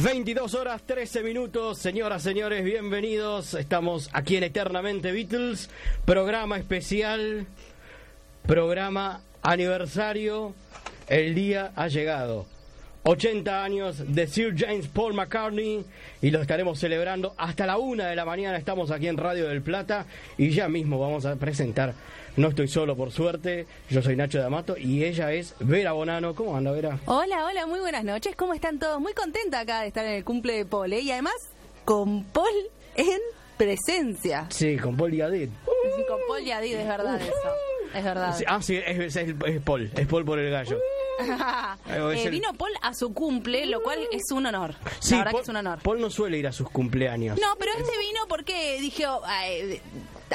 22 horas 13 minutos, señoras, señores, bienvenidos. Estamos aquí en Eternamente Beatles, programa especial, programa aniversario. El día ha llegado. 80 años de Sir James Paul McCartney y lo estaremos celebrando hasta la una de la mañana. Estamos aquí en Radio del Plata y ya mismo vamos a presentar. No estoy solo, por suerte. Yo soy Nacho D'Amato y ella es Vera Bonano. ¿Cómo anda, Vera? Hola, hola, muy buenas noches. ¿Cómo están todos? Muy contenta acá de estar en el cumple de Paul. ¿eh? Y además, con Paul en presencia. Sí, con Paul Yadid. Sí, con Paul y Adid, es verdad eso. Es verdad. Sí, ah, sí, es, es- es Paul. Es Paul por el gallo. Eh, el- Vino Paul a su cumple, lo cual es un honor. Sí, la verdad Paul, que es un honor. Paul no suele ir a sus cumpleaños. No, pero este vino porque dije, oh, ay,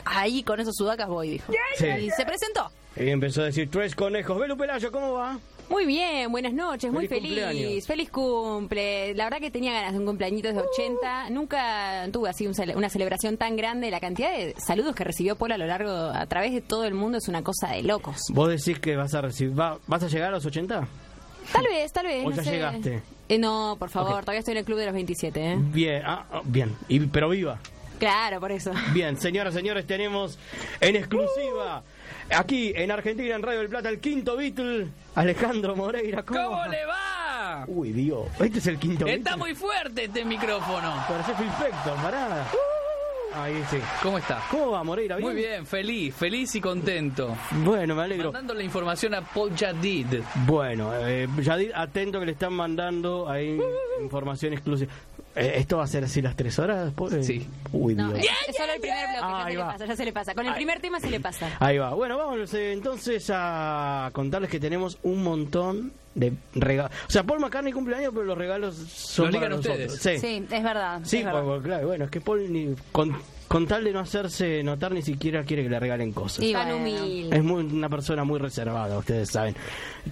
ahí con esos sudacas voy, dijo. Sí. Y se presentó. Y empezó a decir tres conejos. Velo Pelayo, ¿cómo va? Muy bien, buenas noches, muy Feliz feliz. cumpleaños. Feliz cumple. La verdad que tenía ganas de un cumpleañito de 80. Nunca tuve así un cele- una celebración tan grande. La cantidad de saludos que recibió Paul a lo largo, a través de todo el mundo, es una cosa de locos. ¿Vos decís que vas a recibir, va- vas a llegar a los 80? Tal vez, tal vez. ¿O no ya sé. llegaste? Eh, no, por favor, todavía estoy en el club de los 27, ¿eh? Bien, ah, ah, bien. Y, pero viva. Claro, por eso. Bien, señoras, señores, tenemos en exclusiva aquí en Argentina, en Radio del Plata, el quinto Beatle, Alejandro Moreira. ¿Cómo, ¿Cómo le va? Uy, Dios, este es el quinto Está Beatle. muy fuerte este micrófono. Parece perfecto, pará. Ahí sí. ¿Cómo está? ¿Cómo va, Moreira? ¿Bien? Muy bien, feliz, feliz y contento. Bueno, me alegro. Mandando la información a Paul Jadid. Bueno, eh, Yadir, atento que le están mandando ahí información exclusiva. Eh, ¿Esto va a ser así las tres horas? Pobre? Sí. Uy, No, Dios. es, es solo el primer bloque, Ah, ya ahí se le pasa, ya se le pasa. Con el primer tema se le pasa. Ahí va. Bueno, vamos eh, entonces a contarles que tenemos un montón de regalos. O sea, Paul McCartney cumpleaños, pero los regalos son Lo para nosotros. ustedes. Sí. Sí, es verdad. Sí, es verdad. porque, claro, bueno, es que Paul ni- con, con tal de no hacerse notar ni siquiera quiere que le regalen cosas. Y bueno. humilde. Es muy, una persona muy reservada, ustedes saben.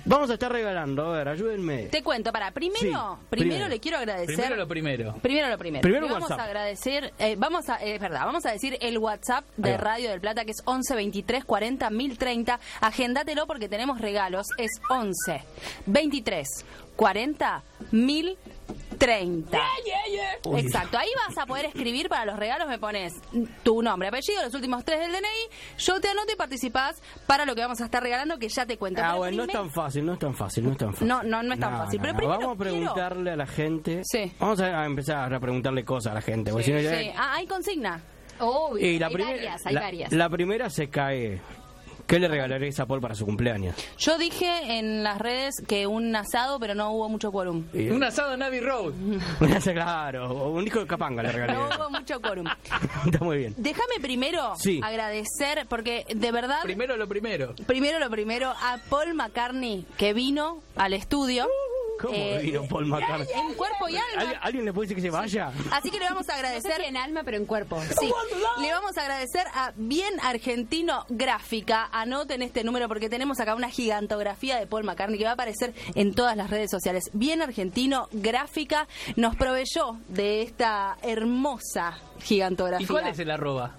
Vamos a estar regalando, a ver, ayúdenme. Te cuento, para, primero, Sí, primero, primero. le quiero agradecer. Primero lo primero. Primero lo primero. Primero vamos WhatsApp. a agradecer, eh, vamos a, es verdad, vamos a decir el WhatsApp de. Radio del Plata que es 11 23 40 1030. Agéndatelo porque tenemos regalos. Es 11 23 40 1030. Uy. Exacto, ahí vas a poder escribir para los regalos, me pones tu nombre, apellido, los últimos tres del DNI, yo te anoto y participás para lo que vamos a estar regalando que ya te cuento. Ah, Pero bueno, no es tan fácil, no es tan fácil, no es tan fácil. No, no, no es tan fácil, pero primero vamos a quiero- preguntarle a la gente. Sí. Vamos a a empezar a preguntarle cosas a la gente. porque Sí, si no ya-. Ah, hay consigna. Obvio, Y la hay varias, hay la, varias. la primera se cae. ¿Qué le regalaréis a Paul para su cumpleaños? Yo dije en las redes que un asado, pero no hubo mucho quórum. Y- Un asado en Abbey Road. claro, o un disco de Capanga le regalé. No hubo mucho quórum. Está muy bien. Déjame primero Sí. agradecer, porque de verdad, Primero lo primero. primero lo primero, a Paul McCartney, que vino al estudio. ¿Cómo eh, vino Paul McCartney? En cuerpo y ¿Alguien, alma. alguien le puede decir que se vaya? Así que le vamos a No sé agradecer. si en alma, pero en cuerpo. Sí, le vamos a agradecer a Bien Argentino Gráfica. Anoten este número porque tenemos acá una gigantografía de Paul McCartney que va a aparecer en todas las redes sociales. Bien Argentino Gráfica nos proveyó de esta hermosa gigantografía. ¿Y cuál es el arroba?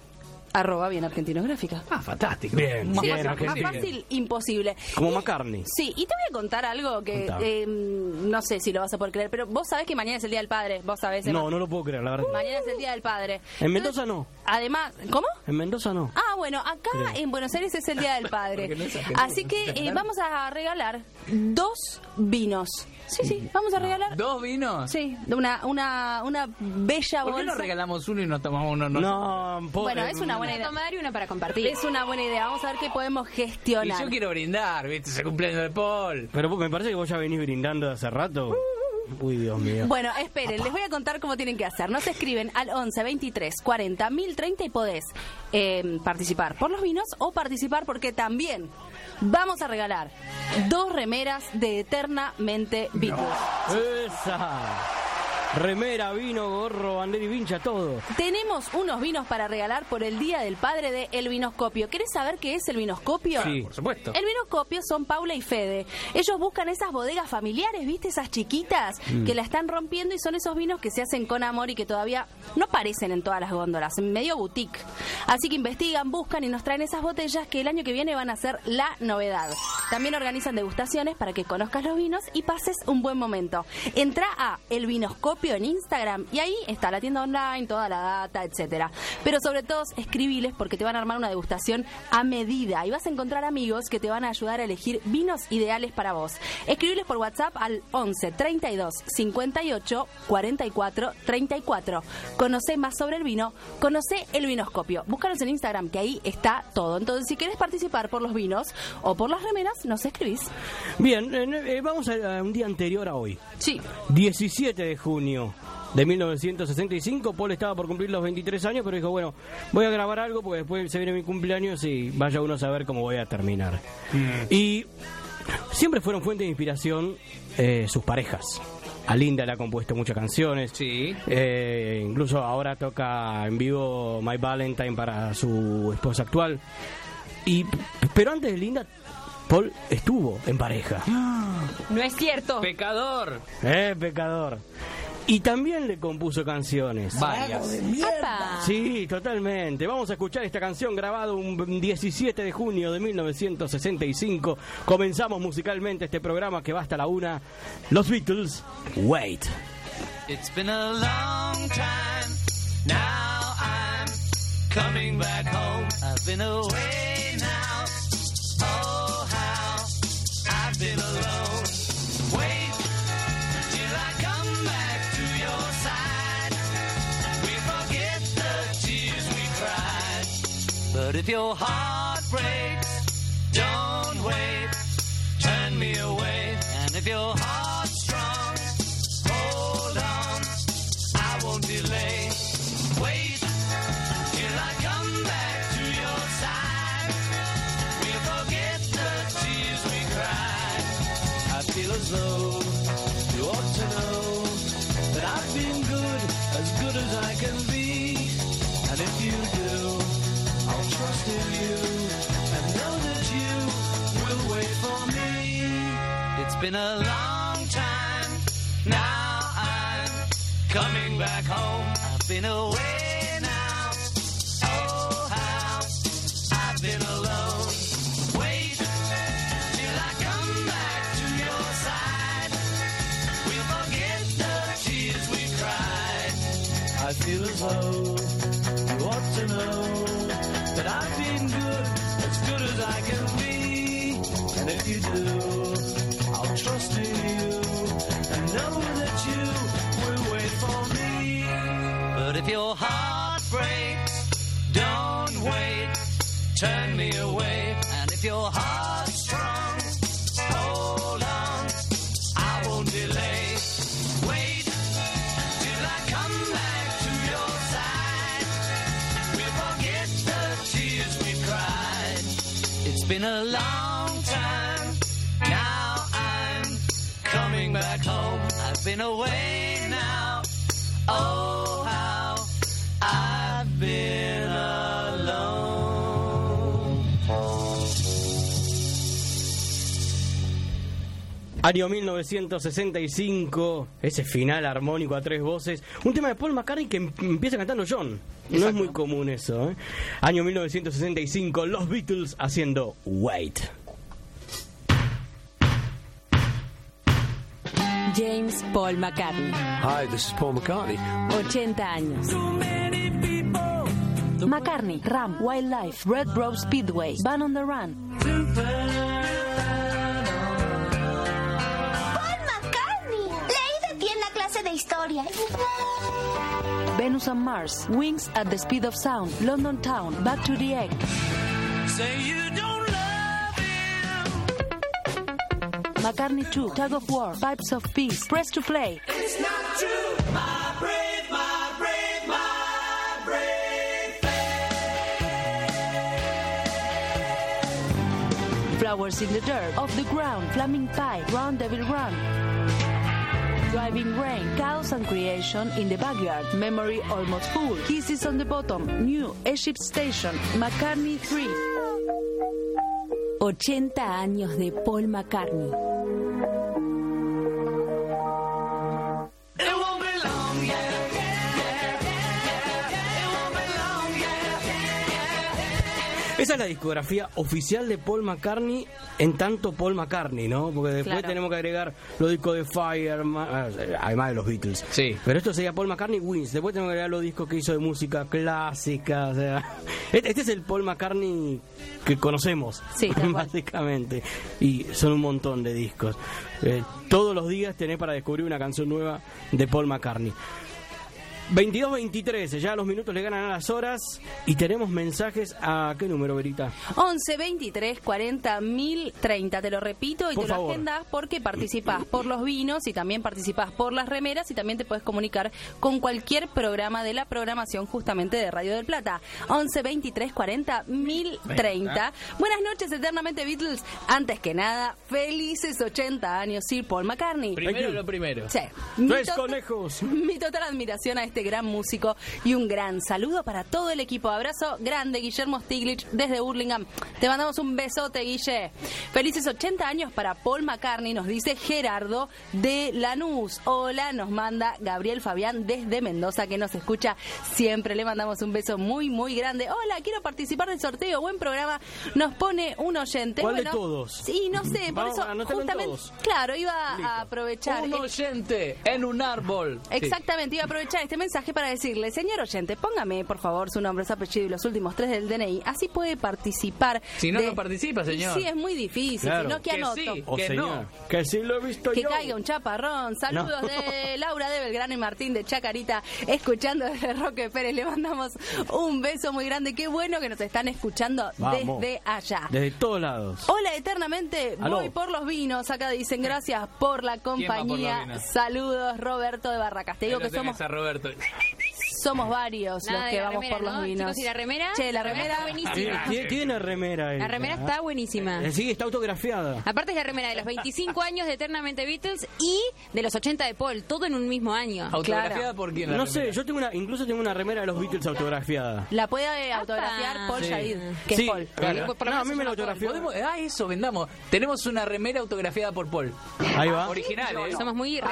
Arroba Bien Argentino Gráfica. Ah, fantástico. Bien, Más bien, fácil Más fácil, imposible. Como Y- McCartney. Sí, y te voy a contar algo que eh, no sé si lo vas a poder creer, pero vos sabés que mañana es el Día del Padre, vos sabés. Emma. No, no lo puedo creer, la verdad. Mañana es el Día del Padre. En Mendoza no. Además, ¿cómo? En Mendoza no. Ah, bueno, acá Creo. en Buenos Aires es el Día del Padre. No Así que eh, vamos a regalar dos vinos. Sí, sí, vamos a regalar. ¿Dos vinos? Sí, una, una, una bella ¿Por qué no bolsa. regalamos uno y nos tomamos uno? No, pobre. Bueno, es una buena Una idea. tomar y una para compartir. Es una buena idea. Vamos a ver qué podemos Y gestionar. yo quiero brindar, ¿viste? Es el cumpleaños de Paul. Pero me parece que vos ya venís brindando de hace rato. Uy, Dios mío. Bueno, esperen, les voy a contar cómo tienen que hacer. Nos escriben al 11 23 40 1030 y podés eh, participar por los vinos o participar porque también vamos a regalar dos remeras de Eternamente Beatles. Esa. Remera, vino, gorro, bandera y vincha, todo. Tenemos unos vinos para regalar por el Día del Padre de El Vinoscopio. ¿Querés saber qué es el vinoscopio? Sí. Por supuesto. El vinoscopio son Paula y Fede. Ellos buscan esas bodegas familiares, ¿viste? Esas chiquitas Mm. que la están rompiendo y son esos vinos que se hacen con amor y que todavía no aparecen en todas las góndolas, en medio boutique. Así que investigan, buscan y nos traen esas botellas que el año que viene van a ser la novedad. También organizan degustaciones para que conozcas los vinos y pases un buen momento. Entra a elvinoscopio En Instagram y ahí está la tienda online, toda la data, etcétera. Pero sobre todo escribiles porque te van a armar una degustación a medida y vas a encontrar amigos que te van a ayudar a elegir vinos ideales para vos. Escribiles por WhatsApp al 11 32 58 44 34. Conoce más sobre el vino, conoce el vinoscopio. Búscanos en Instagram que ahí está todo. Entonces, si quieres participar por los vinos o por las remeras, nos escribís. Bien, eh, eh, vamos a, a un día anterior a hoy. Sí. 17 de junio de 1965. Paul estaba por cumplir los 23 años, pero dijo, bueno, voy a grabar algo porque después se viene mi cumpleaños y vaya uno a saber cómo voy a terminar. Y siempre fueron fuente de inspiración eh, sus parejas. A Linda le ha compuesto muchas canciones. Sí. Eh, incluso ahora toca en vivo My Valentine para su esposa actual. Y, pero antes de Linda, Paul estuvo en pareja. No es cierto. Pecador. Eh, pecador. Y también le compuso canciones. Varias. Sí, totalmente. Vamos a escuchar esta canción grabada un 17 de junio de 1965. Comenzamos musicalmente este programa que va hasta la una. Los Beatles, Wait. It's been a long time. Now I'm coming back home. I've been away now. Oh, how I've been alone. But if your heart breaks, don't wait. Turn me away. And if your heart's strong, hold on. I won't delay. Wait till I come back to your side. We'll forget the tears we cried. I feel as though you ought to know that I've been good, as good as I can be. And if you do, It's been a long time. Now I'm coming back home. I've been away now. Oh, how I've been alone. Wait till I come back to your side. We'll forget the tears we cried. I feel as though you ought to know that I've been good, as good as I can be. And if you do, I'll trust in you and know that you will wait for me. But if your heart breaks, don't wait, turn me away. And if your heart's Away now. Oh, how I've been alone. Año 1965, ese final armónico a tres voces. Un tema de Paul McCartney que em- empieza cantando John. No es muy común eso. ¿eh? Año 1965, los Beatles haciendo Wait. James Paul McCartney. Hi, this is Paul McCartney. 80 años. McCartney, Ram, Wildlife, Red Rose Speedway, Van on the Run. Paul McCartney. Leí de ti en la clase de historia. Venus and Mars, Wings at the Speed of Sound, London Town, Back to the Egg. Say you don't McCartney 2, Tug of War, Pipes of Peace, Press to Play. It's not true. My brave, my brave, my brave Flowers in the Dirt, Off the Ground, Flaming Pie, Round Devil Run. Driving Rain, Chaos and Creation in the Backyard, Memory Almost Full, Kisses on the Bottom, New, Airship Station, McCartney 3. 80 años de Paul McCartney. Esa es la discografía oficial de Paul McCartney en tanto Paul McCartney, ¿no? Porque después Claro. tenemos que agregar los discos de Fire, eh, además de los Beatles. Sí. Pero esto sería Paul McCartney Wins. Después tenemos que agregar los discos que hizo de música clásica. O sea, este este es el Paul McCartney que conocemos, Sí, básicamente. Y son un montón de discos. Eh, todos los días tenés para descubrir una canción nueva de Paul McCartney. 22-23, ya los minutos le ganan a las horas y tenemos mensajes a qué número, Verita. 11 23 40 1030. Te lo repito y Por te lo agendas porque participás por los vinos y también participás por las remeras y también te puedes comunicar con cualquier programa de la programación justamente de Radio del Plata. 11 23 40 1030. Buenas noches, eternamente Beatles. Antes que nada, felices 80 años, Sir Paul McCartney. Primero lo primero. Sí. Mi Tres conejos. Mi total admiración a este gran músico y un gran saludo para todo el equipo. Abrazo grande, Guillermo Stiglitz, desde Burlingame. Te mandamos un besote, Guille. Felices 80 años para Paul McCartney, nos dice Gerardo de Lanús. Hola, nos manda Gabriel Fabián desde Mendoza, que nos escucha siempre. Le mandamos un beso muy, muy grande. Hola, quiero participar del sorteo. Buen programa. Nos pone un oyente. ¿Cuál de todos? Sí, no sé, por Vamos eso justamente. todos. Claro, iba a aprovechar. Un el- oyente en un árbol. Exactamente, iba a aprovechar este mensaje para decirle, señor oyente, póngame por favor su nombre, su apellido y los últimos tres del DNI, así puede participar. Si no, de- no participa, señor. Sí, es muy difícil, Claro. si no, ¿qué Que anoto? sí. O Que señor, no. que sí lo he visto Que yo. caiga un chaparrón. Saludos No. de Laura de Belgrano y Martín de Chacarita, escuchando desde Roque Pérez. Le mandamos un beso muy grande. Qué bueno que nos están escuchando Vamos. desde allá. Desde todos lados. Hola eternamente, Aló. voy por los vinos. Acá dicen gracias por la ¿Quién va por los compañía. Saludos, Roberto de Barracas. Te digo que somos a Roberto. it. Somos varios Nada los de que la vamos remera, por los ¿no? vinos. Chicos, ¿y la remera? Che, la La remera remera está buenísima. Tiene, tiene- tiene remera. La remera ¿eh? está buenísima. Eh, Sí, está autografiada. Aparte es la remera de los 25 años de Eternamente Beatles y de los 80 de Paul, todo en un mismo año. ¿Autografiada Claro. por quién? la No sé, yo tengo una, incluso tengo una remera de los Beatles autografiada. La puede eh, autografiar Paul Sí. Que Sí, es Paul. claro. No, a mí me la autografió. ¿Podemos- Ah, eso, vendamos. Tenemos una remera autografiada por Paul. Ahí va. Original, ¿eh? Somos muy... re-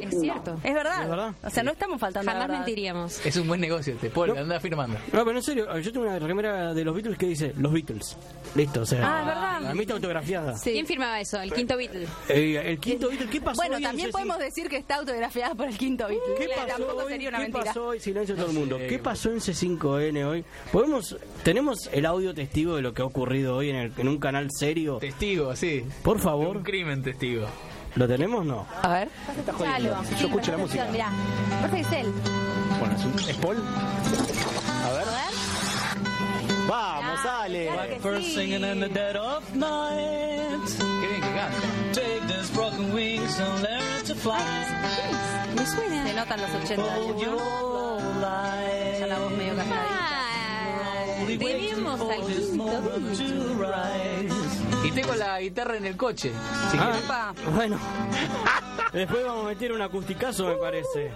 Es cierto. Es verdad. Es verdad. O sea, no estamos faltando Jamás mentiríamos. Es un buen negocio este. Paul, anda firmando. No, pero en serio, yo tengo una remera de los Beatles que dice los Beatles. Listo, o sea. Ah, es verdad. A mí está autografiada. Sí. ¿Quién firmaba eso? El quinto Beatle. Eh, el quinto Beatle, ¿qué pasó Bueno, hoy también podemos decir que está autografiada por el quinto Beatle. ¿Qué pasó Tampoco hoy? sería una ¿Qué mentira. pasó hoy? Silencio todo el mundo. ¿Qué pasó en C5N hoy? ¿Podemos, tenemos el audio testigo de lo que ha ocurrido hoy en, el- en un canal serio? Testigo, sí. Por favor, Un crimen testigo. ¿lo tenemos no? A ver. Chalo. Yo escucho la música. Mirá, es es, un, es Paul. A ver. Vamos, dale. First singing in the dead of night. Qué bien que canta. Take these broken wings and learn to fly. Me suena. Se notan los 80 años. Ya la voz medio cantadita. Tenemos al quinto Beatle. To rise. Y tengo la guitarra en el coche. Si Ah, quieres. Bueno. Después vamos a meter un acusticazo, me parece.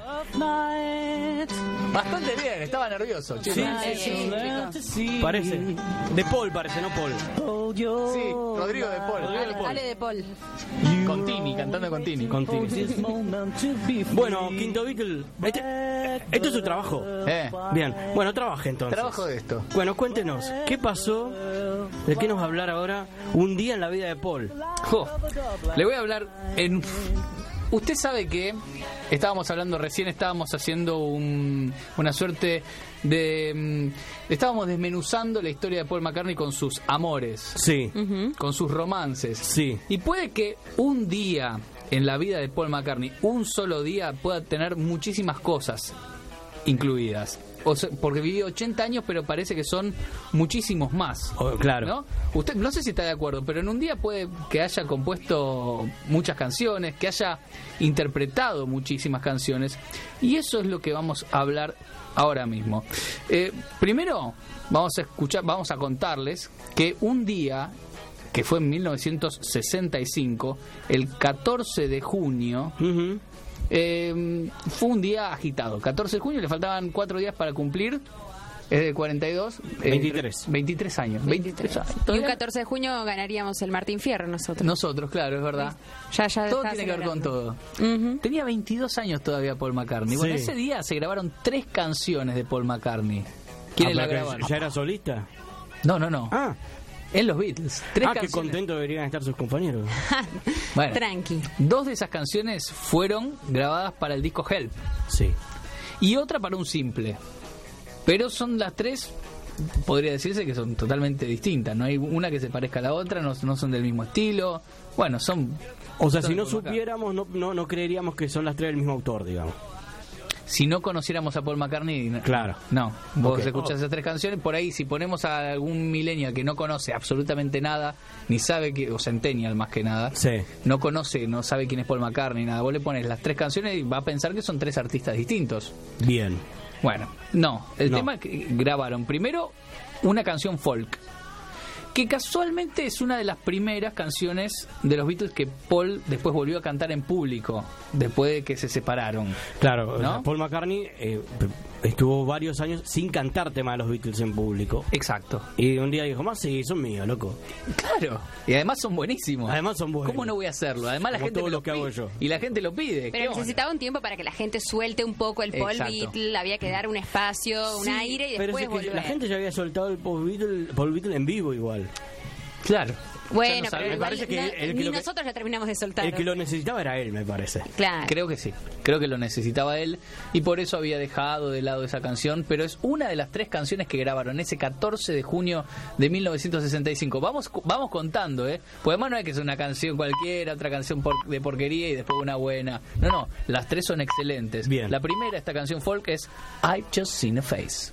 Bastante bien, estaba nervioso. Sí, sí. Parece. De Paul parece, no Paul. Sí, Rodrigo de Paul. Dale, dale de Paul. Con Tini, cantando con Tini. Con Tini. this moment to be free. Bueno, Quinto Beatle. Este, esto es su trabajo. Eh, Bien, bueno, trabaje entonces. trabajo de esto. Bueno, cuéntenos, ¿qué pasó? ¿De qué nos va a hablar ahora? Un día en la vida de Paul. Le voy a hablar en... Usted sabe que estábamos hablando recién, estábamos haciendo un- una suerte de... mm, Estábamos desmenuzando la historia de Paul McCartney con sus amores, Sí, con sus romances. sí. Y puede que un día en la vida de Paul McCartney, un solo día, pueda tener muchísimas cosas incluidas. O sea, porque vivió 80 años, pero parece que son muchísimos más. Oh, claro. ¿No? Usted no sé si está de acuerdo, pero en un día puede que haya compuesto muchas canciones, que haya interpretado muchísimas canciones, y eso es lo que vamos a hablar ahora mismo. Eh, primero vamos a escuchar, vamos a contarles que un día que fue en 1965, el 14 de junio. Eh, fue un día agitado. 14 de junio, le faltaban cuatro días para cumplir. Es de 42. eh, 23. 23 años. 23 años. Y un Todavía- 14 de junio ganaríamos el Martín Fierro nosotros. Nosotros, claro, es verdad. Ya, ya Todo tiene que ver con todo. Tenía 22 años todavía Paul McCartney. Bueno, ese día se grabaron tres canciones de Paul McCartney. ¿Quiénes Ah, la grabaron? ¿Ya era solista? No, no, no. Ah, En los Beatles. Tres ah qué canciones. contento deberían estar sus compañeros. Bueno, Tranqui. dos de esas canciones fueron grabadas para el disco Help Sí. y otra para un simple. Pero son las tres, podría decirse que son totalmente distintas. No hay una que se parezca a la otra, no, no son del mismo estilo. Bueno, son. O sea, son si no supiéramos, no, no, no creeríamos que son las tres del mismo autor, digamos. Si no conociéramos a Paul McCartney, no- Claro. No, vos Ok. escuchás esas tres canciones, por ahí si ponemos a algún millennial que no conoce absolutamente nada, ni sabe que, o centennial más que nada, Sí. no conoce, no sabe quién es Paul McCartney, nada, vos le pones las tres canciones y va a pensar que son tres artistas distintos. Bien. Bueno, no, el No. tema que grabaron primero una canción folk, que casualmente es una de las primeras canciones de los Beatles que Paul después volvió a cantar en público, después de que se separaron. Claro, ¿No? Paul McCartney eh, estuvo varios años sin cantar temas de los Beatles en público. Exacto. Y un día dijo, más sí, son míos, loco. Claro, y además son buenísimos. Además son buenos. ¿Cómo no voy a hacerlo? Además la Como gente todo me lo lo que hago yo. Y la gente lo pide. ¿Qué Pero onda? necesitaba un tiempo para que la gente suelte un poco el Paul Exacto. Beatle, había que dar un espacio, un Sí, aire y pero después es que volver. la gente ya había soltado el Paul Beatle, Paul Beatle en vivo igual. Claro. Bueno, no pero Me igual parece que no- el que ni nosotros ya terminamos de soltar. El que lo necesitaba era él, me parece. Claro. Creo que sí, creo que lo necesitaba él y por eso había dejado de lado esa canción, pero es una de las tres canciones que grabaron ese 14 de junio de 1965. Vamos vamos contando, ¿eh? Pues además no es que es una canción cualquiera, otra canción por- de porquería y después una buena. No, no, las tres son excelentes. Bien. La primera, esta canción folk, es I've Just Seen a Face.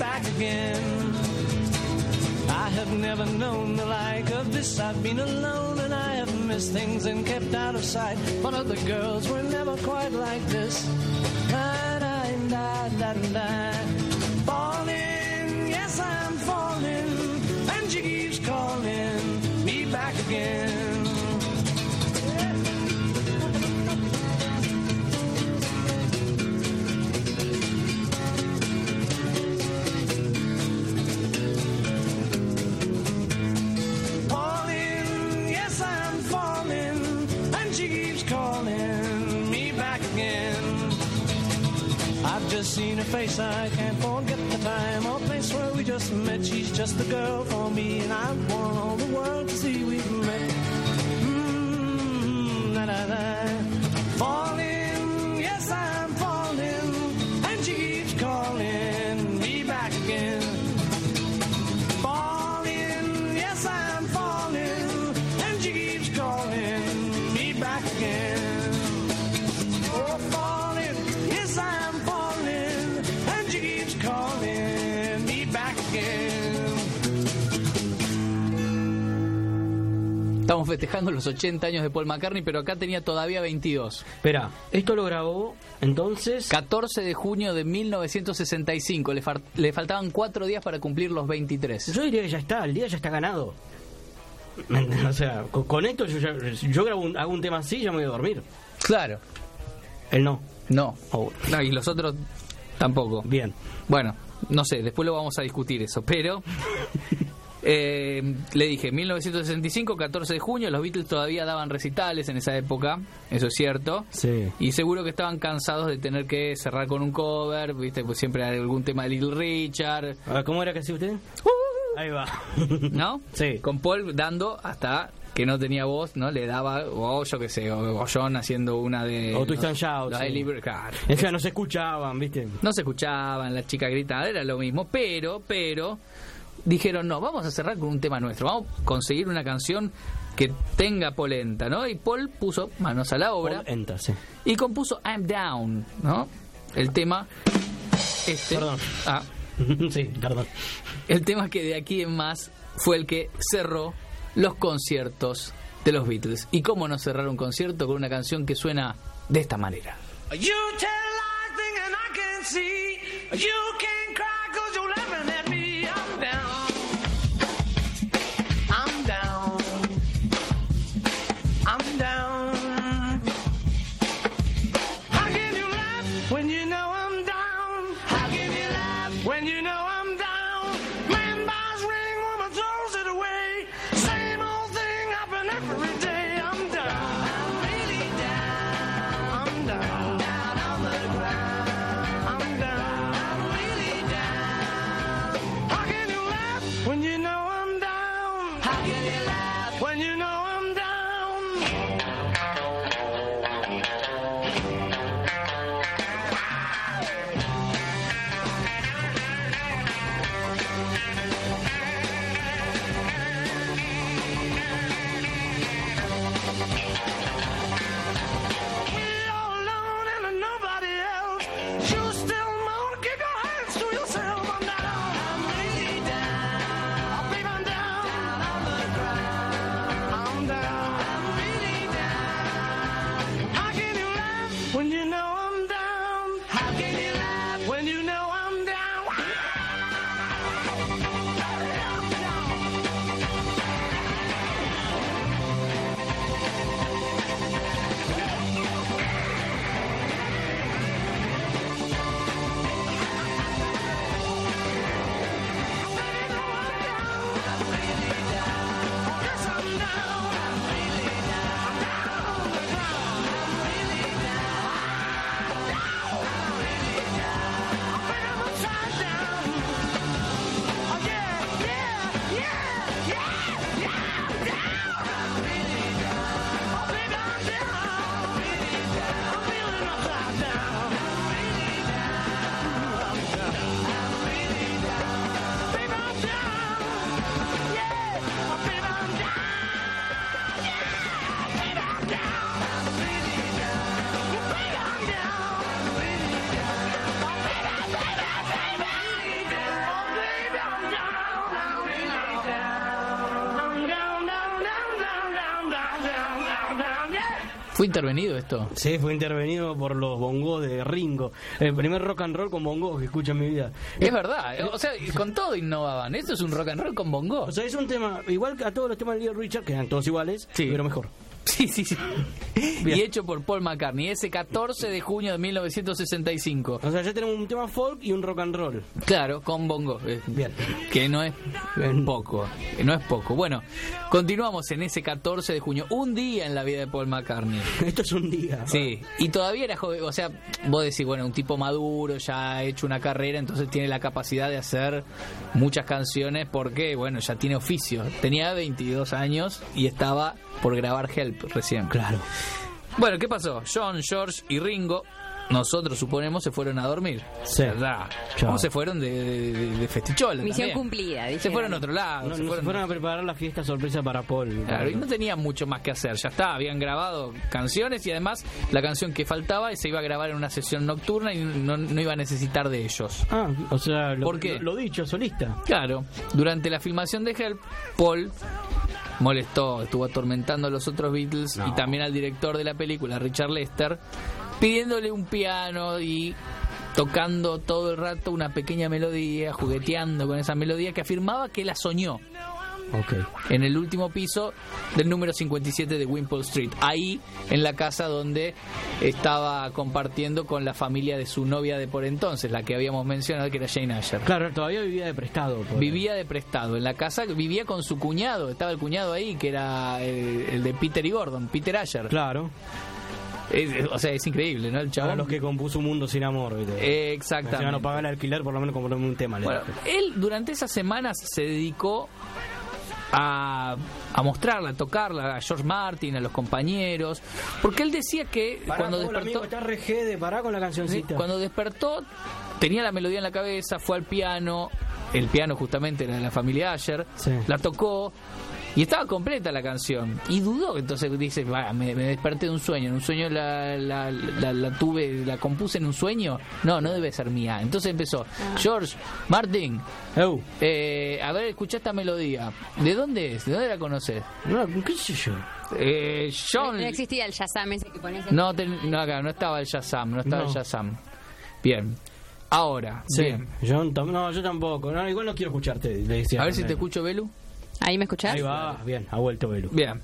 back again. I have never known the like of this. I've been alone and I have missed things and kept out of sight. But other girls were never quite like this. Da, da, da, face, I can't forget the time or place where we just met. She's just the girl for me, and I want all the world to see Estamos festejando los 80 años de Paul McCartney, pero acá tenía todavía 22. Espera, esto lo grabó entonces. 14 de junio de 1965. Le, le faltaban cuatro días para cumplir los 23. Yo diría que ya está, el día ya está ganado. O sea, con, con esto yo, ya- yo grabo un, hago un tema así y ya me voy a dormir. Claro. Él no. No. Oh, No, y los otros tampoco. bien. Bueno, no sé, después lo vamos a discutir eso, pero eh, le dije, 1965, 14 de junio, los Beatles todavía daban recitales en esa época, eso es cierto. Sí. Y seguro que estaban cansados de tener que cerrar con un cover, viste, pues siempre hay algún tema de Little Richard, ¿Cómo era que hacía usted? Ahí va. ¿no? Sí. Con Paul dando hasta que no tenía voz, ¿no? Le daba, o yo qué sé, o, o John haciendo una de... O Twist and Shout, sí. de Liber- claro. O sea, no se escuchaban, ¿viste? No se escuchaban, las chicas gritaban, era lo mismo, pero, pero, dijeron, no, vamos a cerrar con un tema nuestro, vamos a conseguir una canción que tenga polenta, ¿no? Y Paul puso manos a la obra Enter, sí. y compuso I'm Down, ¿no? El tema, este, Perdón. ah, sí, perdón. el tema que de aquí en más fue el que cerró los conciertos de los Beatles. Y cómo no cerrar un concierto con una canción que suena de esta manera. You tell intervenido esto? Sí, fue intervenido por los bongos de Ringo. El primer rock and roll con bongos que escucho en mi vida. Es verdad, o sea, con todo innovaban. Esto es un rock and roll con bongo. O sea, es un tema, igual que a todos los temas de Little Richard, que eran todos iguales, Sí. pero mejor. Sí, sí, sí. Bien. Y hecho por Paul McCartney, ese 14 de junio de 1965. O sea, ya tenemos un tema folk y un rock and roll. Claro, con bongo. eh, Bien. Que no es poco. que No es poco. Bueno, continuamos en ese 14 de junio. Un día en la vida de Paul McCartney. Esto es un día. Sí, y todavía era joven, o sea, vos decís, bueno, un tipo maduro, ya ha hecho una carrera, entonces tiene la capacidad de hacer muchas canciones porque, bueno, ya tiene oficio. Tenía 22 años y estaba por grabar Help recién. Claro. Bueno, ¿qué pasó? John, George y Ringo, nosotros suponemos, se fueron a dormir. Sí. ¿Verdad? Chao. ¿Cómo se fueron de, de, de- festichola Misión también? cumplida, Se fueron a otro lado. No, se no fueron- se fueron a preparar la fiesta sorpresa para Paul. Claro, y no tenían mucho más que hacer, ya está, habían grabado canciones y además la canción que faltaba se iba a grabar en una sesión nocturna y no, no iba a necesitar de ellos. Ah, o sea, lo, ¿Por qué? Lo, lo dicho, solista. Claro, durante la filmación de Help, Paul molestó, estuvo atormentando a los otros Beatles y también al director de la película, Richard Lester, pidiéndole un piano y tocando todo el rato una pequeña melodía, jugueteando con esa melodía que afirmaba que la soñó Ok. en el último piso del número 57 de Wimpole Street, ahí en la casa donde estaba compartiendo con la familia de su novia de por entonces, la que habíamos mencionado que era Jane Asher. Claro, todavía vivía de prestado. Vivía de prestado en la casa, vivía con su cuñado, estaba el cuñado ahí que era el, el de Peter y Gordon, Peter Asher. Claro. Es- o sea, es increíble, ¿no? El Para chabón. los que compuso Un Mundo Sin Amor. ¿viste? Eh, Si Exactamente. pagar el alquiler, por lo menos comprarme un tema. Bueno, él durante esas semanas se dedicó a, a mostrarla, a tocarla a George Martin, a los compañeros, porque él decía que Pará, cuando Paul, amigo, despertó, está re de pará con la cancioncita. cuando despertó tenía la melodía en la cabeza, fue al piano, el piano justamente era de la familia Asher, Sí. la tocó Y estaba completa la canción. Y dudó, entonces dice, "Va, me, me desperté de un sueño. En un sueño la, la, la, la tuve, la compuse en un sueño. No, no debe ser mía. Entonces empezó, George, Martin, eh, a ver, escucha esta melodía. ¿De dónde es? ¿De dónde la conoces? no, ¿qué sé yo? Eh, John... No existía el Shazam ese que pones No, ten- no, acá, no estaba el Shazam, no estaba No. el Shazam. Bien. Ahora, bien. Yo, no, yo tampoco. No, igual no quiero escucharte. le decía A ver si te escucho, Belu. ¿Ahí me escuchás? Ahí va, bien, ha vuelto Belu. Bien.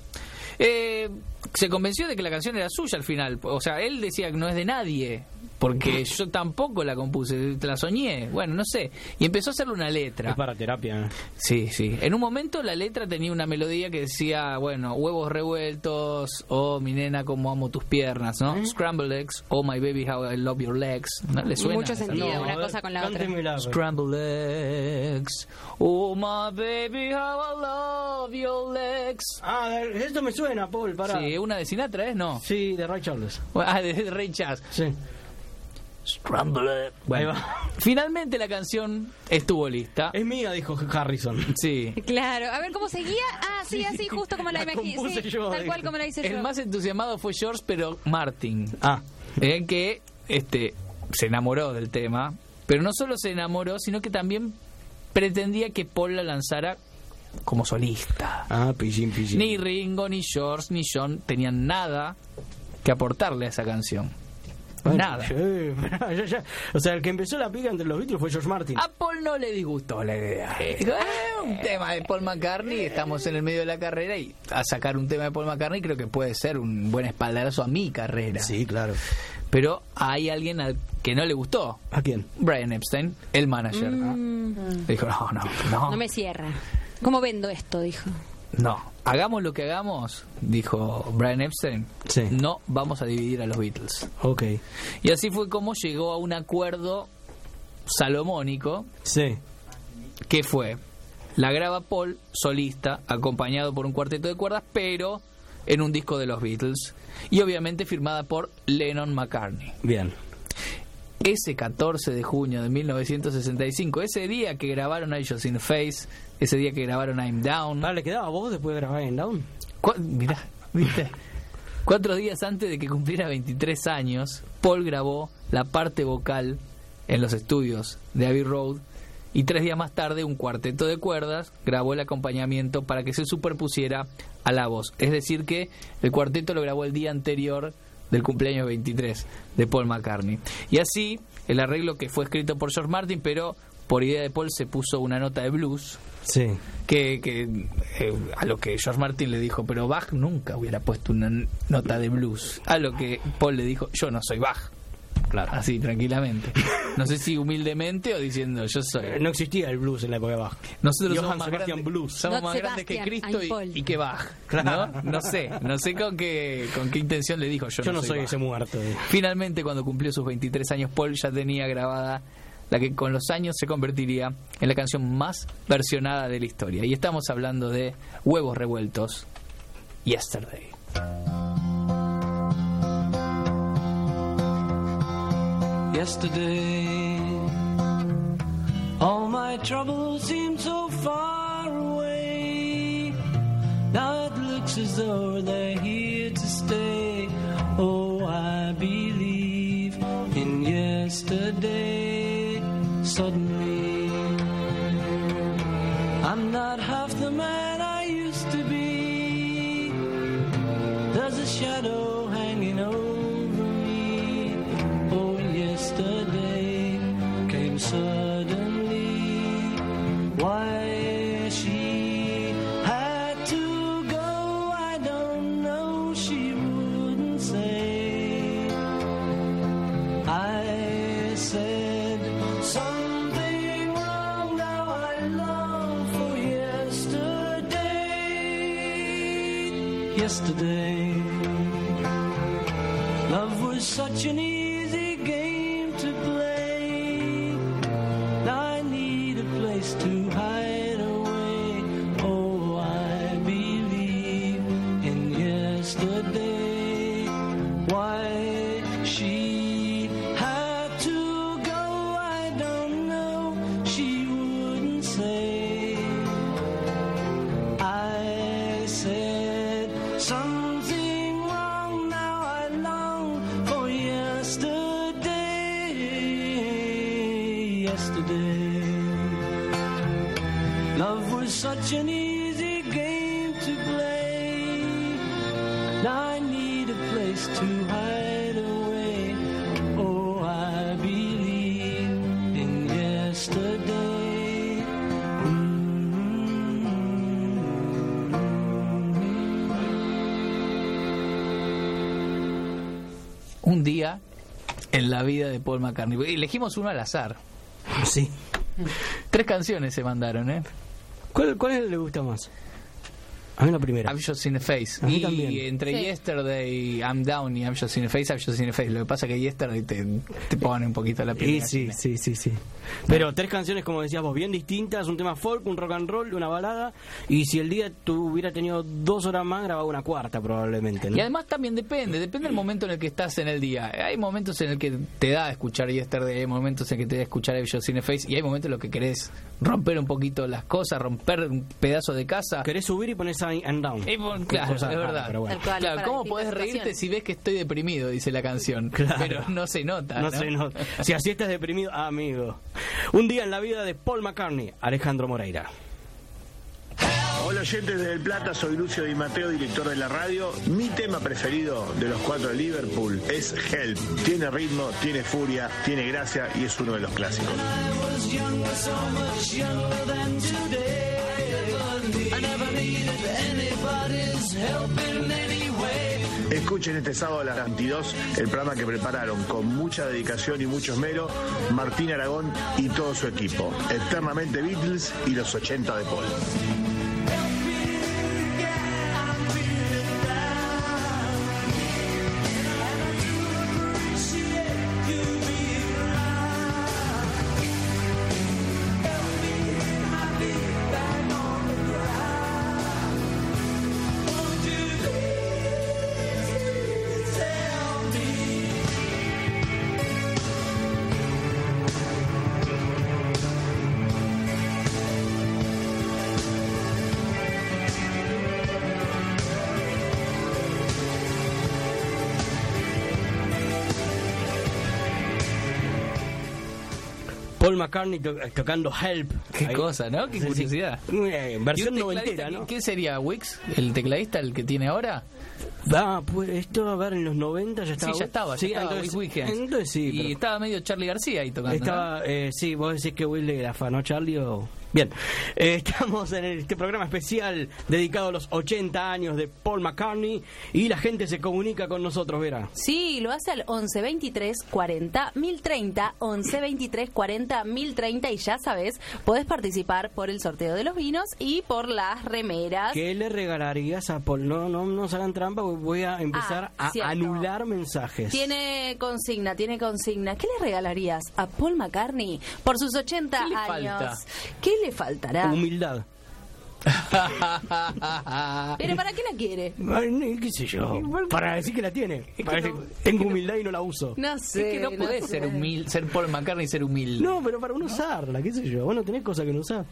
Eh, se convenció de que la canción era suya al final. O sea, él decía que no es de nadie. Porque yo tampoco la compuse, la soñé. Bueno, no sé. Y empezó a hacerle una letra. Es para terapia. Sí, sí. En un momento la letra tenía una melodía que decía, bueno, huevos revueltos, oh mi nena, como amo tus piernas, ¿no? Scrambled eggs, oh my baby, how I love your legs. ¿No le suena? Mucho sentido, No, una ver, cosa con la otra. cántemela, pues. Scrambled eggs, oh my baby, how I love your legs. Ah, esto me suena, Paul, para. Sí, una de Sinatra, ¿es? No. Sí, de Ray Charles. Ah, de Ray Charles. Sí. Bueno, va. finalmente la canción estuvo lista. Es mía, dijo Harrison. Sí. Claro, a ver cómo seguía. Ah, sí, así justo como la, La imaginé. Sí, tal cual como la hice yo. El más entusiasmado fue George, pero Martin. Ah, eh, que este se enamoró del tema, pero no solo se enamoró, sino que también pretendía que Paul la lanzara como solista. ah, pillín, pillín. Ni Ringo, ni George, ni John tenían nada que aportarle a esa canción. Bueno, nada. ya, ya. O sea, el que empezó la pica entre los Beatles fue George Martin. A Paul no le disgustó la idea. Dijo, "Eh, un tema de Paul McCartney, estamos en el medio de la carrera y a sacar un tema de Paul McCartney creo que puede ser un buen espaldarazo a mi carrera. Sí, claro. Pero hay alguien al que no le gustó. ¿A quién? Brian Epstein, el manager. Le dijo, no, no, no. No me cierra. ¿Cómo vendo esto? Dijo. No, hagamos lo que hagamos, dijo Brian Epstein. Sí. No vamos a dividir a los Beatles. Ok. Y así fue como llegó a un acuerdo salomónico Sí. que fue la graba Paul solista, acompañado por un cuarteto de cuerdas, pero en un disco de los Beatles y obviamente firmada por Lennon McCartney. Bien. Ese 14 de junio de 1965, ese día que grabaron Eyes in the Face, ese día que grabaron I'm Down, Ah, ¿le quedaba vos después de grabar en Down? Mirá, ¿viste? Cuatro días antes de que cumpliera 23 años, Paul grabó la parte vocal en los estudios de Abbey Road y tres días más tarde un cuarteto de cuerdas grabó el acompañamiento para que se superpusiera a la voz. Es decir que el cuarteto lo grabó el día anterior del cumpleaños 23 de Paul McCartney. Y así el arreglo que fue escrito por George Martin, pero por idea de Paul se puso una nota de blues Sí. que, que eh, a lo que George Martin le dijo, pero Bach nunca hubiera puesto una nota de blues. A lo que Paul le dijo, yo no soy Bach. Claro. Así, tranquilamente. No sé si humildemente o diciendo, yo soy. No existía el blues en la época de Bach. Nosotros Johann somos más grandes, Blues. somos más grandes que Cristo y, Paul. y que Bach. Claro. ¿no? no sé, no sé con qué, con qué intención le dijo, yo, Yo no soy Bach". ese muerto. eh. Finalmente, cuando cumplió sus 23 años, Paul ya tenía grabada la que con los años se convertiría en la canción más versionada de la historia. Y estamos hablando de Huevos Revueltos, Yesterday. yesterday. All my troubles seem so far away. Now it looks as though they're here to stay. Shadow vida de Paul McCartney. Elegimos uno al azar. Sí. Tres canciones se mandaron, ¿eh? ¿Cuál, ¿Cuál le gusta más? A mí la primera. I'm Just in the Face. A mí y también. entre Sí. Yesterday, I'm Down y I'm Just in the Face, I'm Just in the Face. Lo que pasa es que Yesterday te, te pone un poquito la piel. Y sí, sí, sí, sí. Pero tres canciones, como decías vos, bien distintas, un tema folk, un rock and roll, una balada, y si el día tú hubiera tenido dos horas más, grababa una cuarta probablemente, ¿no? Y además también depende, depende del momento en el que estás en el día. Hay momentos en el que te da a escuchar Yesterday, hay momentos en que te da a escuchar I'm Just in the Face, y hay momentos en los que querés romper un poquito las cosas, romper un pedazo de casa. Querés subir y pones Sign and Down. Bueno, claro, es raras, verdad. pero bueno. Tal cual, Claro, ¿cómo podés reírte si ves que estoy deprimido? Dice la canción. Claro. Pero no se nota. No ¿no? sé, no. Si así estás deprimido, amigo. Un día en la vida de Paul McCartney, Alejandro Moreira. Hola oyentes de Del Plata, soy Lucio Di Mateo, director de la radio. Mi tema preferido de los cuatro de Liverpool es Help. Tiene ritmo, tiene furia, tiene gracia y es uno de los clásicos. was younger, so much younger than today. I never Escuchen este sábado a las 22 el programa que prepararon con mucha dedicación y mucho esmero Martín Aragón y todo su equipo. Eternamente Beatles y los 80 de Paul. Paul McCartney to- tocando Help. Qué Ahí. cosa, ¿no? Qué Sí, sí. curiosidad. Eh, versión ¿Y un tecladista noventera, ¿no? ¿Quién sería Wix? ¿El tecladista, el que tiene ahora? Ah, pues esto, a ver, en los 90 ya estaba. sí, ya estaba, ya Sí, estaba entonces, Wix Weekends. entonces sí. Y pero- estaba medio Charlie García ahí tocando. ¿no? Estaba, eh, sí, vos decís que Will era fan, ¿no, Charlie? O... Bien, eh, estamos en este programa especial dedicado a los 80 años de Paul McCartney y la gente se comunica con nosotros, Vera. Sí, lo hace al 11 23 40 1030, 11 23 40 1030 y ya sabes, podés participar por el sorteo de los vinos y por las remeras. ¿Qué le regalarías a Paul? No, no, no hagan trampa, voy a empezar Ah, a anular mensajes. Tiene consigna, tiene consigna. ¿Qué le regalarías a Paul McCartney por sus 80 ¿Qué años? falta? ¿Qué le faltará? Humildad. Pero ¿para qué la quiere? ¿Qué sé yo? Para decir que la tiene. Para decir, tengo humildad y no la uso. No Es sé. que no podés sé. ser humilde, ser Paul McCartney y ser humilde. No, pero para uno usarla, qué sé yo. Vos no tenés cosas que no usar.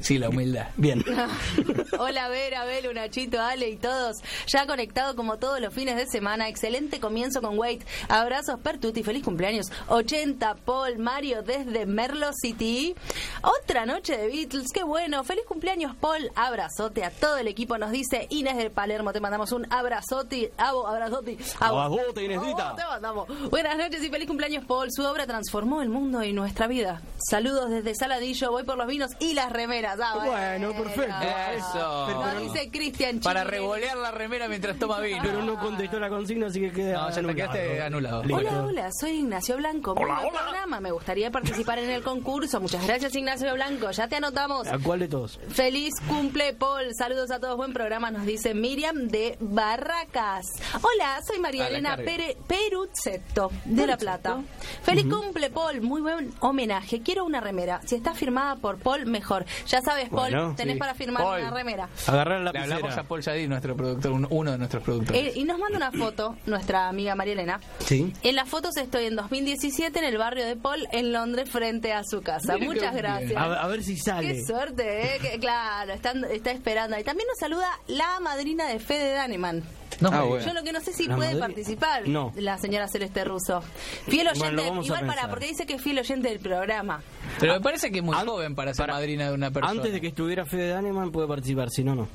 Sí, la humildad. Bien. Hola Vera, Belu, Nachito, Ale y todos. Ya conectado como todos los fines de semana. Excelente comienzo con Wait. Abrazos per tutti, feliz cumpleaños. 80 Paul, Mario desde Merlo City. Otra noche de Beatles, qué bueno. Feliz cumpleaños Paul. Abrazote a todo el equipo. Nos dice Inés del Palermo. Te mandamos un abrazote. Abo, abrazote. abo. Abrazote, Inésita. Abo, te mandamos. Buenas noches y feliz cumpleaños Paul. Su obra transformó el mundo y nuestra vida. Saludos desde Saladillo. Voy por los vinos y las remeras. Ah, Bueno, perfecto. Eso. Nos dice Cristian Para revolear la remera mientras toma vino. Pero no contestó la consigna, así que queda No, ya anulado. quedaste anulado. Hola, hola, soy Ignacio Blanco. Hola, hola. programa. Me gustaría participar en el concurso. Muchas gracias, Ignacio Blanco. Ya te anotamos. ¿A cuál de todos? Feliz cumple, Paul. Saludos a todos. Buen programa, nos dice Miriam de Barracas. Hola, soy María Elena. Pere- Peruzzetto de La Plata. Feliz cumple, Paul. Muy buen homenaje. Quiero una remera. Si está firmada por Paul, mejor. Ya sabes, Paul, Bueno, tenés sí. para firmar Paul. una remera. Agarrar la Le hablamos a lapicera. Paul Yadid, nuestro productor, un- uno de nuestros productores. Eh, y nos manda una foto, nuestra amiga María Elena. Sí. En las fotos estoy en 2017 en el barrio de Paul, en Londres, frente a su casa. Mira Muchas gracias. A, a ver si sale. Qué suerte, ¿eh? Que- claro, están- está esperando. Y también nos saluda la madrina de Fede Daneman. No, Ah, bueno. Yo lo que no sé si La puede participar No. la señora Celeste Russo. Fiel oyente, Bueno, igual para, porque dice que es fiel oyente del programa. Pero me parece que es muy joven para ser para- madrina de una persona. Antes de que estuviera Fede Daneman puede participar, si no, no.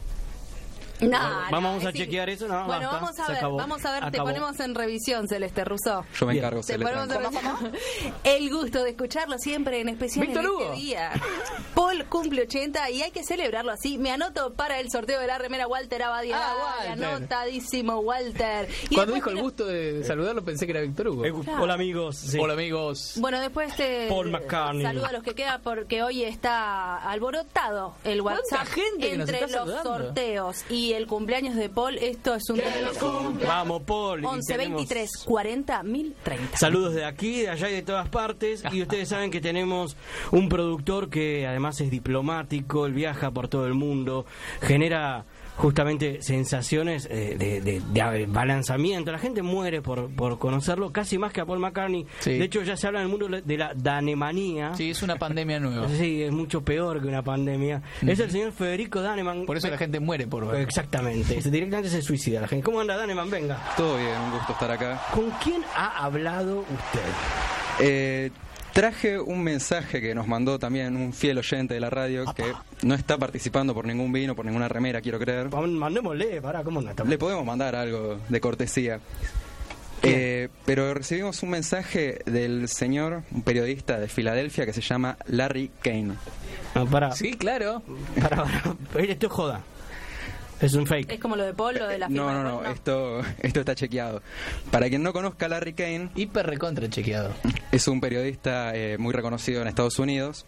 No, Vamos no, a chequear eso, no, Bueno, basta, vamos a ver, acabó, vamos a ver, te ponemos en revisión, Celeste Russo. Yo me encargo, Te Cele, ponemos en. El gusto de escucharlo siempre, en especial Víctor en Hugo. este día. Paul cumple 80 y hay que celebrarlo así. Me anoto para el sorteo de la remera Walter Abadia. Ah, Walter. Anotadísimo, Walter. Y Cuando dijo el gusto de saludarlo pensé que era Víctor Hugo. Eh, Hola amigos. sí. Hola amigos. Bueno, después te Paul McCartney. saludo a los que quedan porque hoy está alborotado el ¿Cuánta WhatsApp gente entre los saludando? sorteos y el cumpleaños de Paul. Esto es un Vamos, Paul. y 11 tenemos 23 40 1030. Saludos de aquí, de allá y de todas partes. Y ustedes saben que tenemos un productor que además es diplomático, él viaja por todo el mundo, genera justamente sensaciones eh, de, de- de balanzamiento. La gente muere por, por conocerlo, casi más que a Paul McCartney. Sí. De hecho, ya se habla en el mundo de la danemanía. Sí, es una pandemia nueva. Sí, es mucho peor que una pandemia. Es el señor Federico Daneman. Por eso la gente muere por ver. Exactamente, es- directamente se suicida la gente. ¿Cómo anda Daneman? Venga. Todo bien, un gusto estar acá. ¿Con quién ha hablado usted? Eh, traje un mensaje que nos mandó también un fiel oyente de la radio que no está participando por ningún vino, por ninguna remera, quiero creer. Mandémosle, para, ¿cómo no? Le podemos mandar algo de cortesía. Eh, pero recibimos un mensaje del señor, un periodista de Filadelfia que se llama Larry Kane. No, para, Sí, claro. para, para. Esto es joda. Es un fake. Es como lo de Paul, lo de la firma No, no, no, Paul, esto, esto está chequeado. Para quien no conozca a Larry Kane, Hiper recontra chequeado. es un periodista eh, muy reconocido en Estados Unidos,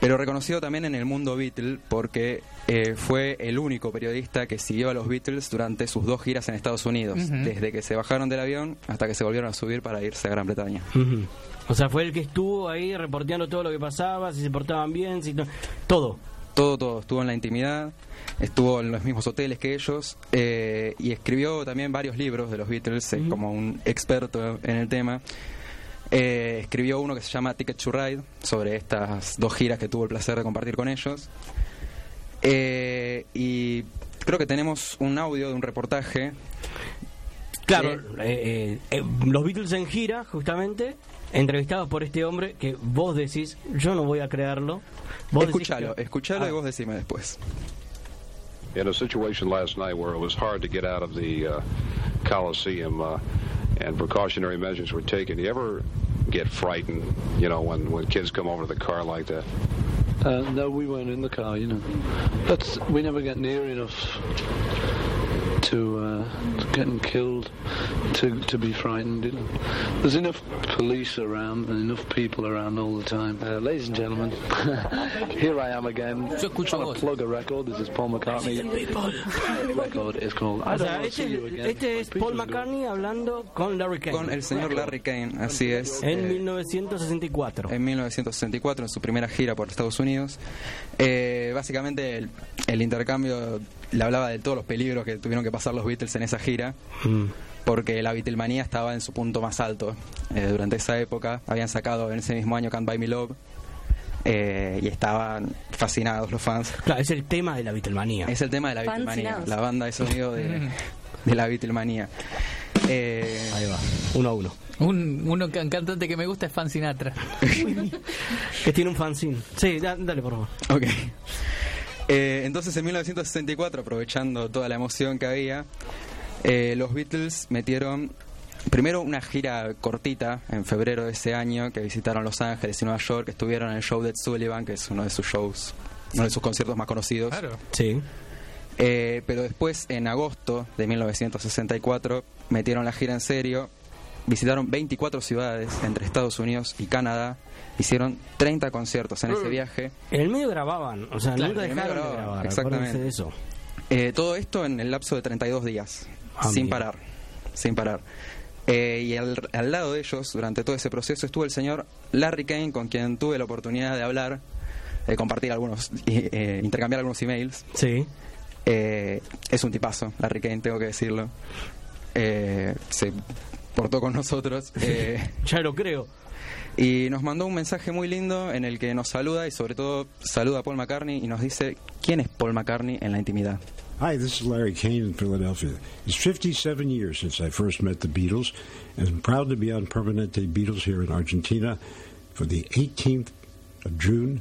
pero reconocido también en el mundo Beatle porque eh, fue el único periodista que siguió a los Beatles durante sus dos giras en Estados Unidos, desde que se bajaron del avión hasta que se volvieron a subir para irse a Gran Bretaña. Ujú. O sea, fue el que estuvo ahí reporteando todo lo que pasaba, si se portaban bien, si to- todo. Todo, todo, estuvo en la intimidad, estuvo en los mismos hoteles que ellos eh, y escribió también varios libros de los Beatles eh, como un experto en el tema. Eh, escribió uno que se llama Ticket to Ride sobre estas dos giras que tuvo el placer de compartir con ellos. Eh, y creo que tenemos un audio de un reportaje. Claro, los Beatles en gira, justamente, entrevistados por este hombre que vos decís, yo no voy a creerlo. Vos escuchalo, que- escuchalo y Ah, vos decime después. in a situation last night where it was hard to get out of the uh, Coliseum uh, and precautionary measures were taken. You ever get frightened, you know, when, when kids come over to the car like that? Uh, no, we weren't in the car, you know. That's we never get near enough to, uh, to getting killed to to be frightened. You know. There's enough police around and enough people around all the time. Uh, ladies and gentlemen, here I am again. Yo escucho trying to plug a record. This is Paul McCartney. Record is called. I O don't want to see you again. este es Paul. McCartney hablando con Larry Kane. Con el señor Larry Kane, así es. En Eh, 1964. en 1964 en su primera gira por Estados Unidos. Eh, básicamente el, el intercambio le hablaba de todos los peligros que tuvieron que pasar los Beatles en esa gira, Mm. porque la Beatlemanía estaba en su punto más alto eh, durante esa época. Habían sacado en ese mismo año Can't Buy Me Love eh, y estaban fascinados los fans. Claro, es el tema de la Beatlemanía. Es el tema de la Beatlemanía, la banda de sonido de, de la Beatlemanía. Eh, Ahí va, uno a uno. Un, uno can- cantante que me gusta es Fan Sinatra. Que tiene un fanzine. Sí, da- dale, por favor. Ok. Eh, entonces en 1964, aprovechando toda la emoción que había, eh, los Beatles metieron primero una gira cortita en febrero de ese año que visitaron Los Ángeles y Nueva York, estuvieron en el show de Sullivan, que es uno de sus shows, uno de sus conciertos más conocidos. Sí. Eh, pero después, en agosto de 1964, metieron la gira en serio, visitaron 24 ciudades entre Estados Unidos y Canadá, hicieron 30 conciertos en ese viaje. En el medio grababan, o sea, Claro, nunca en el medio dejaron de grababan, grabar. exactamente. de eso. Eh, todo esto en el lapso de 32 días, Ah, sin parar, sin parar. Eh, y al, al lado de ellos, durante todo ese proceso, estuvo el señor Larry Kane, con quien tuve la oportunidad de hablar, de compartir algunos, y, eh, intercambiar algunos emails. Sí. Eh, es un tipazo, Larry Kane, tengo que decirlo. Eh, se portó con nosotros. eh, Ya lo creo. Y nos mandó un mensaje muy lindo en el que nos saluda y sobre todo saluda a Paul McCartney y nos dice quién es Paul McCartney en la intimidad. Hi, this is Larry Kane in Philadelphia. It's 57 years since I first met the Beatles, and I'm proud to be on Permanente Beatles here in Argentina for the 18th of June,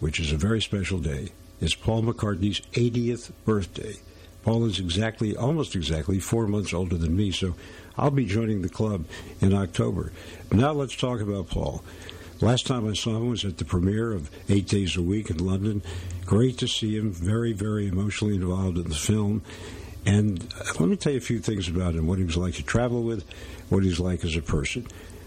which is a very special day. It's Paul McCartney's 80th birthday. Paul is exactly, almost exactly, four months older than me, so I'll be joining the club in October. Now let's talk about Paul. Last time I saw him was at the premiere of Eight Days a Week in London. Great to see him, very, very emotionally involved in the film. And uh, let me tell you a few things about him what he was like to travel with, what he's like as a person.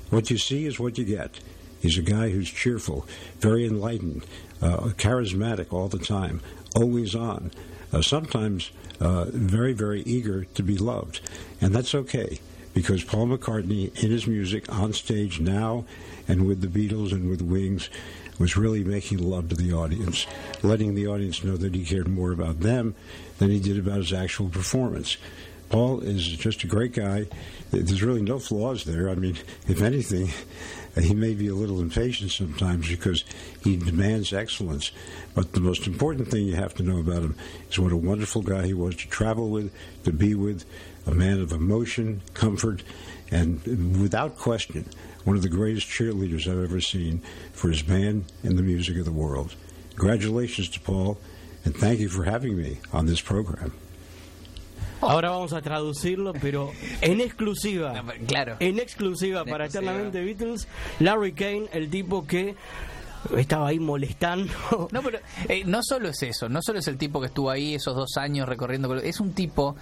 What you see is what you get. He's a guy who's cheerful, very enlightened, uh, charismatic all the time, always on, uh, sometimes uh, very, very eager to be loved. And that's okay because Paul McCartney, in his music, on stage now, and with the Beatles and with Wings, was really making love to the audience, letting the audience know that he cared more about them than he did about his actual performance. Paul is just a great guy. There's really no flaws there. I mean, if anything, he may be a little impatient sometimes because he demands excellence. But the most important thing you have to know about him is what a wonderful guy he was to travel with, to be with, a man of emotion, comfort, and without question, one of the greatest cheerleaders I've ever seen for his band and the music of the world. Congratulations to Paul, and thank you for having me on this program. Ahora vamos a traducirlo, pero en exclusiva. claro. En exclusiva para Eternamente Beatles, Larry Kane, el tipo que estaba ahí molestando. No, pero eh, no solo es eso, no solo es el tipo que estuvo ahí esos dos años recorriendo, es un tipo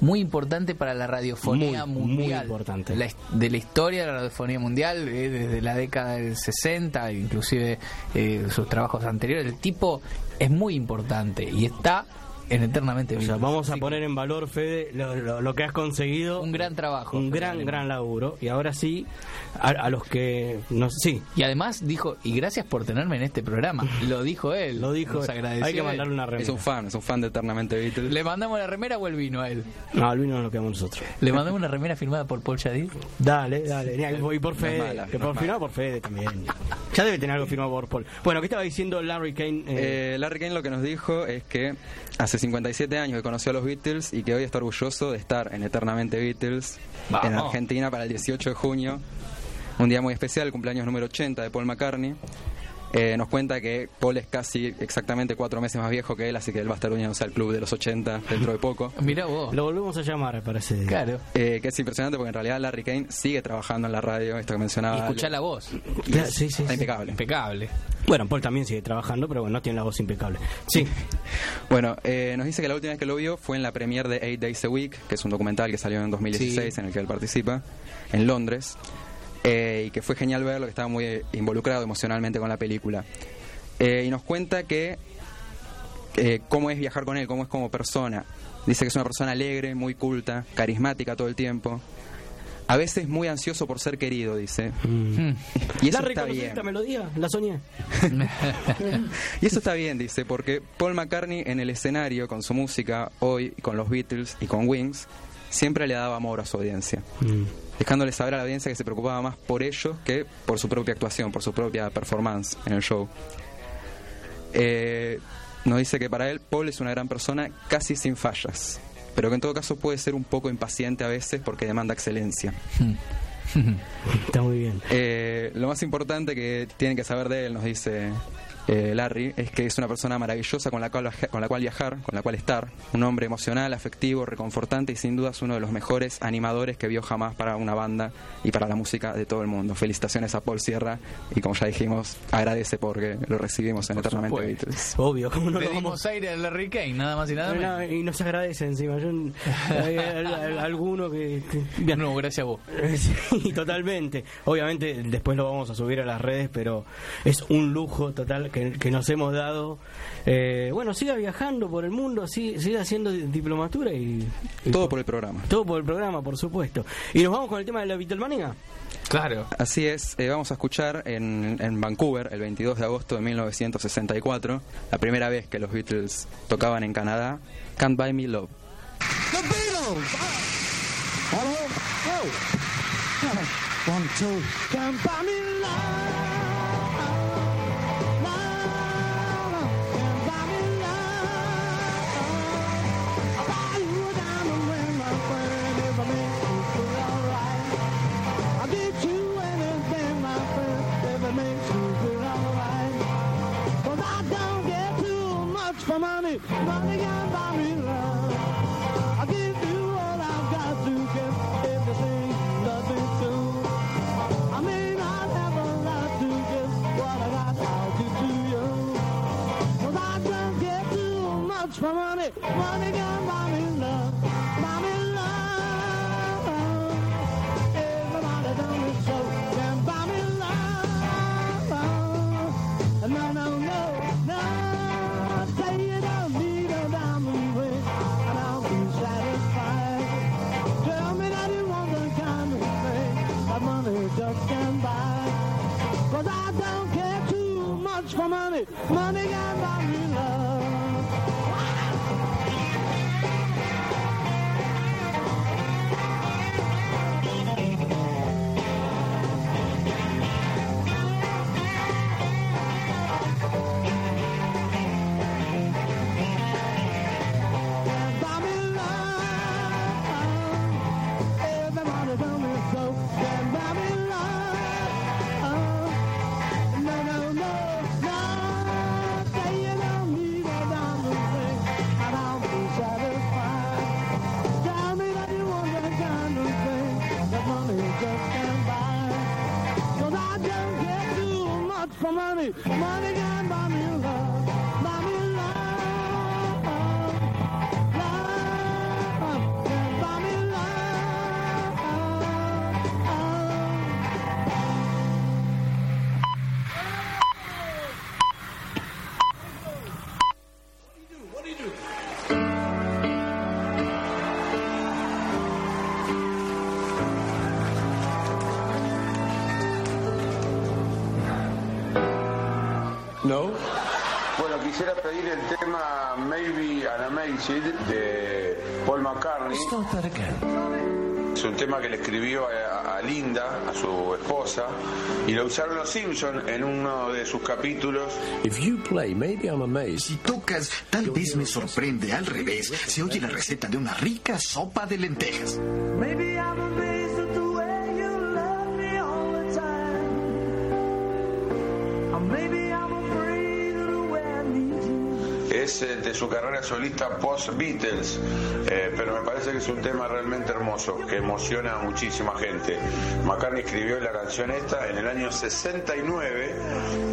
muy importante para la radiofonía Muy, mundial. muy importante. La de la historia de la radiofonía mundial, eh, desde la década del 60, inclusive eh, sus trabajos anteriores. El tipo es muy importante y está en Eternamente O sea, vamos a poner en valor, Fede, lo, lo- lo que has conseguido. Un gran trabajo. Un gran, gran laburo. Y ahora sí, a, a los que. No, sí, Y además dijo, y gracias por tenerme en este programa. Lo dijo él. lo dijo. Nos agradeció Hay que mandarle una Es remera. un fan, es un fan de Eternamente Beatles. ¿Le mandamos la remera o el vino a él? No, al vino no lo quedamos nosotros. ¿Le mandamos una remera firmada por Paul Shadid? Dale, dale. Y por No es Fede. mala, que no por es firmado por Fede también. Ya debe tener algo firmado por Paul. Bueno, ¿qué estaba diciendo Larry Kane? Eh, Eh, Larry Kane lo que nos dijo es que hace 57 años que conoció a los Beatles y que hoy está orgulloso de estar en Eternamente Beatles en. Argentina para el 18 de junio. Un día muy especial, el cumpleaños número 80 de Paul McCartney. Eh, nos cuenta que Paul es casi exactamente cuatro meses más viejo que él, así que él va a estar uniéndose al club de los 80 dentro de poco. Mira vos. Lo volvemos a llamar día. Claro. Eh, que es impresionante porque en realidad Larry Kane sigue trabajando en la radio, esto que mencionaba. Y escuchar la voz. Ya, sí, sí, impecable. Impecable. Bueno, Paul también sigue trabajando, pero bueno, no tiene la voz impecable. Sí. Bueno, eh, nos dice que la última vez que lo vio fue en la premiere de Eight Days a Week, que es un documental que salió en 2016 Sí. en el que él participa, en Londres, eh, y que fue genial verlo, que estaba muy eh, involucrado emocionalmente con la película. Eh, y nos cuenta que eh, cómo es viajar con él, cómo es como persona. Dice que es una persona alegre, muy culta, carismática todo el tiempo. A veces muy ansioso por ser querido, dice. Mm. Y eso ¿La está reconocí bien. esta melodía? ¿La soñé? Y eso está bien, dice, porque Paul McCartney en el escenario, con su música, hoy con los Beatles y con Wings, siempre le daba amor a su audiencia, dejándole saber a la audiencia que se preocupaba más por ellos que por su propia actuación, por su propia performance en el show. Eh, nos dice que para él Paul es una gran persona casi sin fallas, pero que en todo caso puede ser un poco impaciente a veces porque demanda excelencia. Está muy bien. Eh, lo más importante que tienen que saber de él, nos dice eh, Larry, es que es una persona maravillosa con la, cual, con la cual viajar, con la cual estar. Un hombre emocional, afectivo, reconfortante y sin duda es uno de los mejores animadores que vio jamás para una banda y para la música de todo el mundo. Felicitaciones a Paul Sierra y como ya dijimos, agradece porque lo recibimos en Eternamente supuesto. Beatles. Obvio, ¿cómo no lo vamos aire a Larry Kane, nada más y nada No, menos. y nos agradece encima. Yo, hay al- al- alguno que. que- No, gracias a vos. Sí, totalmente. Obviamente después lo vamos a subir a las redes, pero es un lujo total que, que nos hemos dado. Eh, bueno, siga viajando por el mundo, siga, siga haciendo diplomatura y, y Todo por el programa. todo por el programa, por supuesto. Y nos vamos con el tema de la Beatlemania. Claro. Así es, eh, vamos a escuchar en, en Vancouver el 22 de agosto de 1964, la primera vez que los Beatles tocaban en Canadá, Can't Buy Me Love. The Beatles! Hello? Oh! One, two. Can't buy me love. Money, money can buy me love. I'll give you all I've got to give everything, nothing too. I may not have a lot to give, what I got I'll give to you. Cause I don't get too much for money, money can much for money. Money. Money de Paul McCartney. Es un tema que le escribió a, a Linda, a su esposa, y lo usaron los Simpsons en uno de sus capítulos. If you play, maybe I'm amazed. Si tocas, tal vez me sorprende al revés. Se oye la receta de una rica sopa de lentejas. Maybe Eh, de su carrera solista post-Beatles, eh, pero me parece que es un tema realmente hermoso, que emociona a muchísima gente. McCartney escribió la canción esta en el año 69,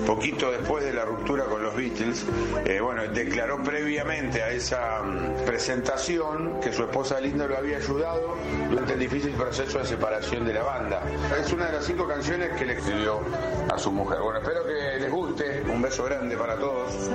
poquito después de la ruptura con los Beatles. Eh, bueno, declaró previamente a esa mm, presentación que su esposa Linda lo había ayudado durante el difícil proceso de separación de la banda. Es una de las cinco canciones que le escribió a su mujer. Bueno, espero que les guste. Un beso grande para todos.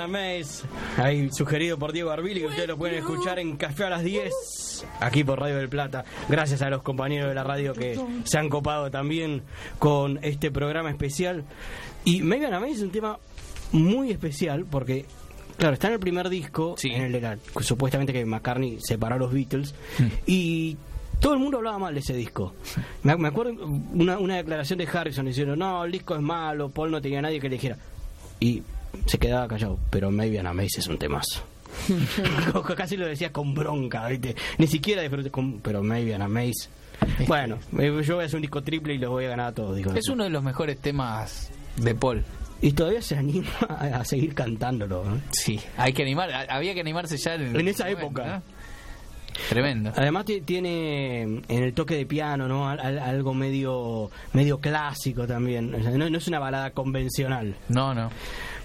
An Amaze, ahí sugerido por Diego Arbili, que ustedes lo pueden escuchar en Café a las 10, aquí por Radio del Plata. Gracias a los compañeros de la radio que se han copado también con este programa especial. Y Maybe an Amaze es un tema muy especial porque, claro, está en el primer disco, en el de la, supuestamente que McCartney separó a los Beatles, y todo el mundo hablaba mal de ese disco. Me, me acuerdo una, una declaración de Harrison diciendo, no, el disco es malo, Paul no tenía nadie que le dijera. Y se quedaba callado, pero Maybe an Amaze es un temazo. Casi lo decía con bronca, ¿viste? Ni siquiera disfruté con... Pero Maybe an Amaze... Bueno, eh, yo voy a hacer un disco triple y los voy a ganar a todos. Dijo Es uno de los mejores temas de Paul. Y todavía se anima a, seguir cantándolo. ¿eh? Sí, hay que animar, había que animarse ya en, En esa época. ¿no? Tremendo. Además ti- tiene en el toque de piano, ¿no? Al- al- algo medio medio clásico también. O sea, no, no es una balada convencional. No, no.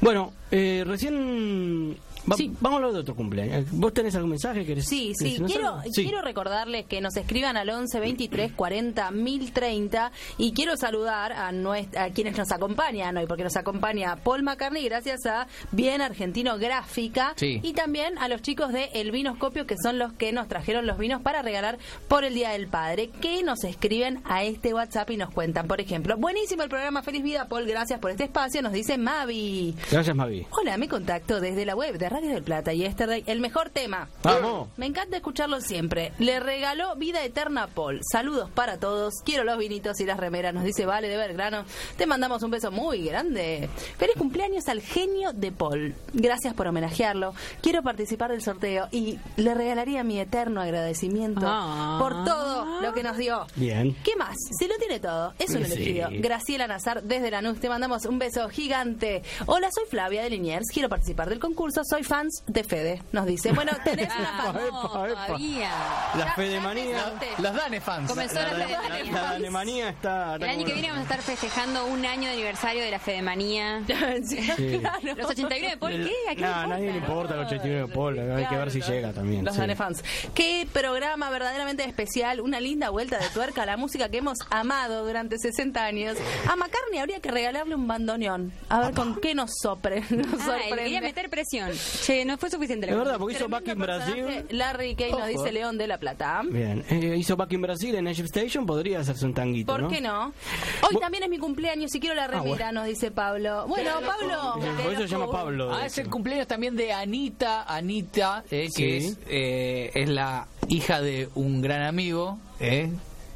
Bueno, eh, recién va- vamos a hablar de otro cumpleaños. ¿Vos tenés algún mensaje? ¿Querés Sí, sí, quiero? Sí. quiero recordarles que nos escriban al 11 23 40 1030 y quiero saludar a, nuestra, a quienes nos acompañan hoy, porque nos acompaña Paul McCartney gracias a Bien Argentino Gráfica Sí. y también a los chicos de El Vinoscopio que son los que nos trajeron los vinos para regalar por el Día del Padre, que nos escriben a este WhatsApp y nos cuentan, por ejemplo, buenísimo el programa, feliz vida Paul, gracias por este espacio, nos dice Mavi. Gracias, Mavi. Hola, me contacto desde la web de Radio del Plata y este el mejor tema. Vamos. Me encanta escucharlo siempre. Le regaló vida eterna a Paul. Saludos para todos. Quiero los vinitos y las remeras. Nos dice Vale de Belgrano. Te mandamos un beso muy grande. Feliz cumpleaños al genio de Paul. Gracias por homenajearlo. Quiero participar del sorteo y le regalaría mi eterno agradecimiento Ah. por todo lo que nos dio. Bien. ¿Qué más? Se lo tiene todo. Es un Sí. elegido. Graciela Nazar desde Lanús. Te mandamos un beso gigante. Hola, soy Flavia de Liniers. Quiero participar del concurso. Soy fans de Fede. Nos dice. Bueno, tenés una fan. No, todavía. La Fedemanía. Las Dane fans. Comenzó la, La, Fedemanía. la Danemanía está. El año que viene vamos a estar festejando un año de aniversario de la Fedemanía. Sí, Sí. claro. Los 81 de Paul, ¿qué? ¿A Nah, nadie le importa el 89 de Paul. Hay que ver si llega también. Los sí. Dane fans. Qué programa verdaderamente especial, una linda vuelta de tuerca a la música que hemos amado durante 60 años. A McCartney habría que regalarle un bandoneón. A ver con qué nos sopre. Nos Ah, sorprende. quería meter presión. Che, no fue suficiente. la Es verdad, porque hizo Back in Brasil. Larry Kay nos dice León de la Plata. Bien, eh, hizo Back in Brasil en Egypt Station, podría hacerse un tanguito, ¿Por ¿no? qué no? Hoy también es mi cumpleaños y quiero la remera, bueno. nos dice Pablo. Bueno, Pablo. Por eso se llama Pablo. Ah, es el cumpleaños también de Anita, Anita, eh, que Sí. es, eh, es la hija de un gran amigo, eh,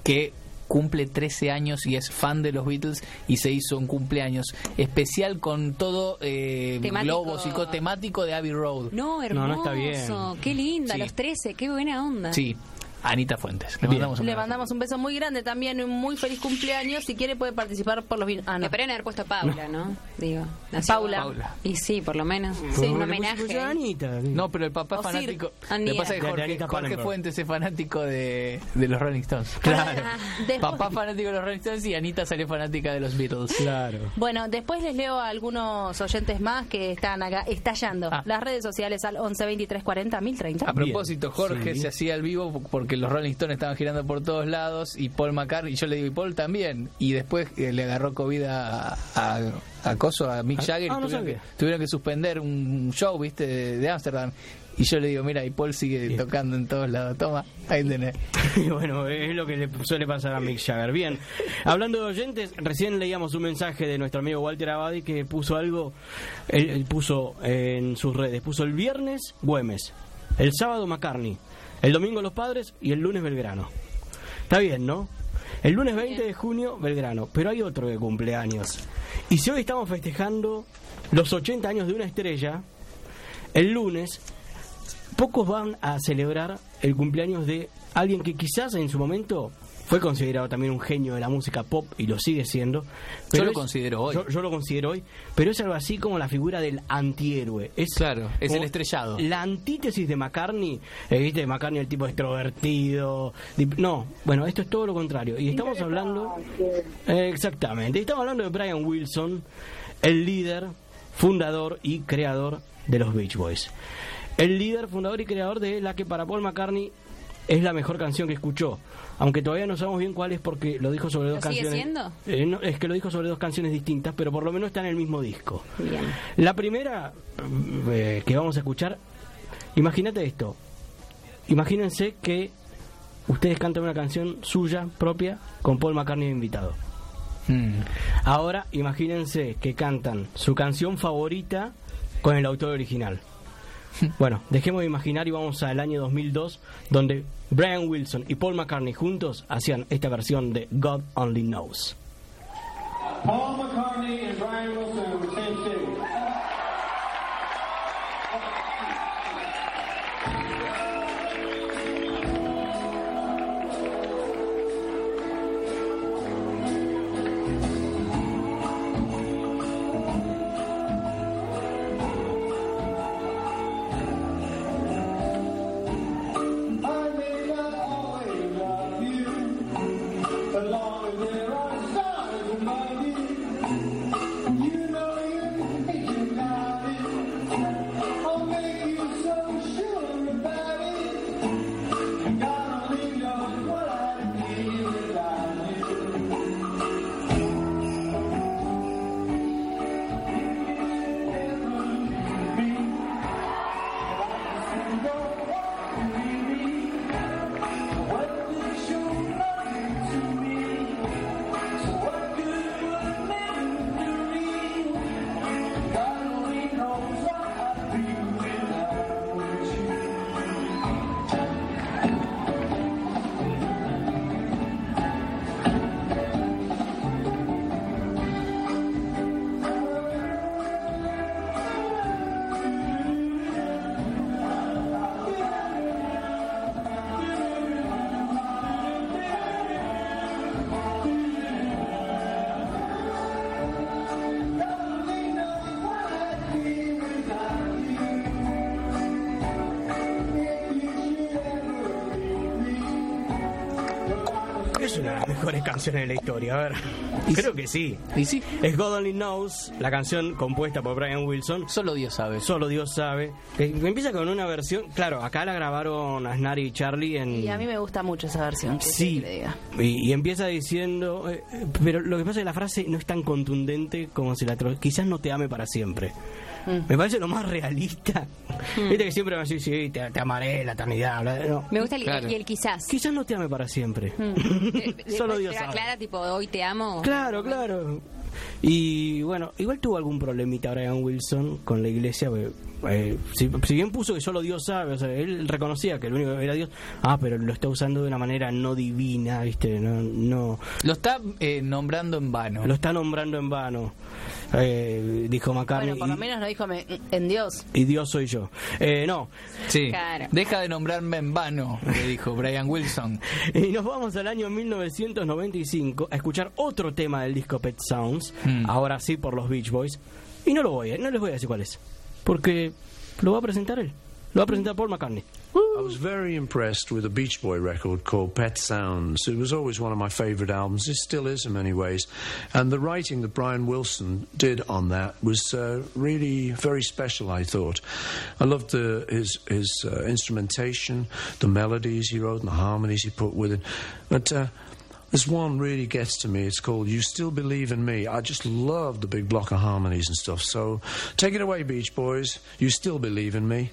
que cumple 13 años y es fan de los Beatles y se hizo un cumpleaños especial con todo eh, Temático. globo psicotemático de Abbey Road. No, hermoso. No, no está bien. Qué linda, Sí. los 13, qué buena onda. Sí, Anita Fuentes. Le mandamos un Le abrazo. mandamos un beso muy grande también, un muy feliz cumpleaños. Si quiere puede participar por los vinos. Ah, no. Haber puesto Paula, ¿no? Digo, nació- Paula. Paula. Y sí, por lo menos. Sí, un homenaje. Anita. No, pero el papá es fanático. Anita. Lo que pasa es que De Jorge. Fuentes es fanático de, de los Rolling Stones. Claro. Después- Papá fanático de los Rolling Stones y Anita salió fanática de los Beatles. Claro. Bueno, después les leo a algunos oyentes más que están acá estallando. Ah. Las redes sociales al 11 23 40 1030. A propósito, Jorge Sí. se hacía al vivo porque los Rolling Stones estaban girando por todos lados y Paul McCartney, y yo le digo, y Paul también. Y después eh, le agarró COVID a, a, a Coso, a Mick Ah, Jagger, ah, no tuvieron, que, tuvieron que suspender un show, viste, de Ámsterdam. Y yo le digo, mira, y Paul sigue tocando en todos lados. Toma, ahí tenés. Y bueno, es lo que le suele pasar a Mick Jagger. Bien, hablando de oyentes, recién leíamos un mensaje de nuestro amigo Walter Abadi que puso algo, él, él puso en sus redes, puso el viernes Güemes, el sábado McCartney, el domingo Los Padres y el lunes Belgrano. Está bien, ¿no? El lunes 20 de junio Belgrano, pero hay otro de cumpleaños. Y si hoy estamos festejando los 80 años de una estrella, el lunes pocos van a celebrar el cumpleaños de alguien que quizás en su momento fue considerado también un genio de la música pop y lo sigue siendo. Yo lo es- considero hoy. Yo, yo lo considero hoy, pero es algo así como la figura del antihéroe. Es Claro, es el estrellado. La antítesis de McCartney, eh, viste, McCartney el tipo extrovertido. No, bueno, esto es todo lo contrario. Y estamos hablando. Eh, exactamente. Y estamos hablando de Brian Wilson, el líder, fundador y creador de los Beach Boys. El líder, fundador y creador de la que para Paul McCartney es la mejor canción que escuchó. Aunque todavía no sabemos bien cuál es porque lo dijo sobre dos ¿Lo sigue canciones. siendo? Eh, no, es que lo dijo sobre dos canciones distintas, pero por lo menos está en el mismo disco. Bien. La primera eh, que vamos a escuchar, imagínate esto. Imagínense que ustedes cantan una canción suya propia con Paul McCartney de invitado. Mm. Ahora imagínense que cantan su canción favorita con el autor original. Bueno, dejemos de imaginar y vamos al año 2002, donde Brian Wilson y Paul McCartney juntos hacían esta versión de God Only Knows. Paul McCartney and Brian Wilson on the same. Canciones de la historia, a ver. Creo que sí. ¿Y sí? Es God Only Knows, la canción compuesta por Brian Wilson. Solo Dios sabe. Solo Dios sabe. Que empieza con una versión, claro, acá la grabaron Asnari y Charlie en... Y a mí me gusta mucho esa versión. que Sí, y, y empieza diciendo, eh, pero lo que pasa es que la frase no es tan contundente como si la tro- quizás no te ame para siempre. Mm. Me parece lo más realista. Mm. Viste que siempre van a decir, sí, te, te amaré la eternidad. bla, no. Me gusta el, Claro. y el quizás. Quizás no te ame para siempre. Mm. Solo Dios sabe. aclara, tipo, hoy te amo. Claro, claro. Y bueno, igual tuvo algún problemita Brian Wilson con la iglesia. porque, eh, si, si bien puso que solo Dios sabe, o sea, él reconocía que el único era Dios, ah, pero lo está usando de una manera no divina, ¿viste? No, no Lo está eh, nombrando en vano. lo está nombrando en vano, eh, dijo McCartney. Bueno, por lo y- menos no dijo me- en Dios. y, Dios soy yo. Eh, no. Sí. Claro. Deja de nombrarme en vano, le dijo Brian Wilson. Y nos vamos al año 1995 a escuchar otro tema del disco Pet Sounds, Hmm. ahora sí por los Beach Boys. Y no lo voy no les voy a decir cuál es, porque lo va a presentar él. Lo va a presentar Paul McCartney. I was very impressed with a Beach Boy record called Pet Sounds. It was always one of my favourite albums. It still is in many ways. And the writing that Brian Wilson did on that was uh, really very special, I thought. I loved the, his, his uh, instrumentation, the melodies he wrote, and the harmonies he put with it. But uh, this one really gets to me. It's called You Still Believe in Me. I just love the big block of harmonies and stuff. So take it away, Beach Boys. You Still Believe in Me.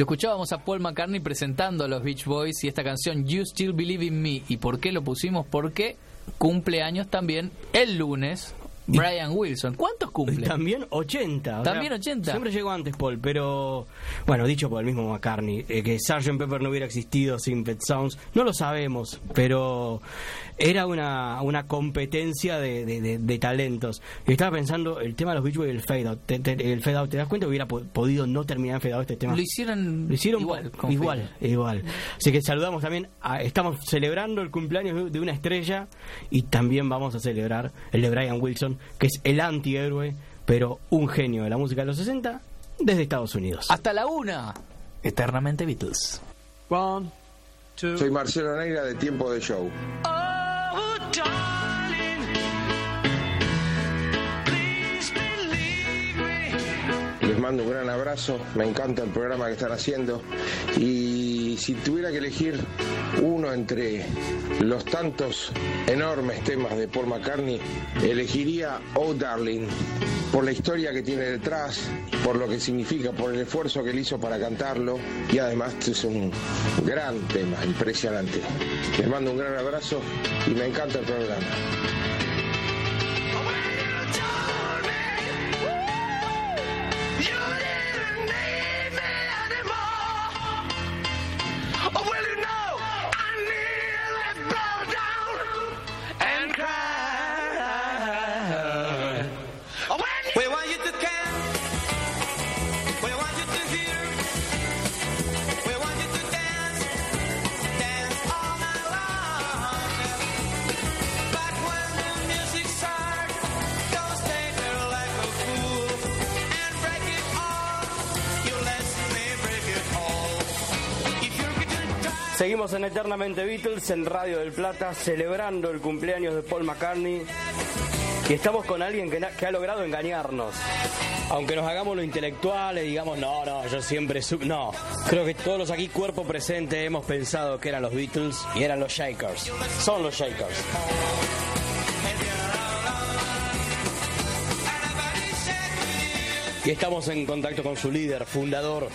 Lo escuchábamos a Paul McCartney presentando a los Beach Boys y esta canción You Still Believe in Me. ¿Y por qué lo pusimos? Porque cumple años también el lunes Brian Wilson. ¿Cuántos cumple? También 80. o También sea, 80. Siempre llegó antes, Paul, pero bueno, dicho por el mismo McCartney, eh, que Sgt. Pepper no hubiera existido sin Pet Sounds, no lo sabemos, pero era una, una competencia de, de- de- de talentos. Y estaba pensando el tema de los Beach Boys y el fade out. Te, te- el fade out, ¿te das cuenta que hubiera po- podido no terminar en fade out este tema? Lo hicieron, Lo hicieron igual. igual, igual. Así que saludamos también, a- estamos celebrando el cumpleaños de una estrella y también vamos a celebrar el de Brian Wilson, que es el antihéroe, pero un genio de la música de los 60 desde Estados Unidos. Hasta la una. Eternamente Beatles. One, Soy Marcelo Negra de Tiempo de Show. Oh, darling, please believe me. Les mando un gran abrazo, me encanta el programa que están haciendo y si tuviera que elegir uno entre los tantos enormes temas de Paul McCartney, elegiría Oh Darling por la historia que tiene detrás, por lo que significa, por el esfuerzo que él hizo para cantarlo y además es un gran tema, impresionante. Les mando un gran abrazo y me encanta el programa. Seguimos en Eternamente Beatles en Radio del Plata celebrando el cumpleaños de Paul McCartney y estamos con alguien que, que ha logrado engañarnos. Aunque nos hagamos lo intelectuales, digamos, no, no, yo siempre... su-". No, creo que todos los aquí cuerpo presente hemos pensado que eran los Beatles y eran los Shakers. Son los Shakers. Y estamos en contacto con su líder, fundador.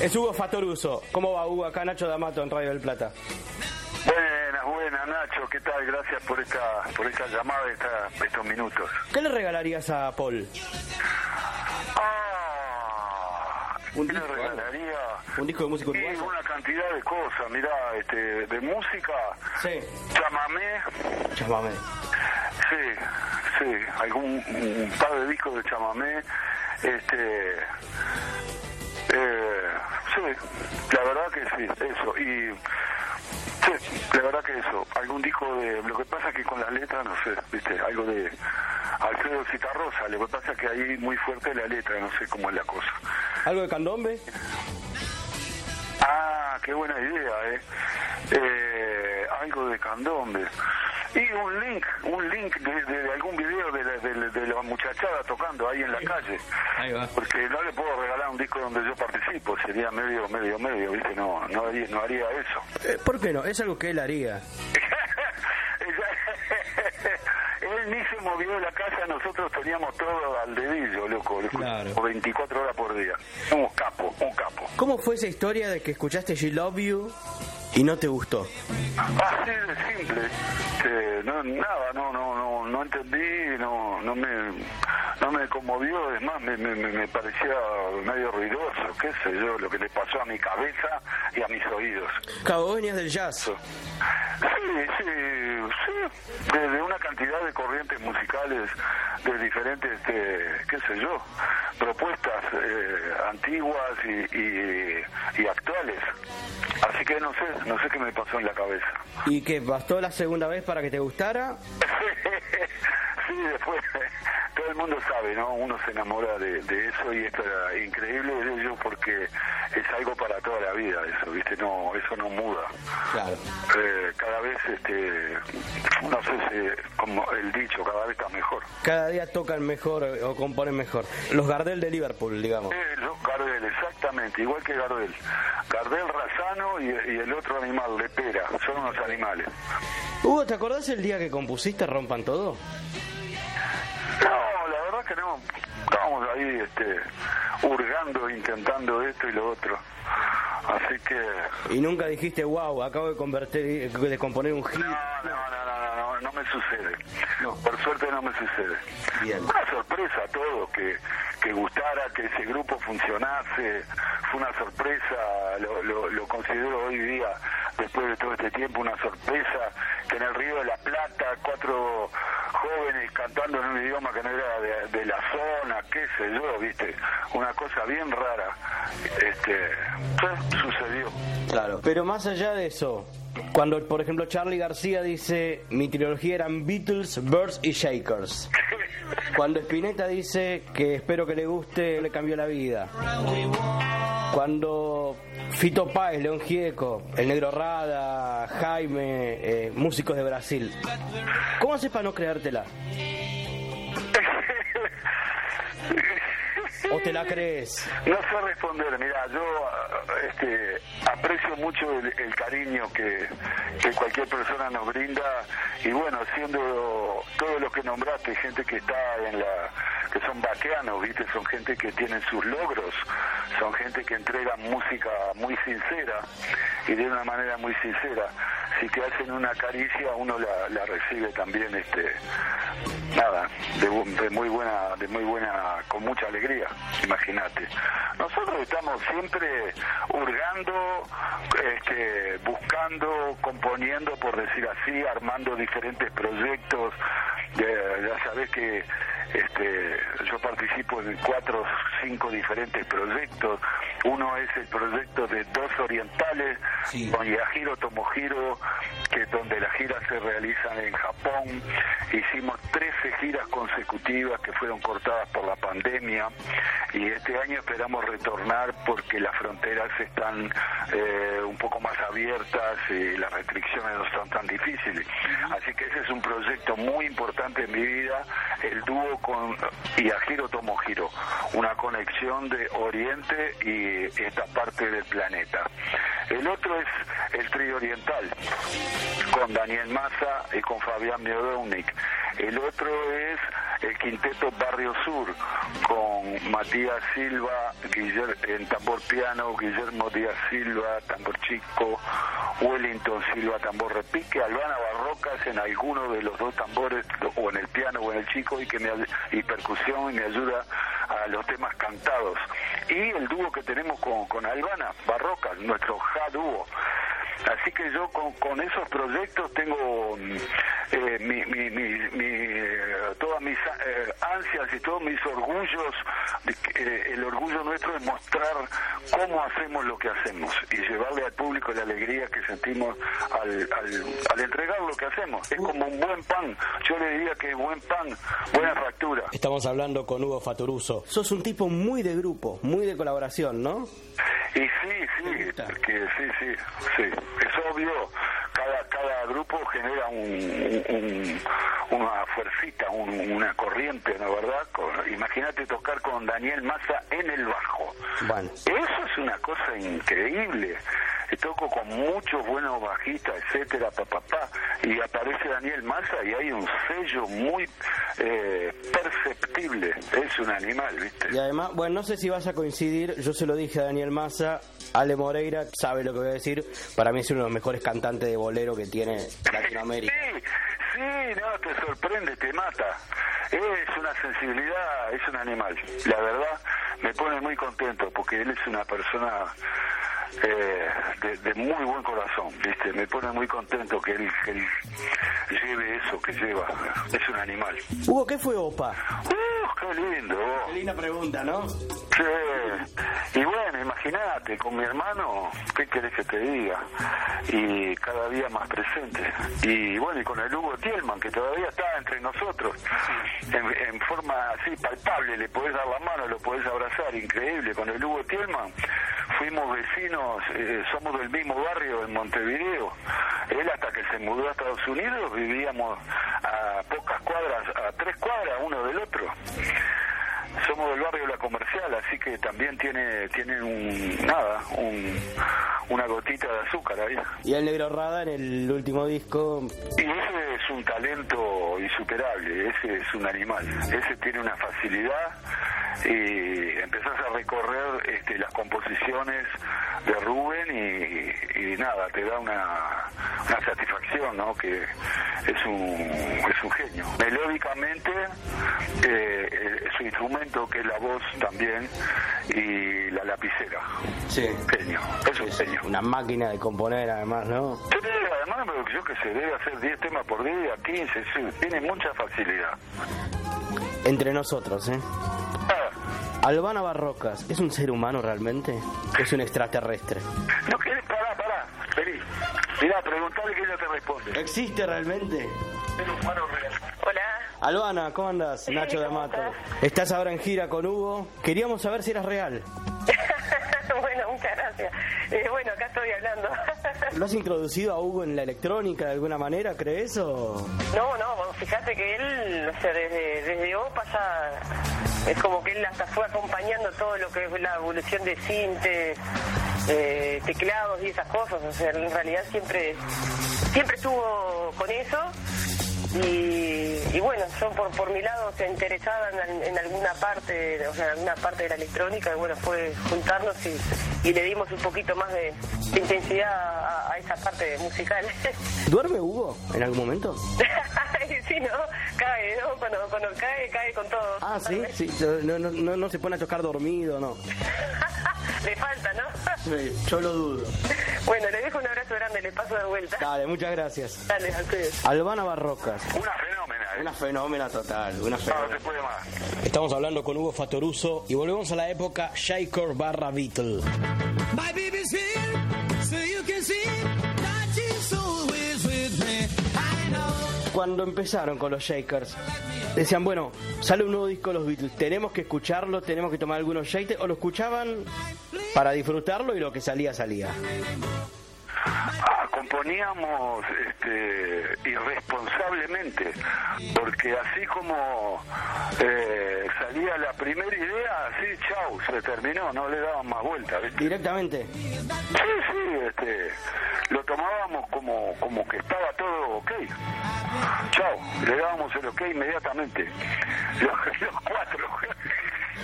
Es Hugo Fatoruso. ¿Cómo va Hugo? Acá Nacho D'Amato en Radio del Plata. Buenas, buenas, Nacho, ¿qué tal? Gracias por esta, por esta llamada, esta, estos minutos. ¿Qué le regalarías a Paul? ¿Un disco? regalaría? ¿Un disco de música Sí, uruguaya? una cantidad de cosas, mirá, este, de música, Sí. chamamé, Llámame. Sí, sí, algún un par de discos de chamamé, este, eh, sí, la verdad que sí, eso, y sí, la verdad que eso, algún disco de, lo que pasa es que con las letras, no sé, viste, algo de Alfredo Citarrosa, lo que pasa es que ahí muy fuerte la letra, no sé cómo es la cosa. ¿Algo de candombe? Ah, qué buena idea, ¿eh? Eh, algo de candombe. Y un link, un link de, de- de algún video de la, de la- de la muchachada tocando ahí en la calle. Ahí va. Porque no le puedo regalar un disco donde yo participo, sería medio, medio, medio, ¿viste? No, no haría, no haría eso. Eh, ¿Por qué no? Es algo que él haría. Él ni se movió de la casa, nosotros teníamos todo al dedillo, loco, loco, Claro. 24 horas por día. Un capo, un capo. ¿Cómo fue esa historia de que escuchaste She Love You y no te gustó? Así de simple. Eh, no, nada, no, no, no, no entendí, no, no me, no me conmovió, es más, me, me, me- parecía medio ruidoso, qué sé yo, lo que le pasó a mi cabeza y a mis oídos. Cabo del jazz. Sí, sí, sí, de, de una cantidad de corrientes musicales de diferentes, este, qué sé yo, propuestas eh, antiguas y, y, y actuales. Así que no sé, no sé qué me pasó en la cabeza. ¿Y que bastó la segunda vez para que te gustara? Sí, después todo el mundo sabe, ¿no? Uno se enamora de, de eso y esto era increíble de ello porque es algo para toda la vida eso, ¿viste? No, eso no muda. Claro. Eh, cada vez, este, no sé si, como el dicho, cada vez está mejor. Cada día tocan mejor eh, o componen mejor. Los Gardel de Liverpool, digamos. Eh, lo- Gardel, exactamente, igual que Gardel. Gardel Razano y, y el otro animal, Lepera, son unos animales. Hugo, ¿te acordás el día que compusiste Rompan Todo? No, la verdad que no. Estábamos ahí este, hurgando, intentando esto y lo otro. Así que Y nunca dijiste, wow, acabo de convertir, de componer un hit. no, no, no, no, no, no me sucede. Por suerte no me sucede. Bien. Una sorpresa todo, que, que gustara, que ese grupo funcionase. Fue una sorpresa, lo, lo, lo considero hoy día, después de todo este tiempo, una sorpresa que en el Río de la Plata, cuatro jóvenes cantando en un idioma que no era de, de la zona, qué sé yo, viste, una cosa bien rara. Este, sucedió. Claro. Pero más allá de eso, cuando por ejemplo Charlie García dice mi trilogía eran Beatles, Birds y Shakers. Cuando Spinetta dice que espero que le guste, le cambió la vida. cuando Fito Páez, León Gieco, El Negro Rada, Jaime, eh, músicos de Brasil, ¿cómo haces para no creértela? ¿O te la crees? No sé responder, mira, yo ah, este, aprecio mucho el, cariño que, que cualquier persona nos brinda y bueno, siendo todo lo que nombraste, gente que está en la que son vaqueanos, ¿viste? Son gente que tienen sus logros, son gente que entrega música muy sincera y de una manera muy sincera. Si te hacen una caricia, uno la, recibe también, este, nada, de, de muy buena, de muy buena, con mucha alegría, imagínate. Nosotros estamos siempre hurgando, este, buscando, componiendo, por decir así, armando diferentes proyectos. Ya- sabés que este, yo participo en cuatro o cinco diferentes proyectos. Uno es el proyecto de Dos Orientales con Yahiro Tomohiro, que donde las giras se realizan en Japón. Hicimos 13 giras consecutivas que fueron cortadas por la pandemia y este año esperamos retornar porque las fronteras están eh, un poco más abiertas y las restricciones no son tan difíciles. Así que ese es un proyecto muy importante en mi vida, el dúo con Yahiro Tomohiro, una conexión de Oriente y esta parte del planeta. El otro es el trío oriental, con Daniel Massa y con Fabián Miodownik. El otro es el quinteto Barrio Sur, con Matías Silva Guiller- en tambor piano, Guillermo Díaz Silva, tambor chico, Wellington Silva, tambor repique, Albana Barrocas en alguno de los dos tambores, o en el piano o en el chico, y, que me, y percusión y me ayuda a los temas cantados. Y el dúo que tenemos con, con Albana Barrocas, nuestro ja dúo. Así que yo con, con esos proyectos tengo mm, eh, mi, mi- mi- mi, todas mis eh, ansias y todos mis orgullos. de que, eh, el orgullo nuestro es mostrar cómo hacemos lo que hacemos y llevarle al público la alegría que sentimos al, al, al entregar lo que hacemos. Es como un buen pan. Yo le diría que buen pan, buena factura. Estamos hablando con Hugo Fatoruso. Sos un tipo muy de grupo, muy de colaboración, ¿no? Y sí, sí, porque sí, sí, sí, es obvio, cada, cada grupo genera un, un- una fuercita, un- una corriente, ¿no verdad? Imagínate tocar con Daniel Massa en el bajo. Bueno. Eso es una cosa increíble. Toco con muchos buenos bajistas, etcétera, papá, pa, y aparece Daniel Massa y hay un sello muy eh, perceptible. Es un animal, ¿viste? Y además, bueno, no sé si vas a coincidir, yo se lo dije a Daniel Massa, Ale Moreira sabe lo que voy a decir, para mí es uno de los mejores cantantes de bolero que tiene Latinoamérica. Sí, sí, no, te sorprende, te mata. Es una sensibilidad, es un animal. La verdad, me pone muy contento porque él es una persona eh, de, de muy buen corazón, ¿viste? Me pone muy contento que él, que él lleve eso que lleva. Es un animal. Hugo, ¿qué fue OPA? ¡Uh, qué lindo! Qué linda pregunta, ¿no? Sí. Y bueno, imagínate, con mi hermano, ¿qué querés que te diga? Y cada día más presente. Y bueno, y con el Hugo Tielman, que todavía está entre nosotros, en, en forma así palpable, le podés dar la mano, lo podés abrazar, increíble. Con el Hugo Tielman fuimos vecinos, eh, somos del mismo barrio en Montevideo. Él hasta que se mudó a Estados Unidos vivíamos a pocas cuadras, a tres cuadras uno del otro somos del barrio La Comercial, así que también tiene tiene un nada, un, una gotita de azúcar ahí. Y el Negro Rada en el último disco, Y ese es un talento insuperable, ese es un animal, ese tiene una facilidad y empezás a recorrer este, las composiciones de Rubén y, y nada, te da una, una satisfacción, ¿no? Que es un, es un genio. Melódicamente, eh, su instrumento que es la voz también y la lapicera. Sí. Genio, es un genio. una máquina de componer además, ¿no? Sí, además yo que se debe hacer 10 temas por día, 15, sí, tiene mucha facilidad. Entre nosotros, ¿eh? Albana Barrocas, ¿es un ser humano realmente? ¿Es un extraterrestre? No vení. Mirá, preguntale que ella te responde. ¿Existe realmente? Ser humano real. Hola. Albana, ¿cómo andas? Nacho de Amato. Estás ahora en gira con Hugo. Queríamos saber si eras real. bueno, muchas gracias. Eh, bueno, acá estoy hablando. ¿Lo has introducido a Hugo en la electrónica de alguna manera, crees? O... No, no, fíjate que él, o sea, desde, desde OPA ya es como que él hasta fue acompañando todo lo que es la evolución de sintes, eh, teclados y esas cosas. O sea, en realidad siempre, siempre estuvo con eso. Y, y bueno, yo por, por mi lado se interesaba en, en alguna parte, o sea, en alguna parte de la electrónica, y bueno, fue juntarnos y, y le dimos un poquito más de, de intensidad a, a esa parte musical. ¿Duerme Hugo en algún momento? sí, ¿no? Cae, ¿no? Cuando, cuando cae, cae con todo. Ah, sí, sí. No, no, no, no se pone a tocar dormido, no. Le falta, ¿no? Sí, yo lo dudo. Bueno, le dejo un abrazo grande, le paso de vuelta. Dale, muchas gracias. Dale, a ustedes. Albana Barrocas. Una fenómena, ¿eh? Una fenómena total, una fenómena. no se puede más. Estamos hablando con Hugo Fatoruso y volvemos a la época Shaker barra Beatle. My baby's here, so you can see that she's always with me. I know. Cuando empezaron con los Shakers, decían, bueno, sale un nuevo disco de los Beatles, tenemos que escucharlo, tenemos que tomar algunos shakers, o lo escuchaban para disfrutarlo y lo que salía, salía. Ah, componíamos este, irresponsablemente, porque así como eh, salía la primera idea, así, chau, se terminó, no le daban más vuelta, ¿viste? Directamente. Sí, sí, este, lo tomábamos como, como que estaba todo ok. Chau, le dábamos el ok inmediatamente. Los, los cuatro.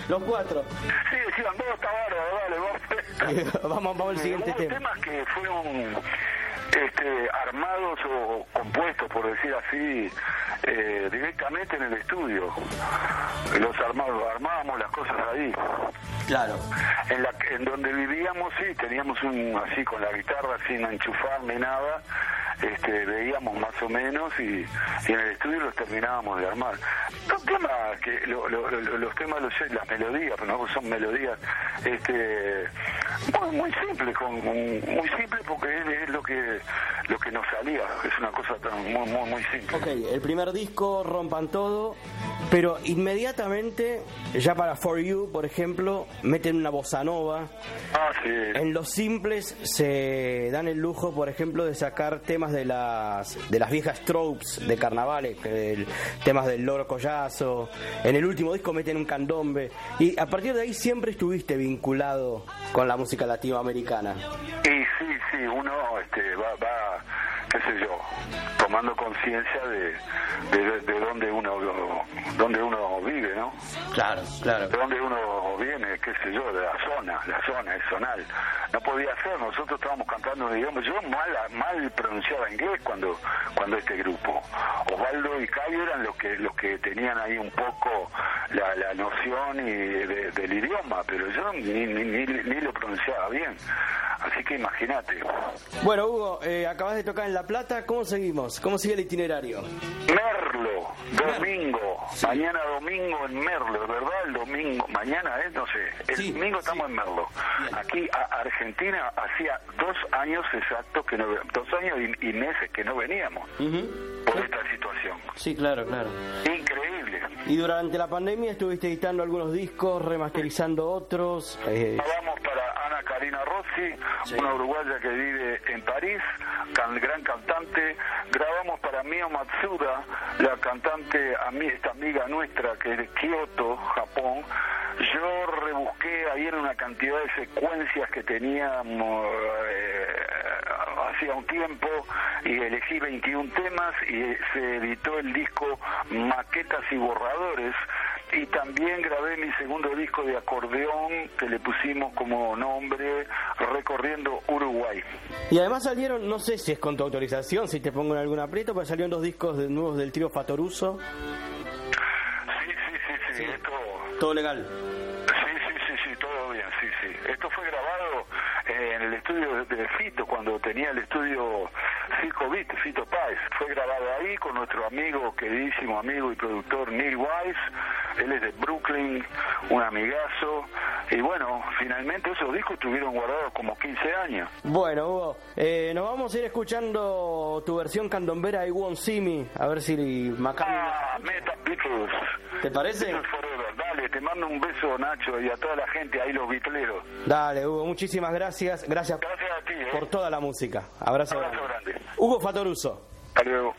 Los cuatro. Sí, decían, vos está bárbaro, dale, vamos. vamos, vamos al siguiente tema. temas que fueron este, armados o compuestos, por decir así, eh, directamente en el estudio. Los armados, armábamos las cosas ahí. Claro. En, la, en donde vivíamos, sí, teníamos un así con la guitarra sin enchufar ni nada. Este, veíamos más o menos y, y en el estudio los terminábamos de armar. Los temas, que, lo- lo- lo- los temas, los- las melodías, no son melodías este, muy, muy simples, con, muy simple porque es, es lo que lo que nos salía, es una cosa tan, muy, muy, muy simple. Ok, el primer disco, Rompan Todo, pero inmediatamente, ya para For You, por ejemplo, meten una bossa nova. Ah, sí. En los simples se dan el lujo, por ejemplo, de sacar temas de las de las viejas tropes de carnavales, el- temas del loro collazo. En el último disco meten un candombe. Y a partir de ahí siempre estuviste vinculado con la música latinoamericana. Y sí, sí, uno este, va, va, qué sé yo, tomando conciencia de, de, de dónde uno dónde uno vive, ¿no? Claro, claro. De dónde uno viene, qué sé yo, de la zona, la zona es zonal. No podía ser, nosotros estábamos cantando un idioma, yo mal, mal pronunciaba inglés cuando cuando este grupo. Osvaldo y Cayo eran los que los que tenían ahí un poco la, la noción y de- del idioma, pero yo ni, ni, ni, ni lo pronunciaba bien. Así que imagínate. Bueno, Hugo, eh, acabas de tocar en La Plata. ¿Cómo seguimos? ¿Cómo sigue el itinerario? Merlo, domingo, mañana domingo en Merlo, ¿verdad? El domingo, mañana es, no sé, el domingo estamos en Merlo. Aquí a Argentina hacía dos años exactos que no, dos años y, y meses que no veníamos por esta situación. Sí, claro, claro. Increíble. Y durante la pandemia estuviste editando algunos discos, remasterizando otros. eh, Grabamos para Ana Karina Rossi, una uruguaya que vive en París, can- gran cantante. Grabamos para Mio Matsuda, la cantante, esta amiga nuestra que es de Kioto, Japón. Yo rebusqué ahí en una cantidad de secuencias que teníamos eh, hacía un tiempo y elegí 21 temas y se editó el disco Maquetas y Borradores y también grabé mi segundo disco de acordeón que le pusimos como nombre Recorriendo Uruguay. Y además salieron, no sé si es con tu autorización, si te pongo en algún aprieto, pero salieron dos discos de- nuevos del trío Fatoruso. Sí, sí, sí, sí, esto... Todo legal. Sí, sí, sí, sí, todo bien, sí, sí. Esto fue grabado en el estudio de, de Fito, cuando tenía el estudio Circo Beat, Fito Páez. Fue grabado ahí con nuestro amigo, queridísimo amigo y productor Neil Wise. Él es de Brooklyn, un amigazo. Y bueno, finalmente esos discos estuvieron guardados como 15 años. Bueno, Hugo, eh, nos vamos a ir escuchando tu versión candombera I Won't See Me, a ver si McCartney... Ah, Meta Beatles. ¿Te parece? Beatles Forever, dale. Te mando un beso, Nacho, y a toda la gente, ahí los vitleros. Dale, Hugo, muchísimas gracias. Gracias, Gracias a ti, ¿eh? por toda la música. Abrazo, Abrazo grande. grande. Hugo Fatoruso. Hasta luego.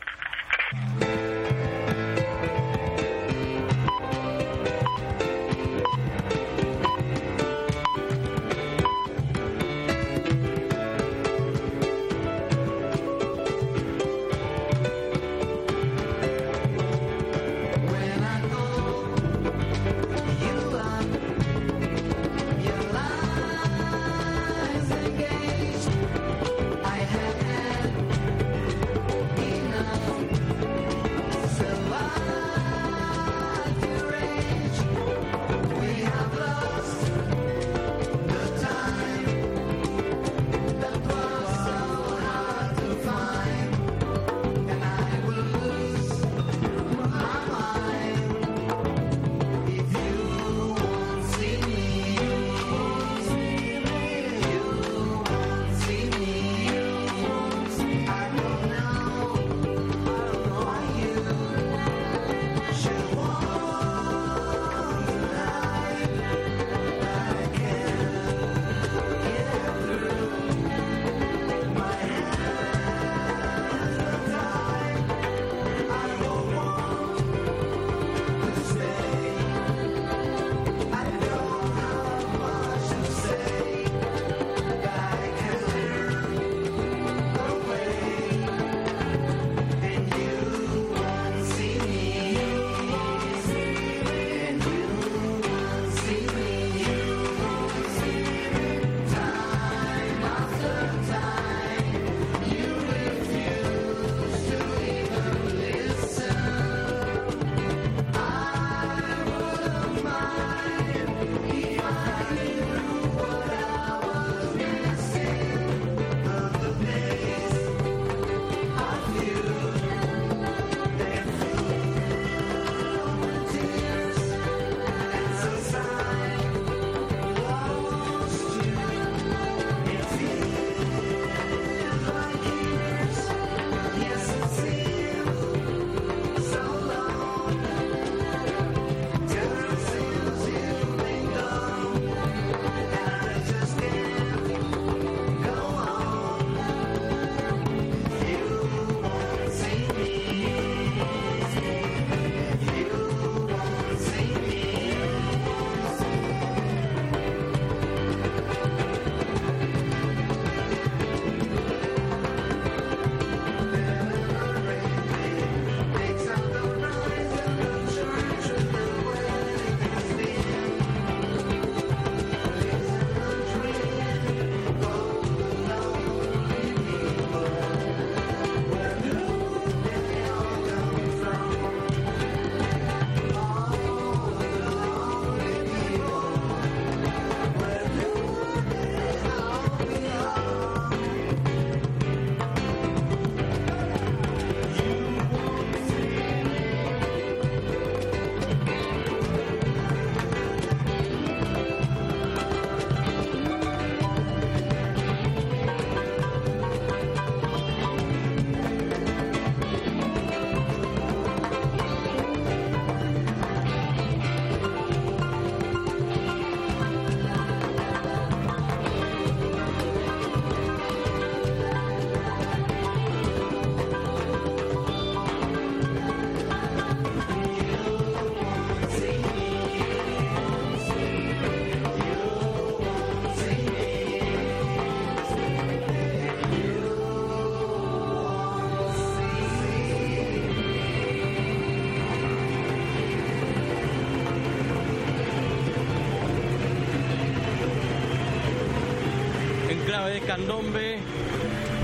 De candombe.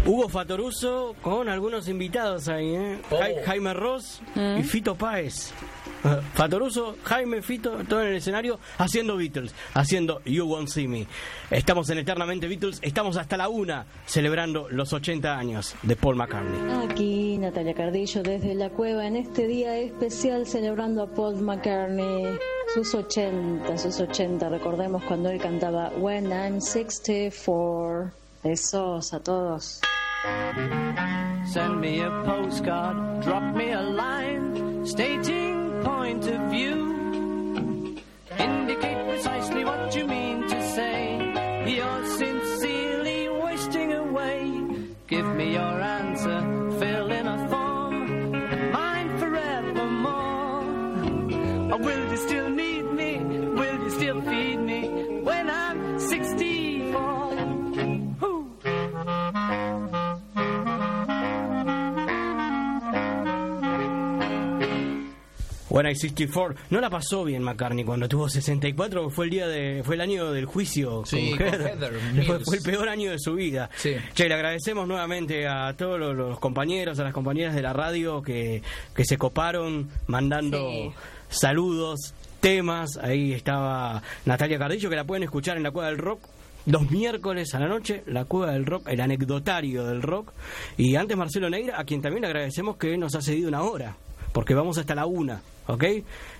Hugo Fatoruso con algunos invitados ahí, ¿eh? Oh. Ja- Jaime Ross y Fito Páez. Ah, Fatoruso, Jaime, Fito, todo en el escenario haciendo Beatles, haciendo You Won't See Me. Estamos en Eternamente Beatles, estamos hasta la una celebrando los 80 años de Paul McCartney. Aquí Natalia Cardillo desde la cueva en este día especial celebrando a Paul McCartney, sus 80, sus 80. Recordemos cuando él cantaba When I'm 64. Besos a todos. Send me a postcard, drop me a line, stating point of view. When I 64. No la pasó bien McCartney cuando tuvo 64, fue el día de fue el año del juicio Sí, con con Heather. Fue, el peor año de su vida. Sí. Che, le agradecemos nuevamente a todos los, los compañeros, a las compañeras de la radio que, que se coparon mandando Sí. saludos, temas. Ahí estaba Natalia Cardillo, que la pueden escuchar en la Cueva del Rock. Los miércoles a la noche, la Cueva del Rock, el anecdotario del rock. Y antes Marcelo Neira, a quien también le agradecemos que nos ha cedido una hora, porque vamos hasta la una, ¿ok?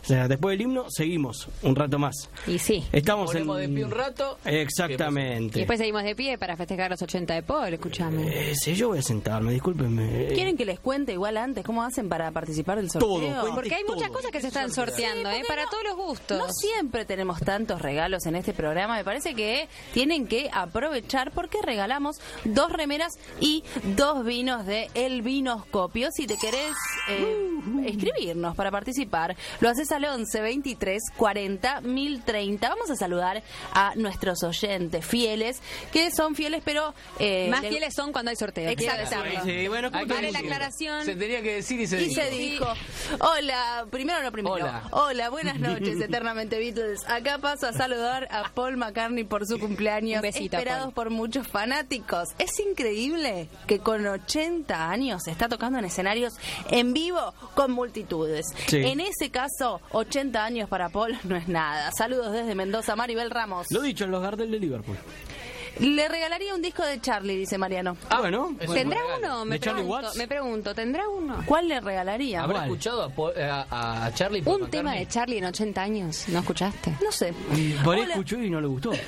Sea, después del himno, seguimos un rato más. Y sí. Estamos en... de pie un rato. Y Exactamente. después seguimos de pie para festejar los 80 de Paul, escuchame. Eh, sí, yo voy a sentarme, discúlpenme. ¿Quieren que les cuente igual antes cómo hacen para participar del sorteo? Todo, Porque hay muchas cosas que se están sorteando, ¿eh? Para todos los gustos. No siempre tenemos tantos regalos en este programa. Me parece que tienen que aprovechar porque regalamos dos remeras y dos vinos de El Vinoscopio. Si te querés eh, escribirnos para participar, lo haces al 11 23 40 1030. Vamos a saludar a nuestros oyentes fieles, que son fieles, pero. eh, Más le- fieles son cuando hay sorteo. decirlo. Sí, bueno, ¿cómo Hay te Vale la aclaración. Se tenía que decir y se Y dijo. se dijo, hola, primero lo primero. Hola. Hola, buenas noches, eternamente Beatles. Acá paso a saludar a Paul McCartney por su cumpleaños, Un besito, esperados Paul. por muchos fanáticos. Es increíble que con 80 años se está tocando en escenarios en vivo con multitudes. Sí. En ese caso, 80 años para Paul no es nada. Saludos desde Mendoza, Maribel Ramos. Lo dicho, en los Gardel de Liverpool. Le regalaría un disco de Charlie, dice Mariano. Ah, bueno. ¿Tendrá uno? Me ¿De Charlie pregunto, Watts? me pregunto, ¿tendrá uno? ¿Cuál le regalaría? ¿Habrá ¿Cuál? escuchado a, Po- a- a Charlie Paul Un tema de Charlie en 80 años, ¿no escuchaste? No sé. Por ahí Hola. escuchó y no le gustó.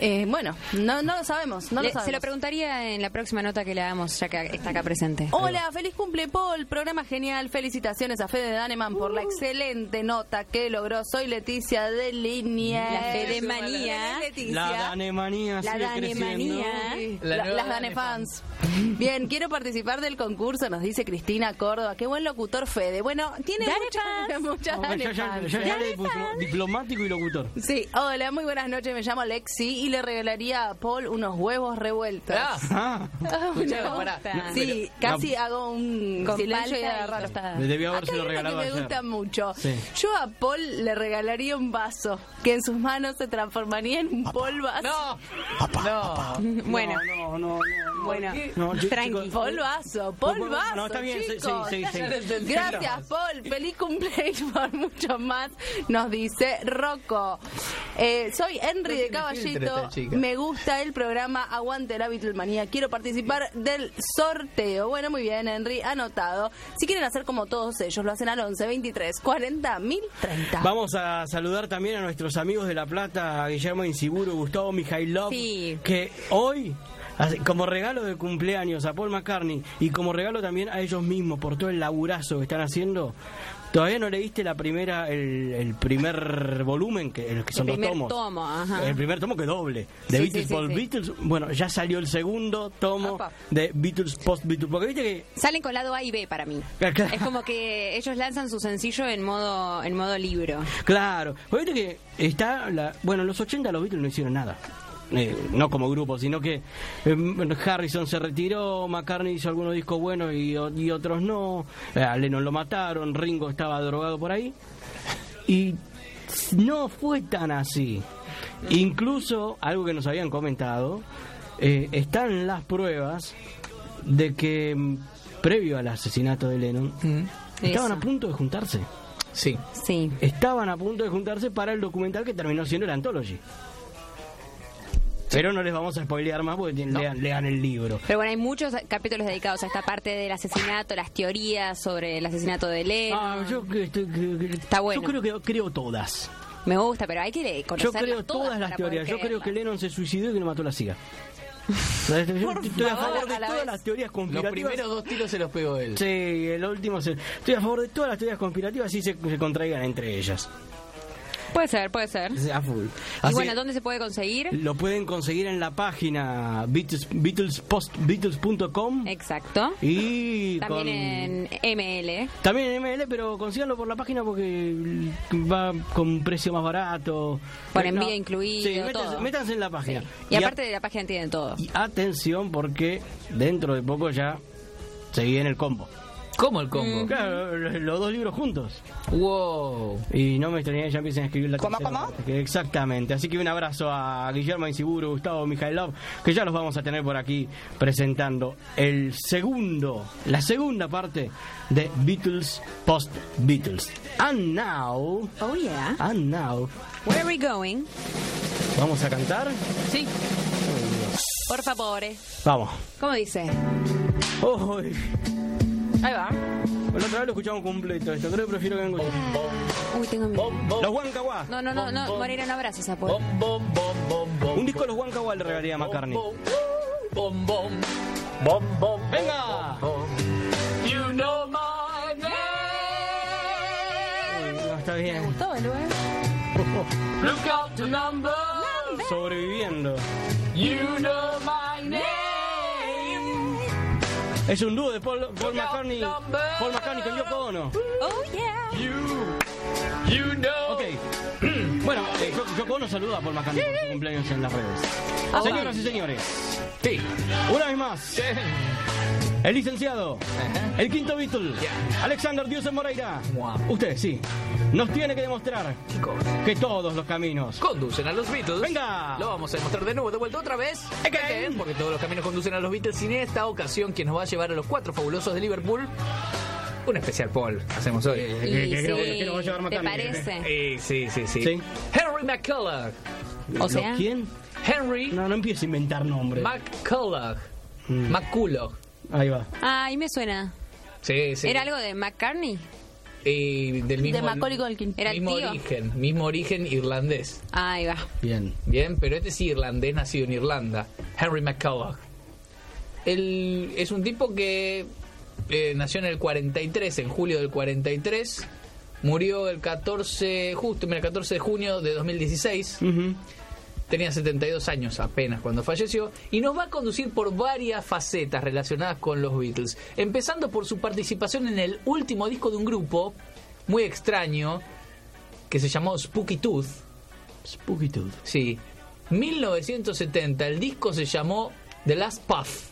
Eh, bueno, no, no lo sabemos, no lo sabemos. se lo preguntaría en la próxima nota que le hagamos, ya que está acá presente. Hola, feliz cumple Paul, programa genial, felicitaciones a Fede Daneman por la excelente nota que logró. Soy Leticia de Línea. La Fede Manía. La danemanía La danemanía. La las Dane Danefans. Bien, quiero participar del concurso, nos dice Cristina Córdoba. Qué buen locutor Fede. Bueno, tiene muchas, muchas No, ya, ya, ya, diplomático y locutor. Sí, hola, muy buenas noches, me llamo Lexi y le regalaría a Paul unos huevos revueltos. Ah, Ah, Ah, no. pará. Sí, Pero- casi hago un Con silencio y agarrar. debió hay uno regalado que me ayer. gusta mucho. Sí. Yo a Paul le regalaría un vaso que en sus manos se transformaría en un polvazo. no, no. Bueno, No, no, no. no. bueno, tranqui. chicos, Polvazo, polvazo. No, está bien, sí, chicos. sí, sí, lo. Gracias, Paul. Feliz cumpleaños por mucho más. Nos dice Rocco. Eh, soy Henry de Caballito. Me gusta el programa Aguante la Beatlemanía. Quiero participar del sorteo. Bueno, muy bien, Henry. Anotado. Si quieren hacer como todos ellos, lo hacen al 11 23 40 1030. Vamos a saludar también a nuestros amigos de La Plata, a Guillermo Insiburo, Gustavo Mijailov, Sí. que hoy, como regalo de cumpleaños a Paul McCartney y como regalo también a ellos mismos por todo el laburazo que están haciendo, todavía no leíste la primera, el, el primer volumen, que, el que son El dos tomos. tomo, ajá. El primer tomo que doble. De Sí, Beatles sí, sí. Beatles. Bueno, ya salió el segundo tomo de Beatles post Beatles. Porque viste que Salen con lado A y B para mí. Claro. Es como que ellos lanzan su sencillo en modo en modo libro. Claro, porque viste que está la, bueno, en los 80 los Beatles no hicieron nada. Eh, no como grupo, sino que eh, Harrison se retiró, McCartney hizo algunos discos buenos y, otros no, eh, a Lennon lo mataron, Ringo estaba drogado por ahí, y no fue tan así. Incluso, algo que nos habían comentado, eh, están las pruebas de que mm, previo al asesinato de Lennon, estaban Eso. a punto de juntarse. Sí. Sí. Estaban a punto de juntarse para el documental que terminó siendo el Anthology. Pero no les vamos a spoilear más porque lean, lean el libro. Pero bueno, hay muchos capítulos dedicados a esta parte del asesinato, las teorías sobre el asesinato de Lennon. Ah, yo, Está bueno. yo creo que creo todas. Me gusta, pero hay que Yo conocerlas creo todas las teorías. Yo creo que. Lennon se suicidó y que lo mató la SIGA. Yo estoy a favor, de a la todas vez. las teorías Los conspirativas. primeros dos tiros se los pegó él. Sí, el último. se- Estoy a favor de todas las teorías conspirativas y se, se contraigan entre ellas. Puede ser, puede ser. A full. Y bueno, ¿dónde se puede conseguir? lo pueden conseguir en la página Beatles, Beatles post- Beatles.com Exacto. y También con- en ML. También en ML, pero consíganlo por la página porque va con un precio más barato. Eh, envío incluido, Sí, métanse, todo. métanse en la página. Y, a- aparte de la página tienen todo. y atención porque dentro de poco ya se viene el combo. ¿Cómo el combo? Claro, los dos libros juntos. Wow. Y no me extrañaría que ya empiecen a escribir la ¿Cómo, cómo? Exactamente. Así que un abrazo a Guillermo Insiburo, Gustavo Mijailov, que ya los vamos a tener por aquí presentando el segundo, la segunda parte de Beatles Post Beatles. And now, Oh yeah. and now, Where are we going? ¿vamos a cantar? Sí. Por favor. Vamos. ¿Cómo dice? Uy, Ahí va. la otra vez lo escuchamos completo esto, creo que prefiero que venga Uy, tengo miedo. Los Huancahuá. No, no, no, no. Morir en abrazos, a Paul. Un disco de los Huancahuá le regalaría a McCartney. Bom, bom. Bom, bom. ¡Venga! You know my Uy, no, está bien. Todo el lugar. Look out the number. Sobreviviendo. You know my name. Es un dúo de Paul, Paul McCartney. Paul McCartney con Yoko Ono. Oh yeah. You, you know. Ok. Bueno, eh, Yo- Yoko Ono saluda a Paul McCartney por su cumpleaños en las redes. Ah, Señoras y señores. Sí. Una vez más. El licenciado. El quinto Beatle. Alexander Diose Moreira. Usted, sí. Nos tiene que demostrar que todos los caminos Conducen a los Beatles. Venga. Lo vamos a demostrar de nuevo, de vuelta otra vez. Again, Porque todos los caminos conducen a los Beatles. Y en esta ocasión, quien nos va a llevar a los cuatro fabulosos de Liverpool. Un especial Paul hacemos hoy. Y sí, ¿te parece? Eh, sí, sí, sí. Sí. Henry McCullough. O sea, ¿Quién? Henry No, no empiece a inventar nombres. McCullough. Mm. McCullough. Ahí va. Ay, me suena. Sí, sí. ¿Era algo de McCartney? Y del mismo, De Macaulay Culkin. ¿Era mismo tío? origen, mismo origen irlandés. Ahí va. Bien. Bien, pero este sí irlandés nacido en Irlanda. Henry McCullough. Él es un tipo que eh, nació en el 43, en julio del 43. Murió el 14, justo el 14 de junio de 2016. Ujú. Tenía 72 años apenas cuando falleció y nos va a conducir por varias facetas relacionadas con los Beatles, empezando por su participación en el último disco de un grupo muy extraño que se llamó Spooky Tooth. Spooky Tooth. Sí. 1970, el disco se llamó The Last Puff.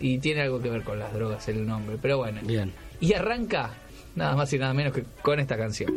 Y tiene algo que ver con las drogas el nombre, pero bueno. Bien. Y arranca nada más y nada menos que con esta canción.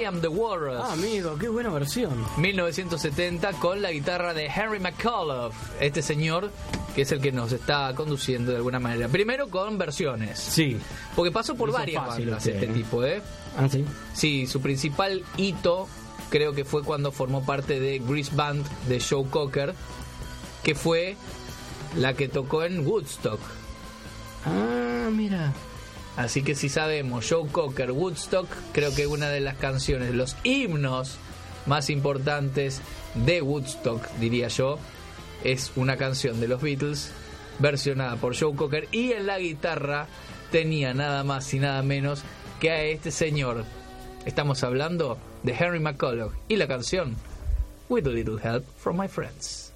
I Am the Walrus. Ah, amigo, qué buena versión. 1970 con la guitarra de Henry McAuliffe, este señor que es el que nos está conduciendo de alguna manera. Primero con versiones. Sí. Porque pasó por varias bandas usted, este ¿eh? tipo, ¿eh? Ah, sí. Sí, su principal hito creo que fue cuando formó parte de Grease Band de Joe Cocker, que fue la que tocó en Woodstock. Ah, mira. Así que si sabemos, Joe Cocker, Woodstock, creo que una de las canciones, los himnos más importantes de Woodstock, diría yo, es una canción de los Beatles versionada por Joe Cocker y en la guitarra tenía nada más y nada menos que a este señor. Estamos hablando de Henry McCullough y la canción With a Little Help from My Friends.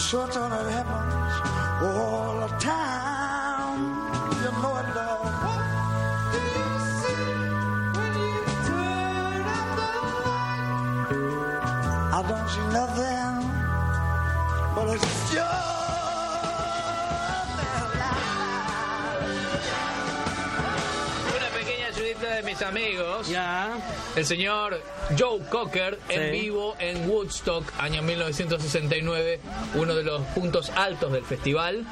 I'm certain it happens all mis amigos. El señor Joe Cocker en Sí. vivo en Woodstock, año 1969, uno de los puntos altos del festival,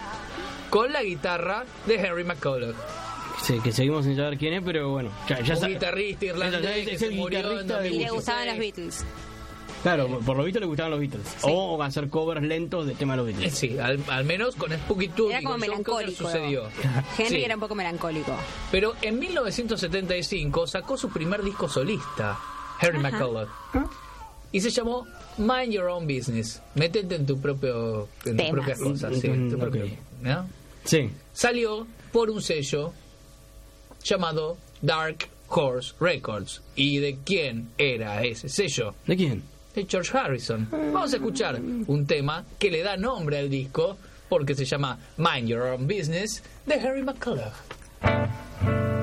con la guitarra de Henry McCullough. Sí, que seguimos sin saber quién es, pero bueno. Ya, ya un guitarrista irlandés Es- es que el se murió en guitarrista de Y le 2016. gustaban los Beatles. Claro, por lo visto le gustaban los Beatles. O hacer covers lentos de tema de los Beatles. Sí, al, al menos con Spooky Tooth Era y como melancólico. sucedió. Henry Sí. era un poco melancólico. Pero en 1975 sacó su primer disco solista, Henry Ajá. McCullough. Y se llamó Mind Your Own Business. Métete en tu propio en tus propias cosas, sí, en tu Mm, propio, ok. ¿no? Sí. Salió por un sello llamado Dark Horse Records. ¿Y de quién era ese sello? ¿De quién? George Harrison. Vamos a escuchar un tema que le da nombre al disco porque se llama Mind Your Own Business de Henry McCullough.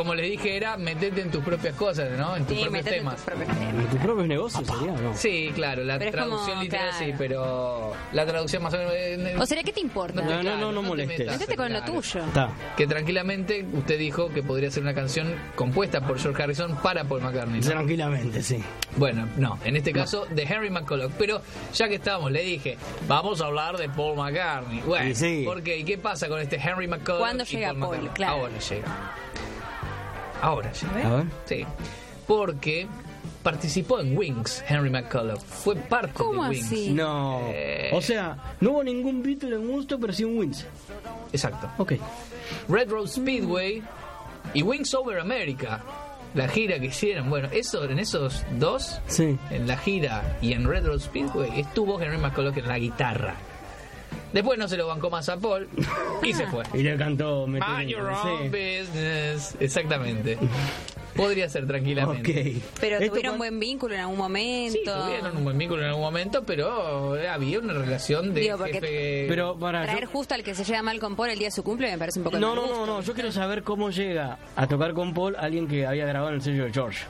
Como les dije, era metete en tus propias cosas, ¿no? En tus Sí, propios en temas. tus propios temas. ¿En tus propios negocios sería o no? Sí, claro, la Pero traducción como, literal claro. sí, pero la traducción más o menos... O sea, ¿qué te importa? te- No, no, claro, no, no te molestes. metas, Métete con lo tuyo. Está. Que tranquilamente usted dijo que podría ser una canción compuesta por George Harrison para Paul McCartney. ¿no? Tranquilamente, sí. Bueno, no, en este caso de Henry McCullough. Pero ya que estábamos, le dije, vamos a hablar de Paul McCartney. Bueno, sí. ¿por qué? ¿Y qué pasa con este Henry McCullough? ¿Cuándo y llega Paul? McCartney? Claro. Ahora llega. Ahora. A ver. Sí. Porque participó en Wings, Henry McCullough. Fue parte ¿Cómo de Wings. así? No. Eh. O sea, no hubo ningún Beatle en Woodstock, pero sí un Wins. Exacto. Ok. Red Road Speedway y Wings Over America. La gira que hicieron, bueno, eso, en esos dos, Sí. en la gira y en Red Road Speedway, estuvo Henry McCullough en la guitarra. Después no se lo bancó más a Paul y se fue. Y le cantó Mind your own business. Exactamente. Podría ser tranquilamente. Ok. Pero Esto tuvieron cuan- buen vínculo en algún momento. Sí, tuvieron un buen vínculo en algún momento, pero había una relación de Digo, porque- jefe- Pero para Traer yo- justo al que se lleva mal con Paul el día de su cumple me parece un poco No, no, no, no. Yo quiero saber cómo llega a tocar con Paul alguien que había grabado en el sello de George.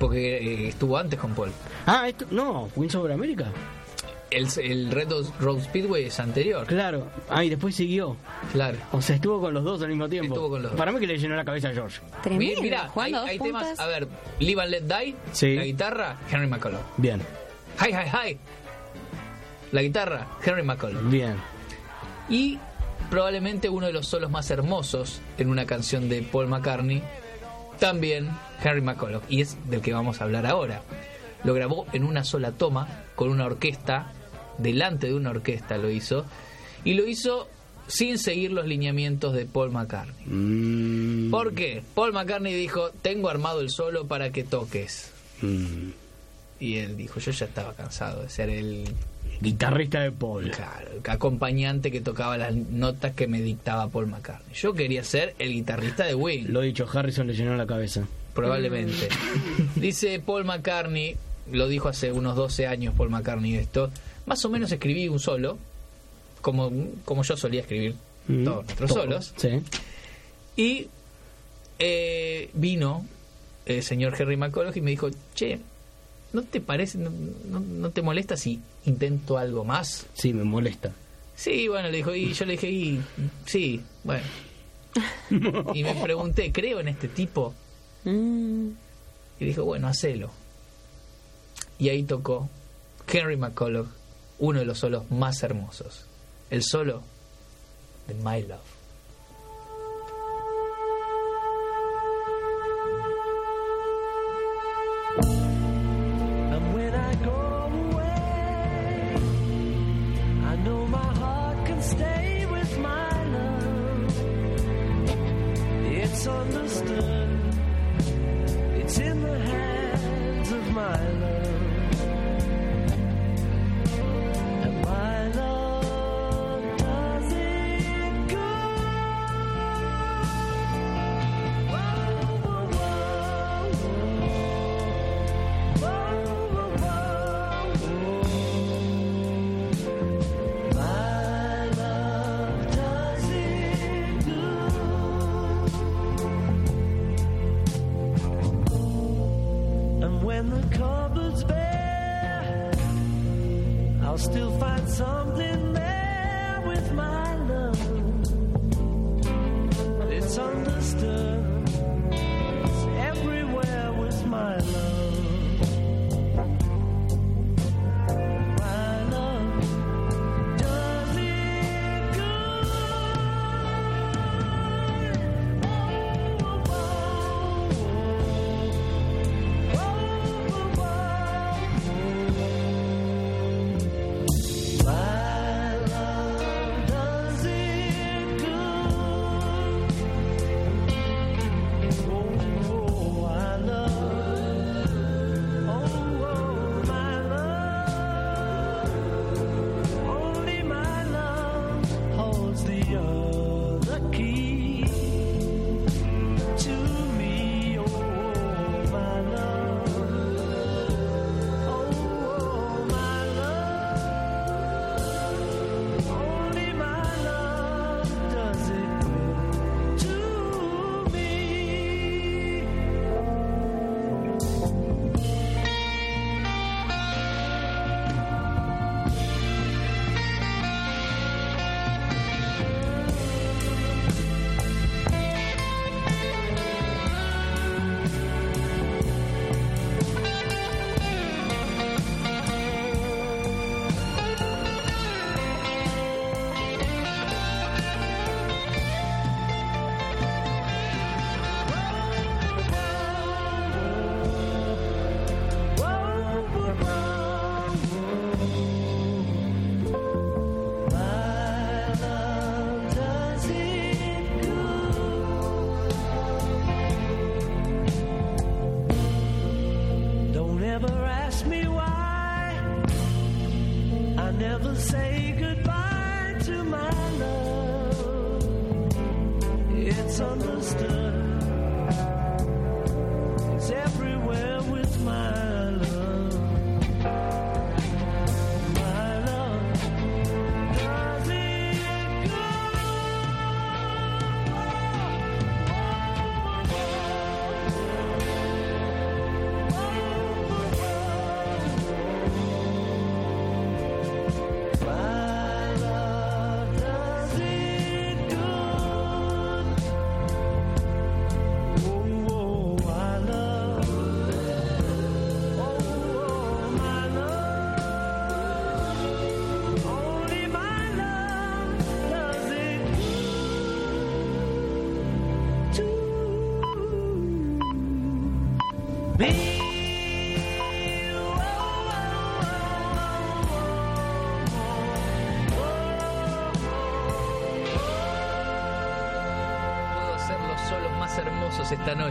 porque eh, estuvo antes con Paul. Ah, esto. No, Wins Over America. El, el Red Road Speedway es anterior. Claro. Ah, y después siguió. Claro. O sea, estuvo con los dos al mismo tiempo. Estuvo con los dos. Para mí que le llenó la cabeza a George. Tremendo. Mira, hay, hay temas, a ver, Live and Let Die, Sí. la guitarra, Henry McCullough. Bien, Hi, hi, hi. La guitarra, Henry McCullough. bien. Y probablemente uno de los solos más hermosos en una canción de Paul McCartney, también Henry McCullough. Y es del que vamos a hablar ahora. Lo grabó en una sola toma, con una orquesta, delante de una orquesta lo hizo. Y lo hizo sin seguir los lineamientos de Paul McCartney. Mm, ¿Por qué? Paul McCartney dijo, tengo armado el solo para que toques. mm. Y él dijo, yo ya estaba cansado de ser el Guitarrista de Paul. Claro, el acompañante que tocaba las notas que me dictaba Paul McCartney. Yo quería ser el guitarrista de Wings. Lo dicho, Harrison le llenó la cabeza. Probablemente. Dice Paul McCartney, lo dijo hace unos 12 años Paul McCartney esto, más o menos escribí un solo, como, como yo solía escribir Mm, todos nuestros todo, solos. Sí. Y eh, vino el señor Henry McCullough y me dijo, che, ¿no te parece, no, no- no te molesta si intento algo más? Sí, me molesta. Sí, bueno, le dijo, y yo le dije, y sí, bueno. Y me pregunté, ¿creo en este tipo? Mm. Y dijo, bueno, hacelo. Y ahí tocó Henry McCullough, uno de los solos más hermosos. El solo de My Love.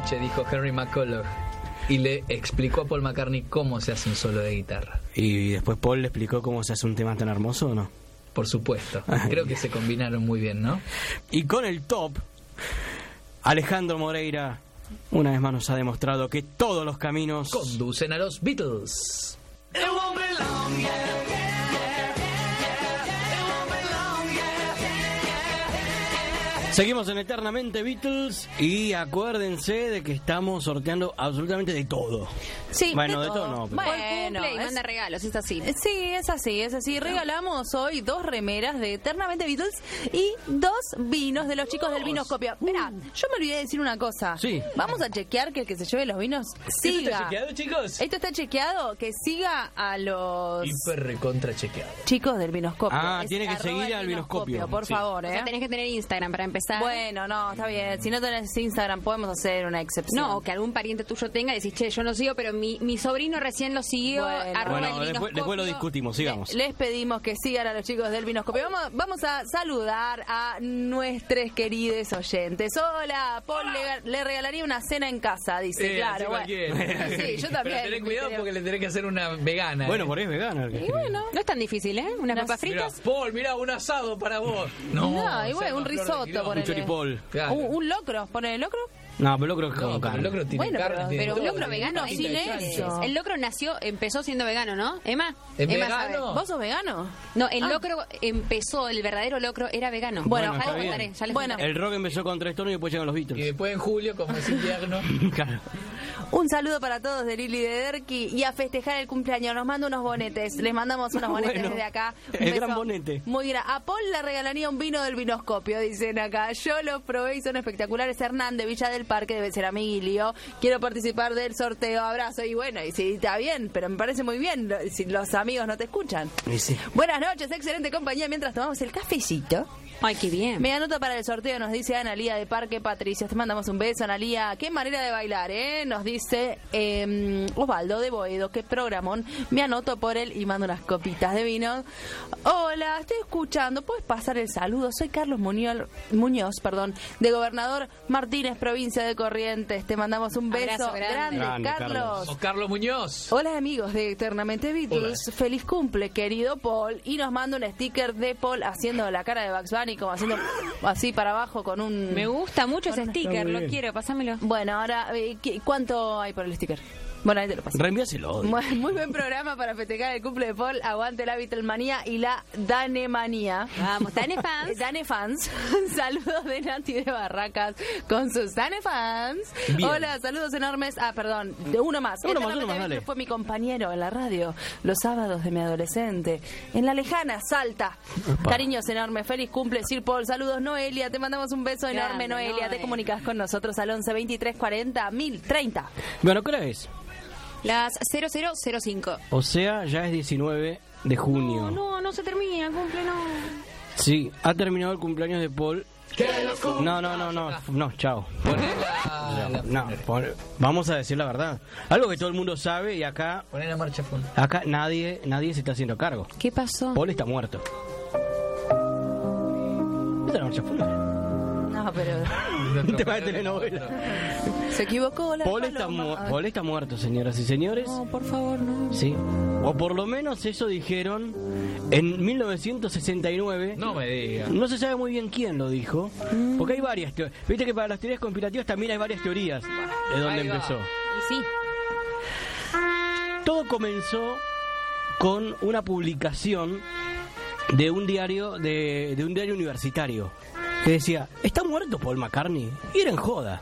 Noche, dijo Henry McCullough. y le explicó a Paul McCartney cómo se hace un solo de guitarra. Y después Paul le explicó cómo se hace un tema tan hermoso, ¿o no? Por supuesto. Creo que se combinaron muy bien, ¿no? Y con el top, Alejandro Moreira una vez más nos ha demostrado que todos los caminos conducen a los Beatles. Seguimos en Eternamente Beatles y acuérdense de que estamos sorteando absolutamente de todo. Sí, bueno, de de todo, todo. no. pero- Bueno, cumple y es- manda regalos, es así. Sí, es así, es así. Regalamos hoy dos remeras de Eternamente Beatles y dos vinos de los chicos del vinoscopio. Mira, yo me olvidé de decir una cosa. Sí. Vamos a chequear que el que se lleve los vinos siga. está chequeado, chicos? Esto está chequeado, que siga a los Hiper recontra chequeado. chicos del vinoscopio. Ah, Es tiene que seguir al vinoscopio. Por Sí. favor, O ¿eh? sea, tenés que tener Instagram para empezar. Bueno, no, está bien. Si no tenés Instagram, podemos hacer una excepción. No, o que algún pariente tuyo tenga y decís, che, yo no sigo, pero mi, mi sobrino recién lo siguió. Bueno. Bueno, después, lo discutimos, sigamos. Les pedimos que sigan a los chicos del Vinoscopio. Vamos, vamos a saludar a nuestros queridos oyentes. Hola, Paul le, le regalaría una cena en casa, dice. Eh, claro, bueno. Sí, yo también. Pero tenés cuidado porque le tenés que hacer una vegana. Bueno, eh. por ahí es que Y bueno. No es tan difícil, ¿eh? Unas papas Mirá, fritas. Paul, mirá, un asado para vos. No, No, bueno, un risotto, quilombo. Un choripol. Claro. Un, un locro, ¿pone el locro? No, pero lo creo que es con carne. locro tiene Bueno, carne, pero- tiene Pero un locro tiene vegano, es sin pinta de eso. chancho. El locro nació, empezó siendo vegano, ¿no? Emma. ¿Es Emma vegano? sabe. ¿Vos sos vegano? No, el Ah. locro empezó, el verdadero locro era vegano. Bueno, ya está les bien. contaré, ya les Bueno. contaré. El rock empezó con tres tonos y después llegan los Y Beatles. después en julio, como es invierno. Claro. Un saludo para todos de Lili de Derki y a festejar el cumpleaños. Nos manda unos bonetes. Les mandamos unos bonetes Bueno, desde acá. Un el gran bonete. Muy gran. A Paul le regalaría un vino del vinoscopio, dicen acá. Yo los probé y son espectaculares. Hernán de Villa del Parque, debe ser amiguilio. Quiero participar del sorteo. Abrazo. Y bueno, y si está bien, pero me parece muy bien lo- si los amigos no te escuchan. Sí. Buenas noches, excelente compañía mientras tomamos el cafecito. Ay, qué bien. Me anoto para el sorteo, nos dice Analía de Parque Patricia. Te mandamos un beso, Analía. Qué manera de bailar, ¿eh? Nos dice eh, Osvaldo de Boedo. Qué programón. Me anoto por él y mando unas copitas de vino. Hola, estoy escuchando. ¿Puedes pasar el saludo? Soy Carlos Muñoz, Muñoz perdón, de Gobernador Martínez, provincia de Corrientes. Te mandamos un beso Abrazo grande. Grande, Carlos. O Carlos Muñoz. Hola amigos de Eternamente Beatles, feliz cumple querido Paul y nos manda un sticker de Paul haciendo la cara de Bugs Bunny como haciendo así para abajo con un... Me gusta mucho ese sticker, lo quiero, pásamelo. Bueno, ahora, eh, ¿qué- ¿cuánto hay por el sticker? Bueno, ahí te lo paso. Reenvíaselo. Muy, muy buen programa para festejar el cumple de Paul. Aguante la Beatlemanía y la Danemanía. Vamos, Dane fans. Dane fans. saludos de Nati de Barracas con sus Dane fans. Bien. Hola, saludos enormes. Ah, perdón, de uno más. Uno más, Eternamente uno más, dale. Fue mi compañero en la radio los sábados de mi adolescente. En la lejana Salta. Cariños enormes. Feliz cumple, Sir Paul. Saludos, Noelia. Te mandamos un beso enorme, Grande, Noelia. Te comunicas con nosotros al 11 23 40 1030. Bueno, ¿qué hora es? Las 0005. O sea, ya es 19 de junio. No, no, no se termina el cumple, no. Sí, ha terminado el cumpleaños de Paul. No, no, no, no, no, chao. No, pon- vamos a decir la verdad. Algo que todo el mundo sabe y acá, poné la marcha fondo. acá nadie, nadie se está haciendo cargo. ¿Qué pasó? Paul está muerto. Esta es la marcha. No, pero Un tema de telenovela. se equivocó la Paul está, mu- Paul está muerto, señoras y señores. No, por favor, no. Sí. O por lo menos eso dijeron en 1969. No me digas. No se sabe muy bien quién lo dijo, porque hay varias teorías. Viste que para las teorías conspirativas también hay varias teorías de dónde empezó. Y sí. Todo comenzó con una publicación de un diario de, de un diario universitario que decía está muerto Paul McCartney y era en joda.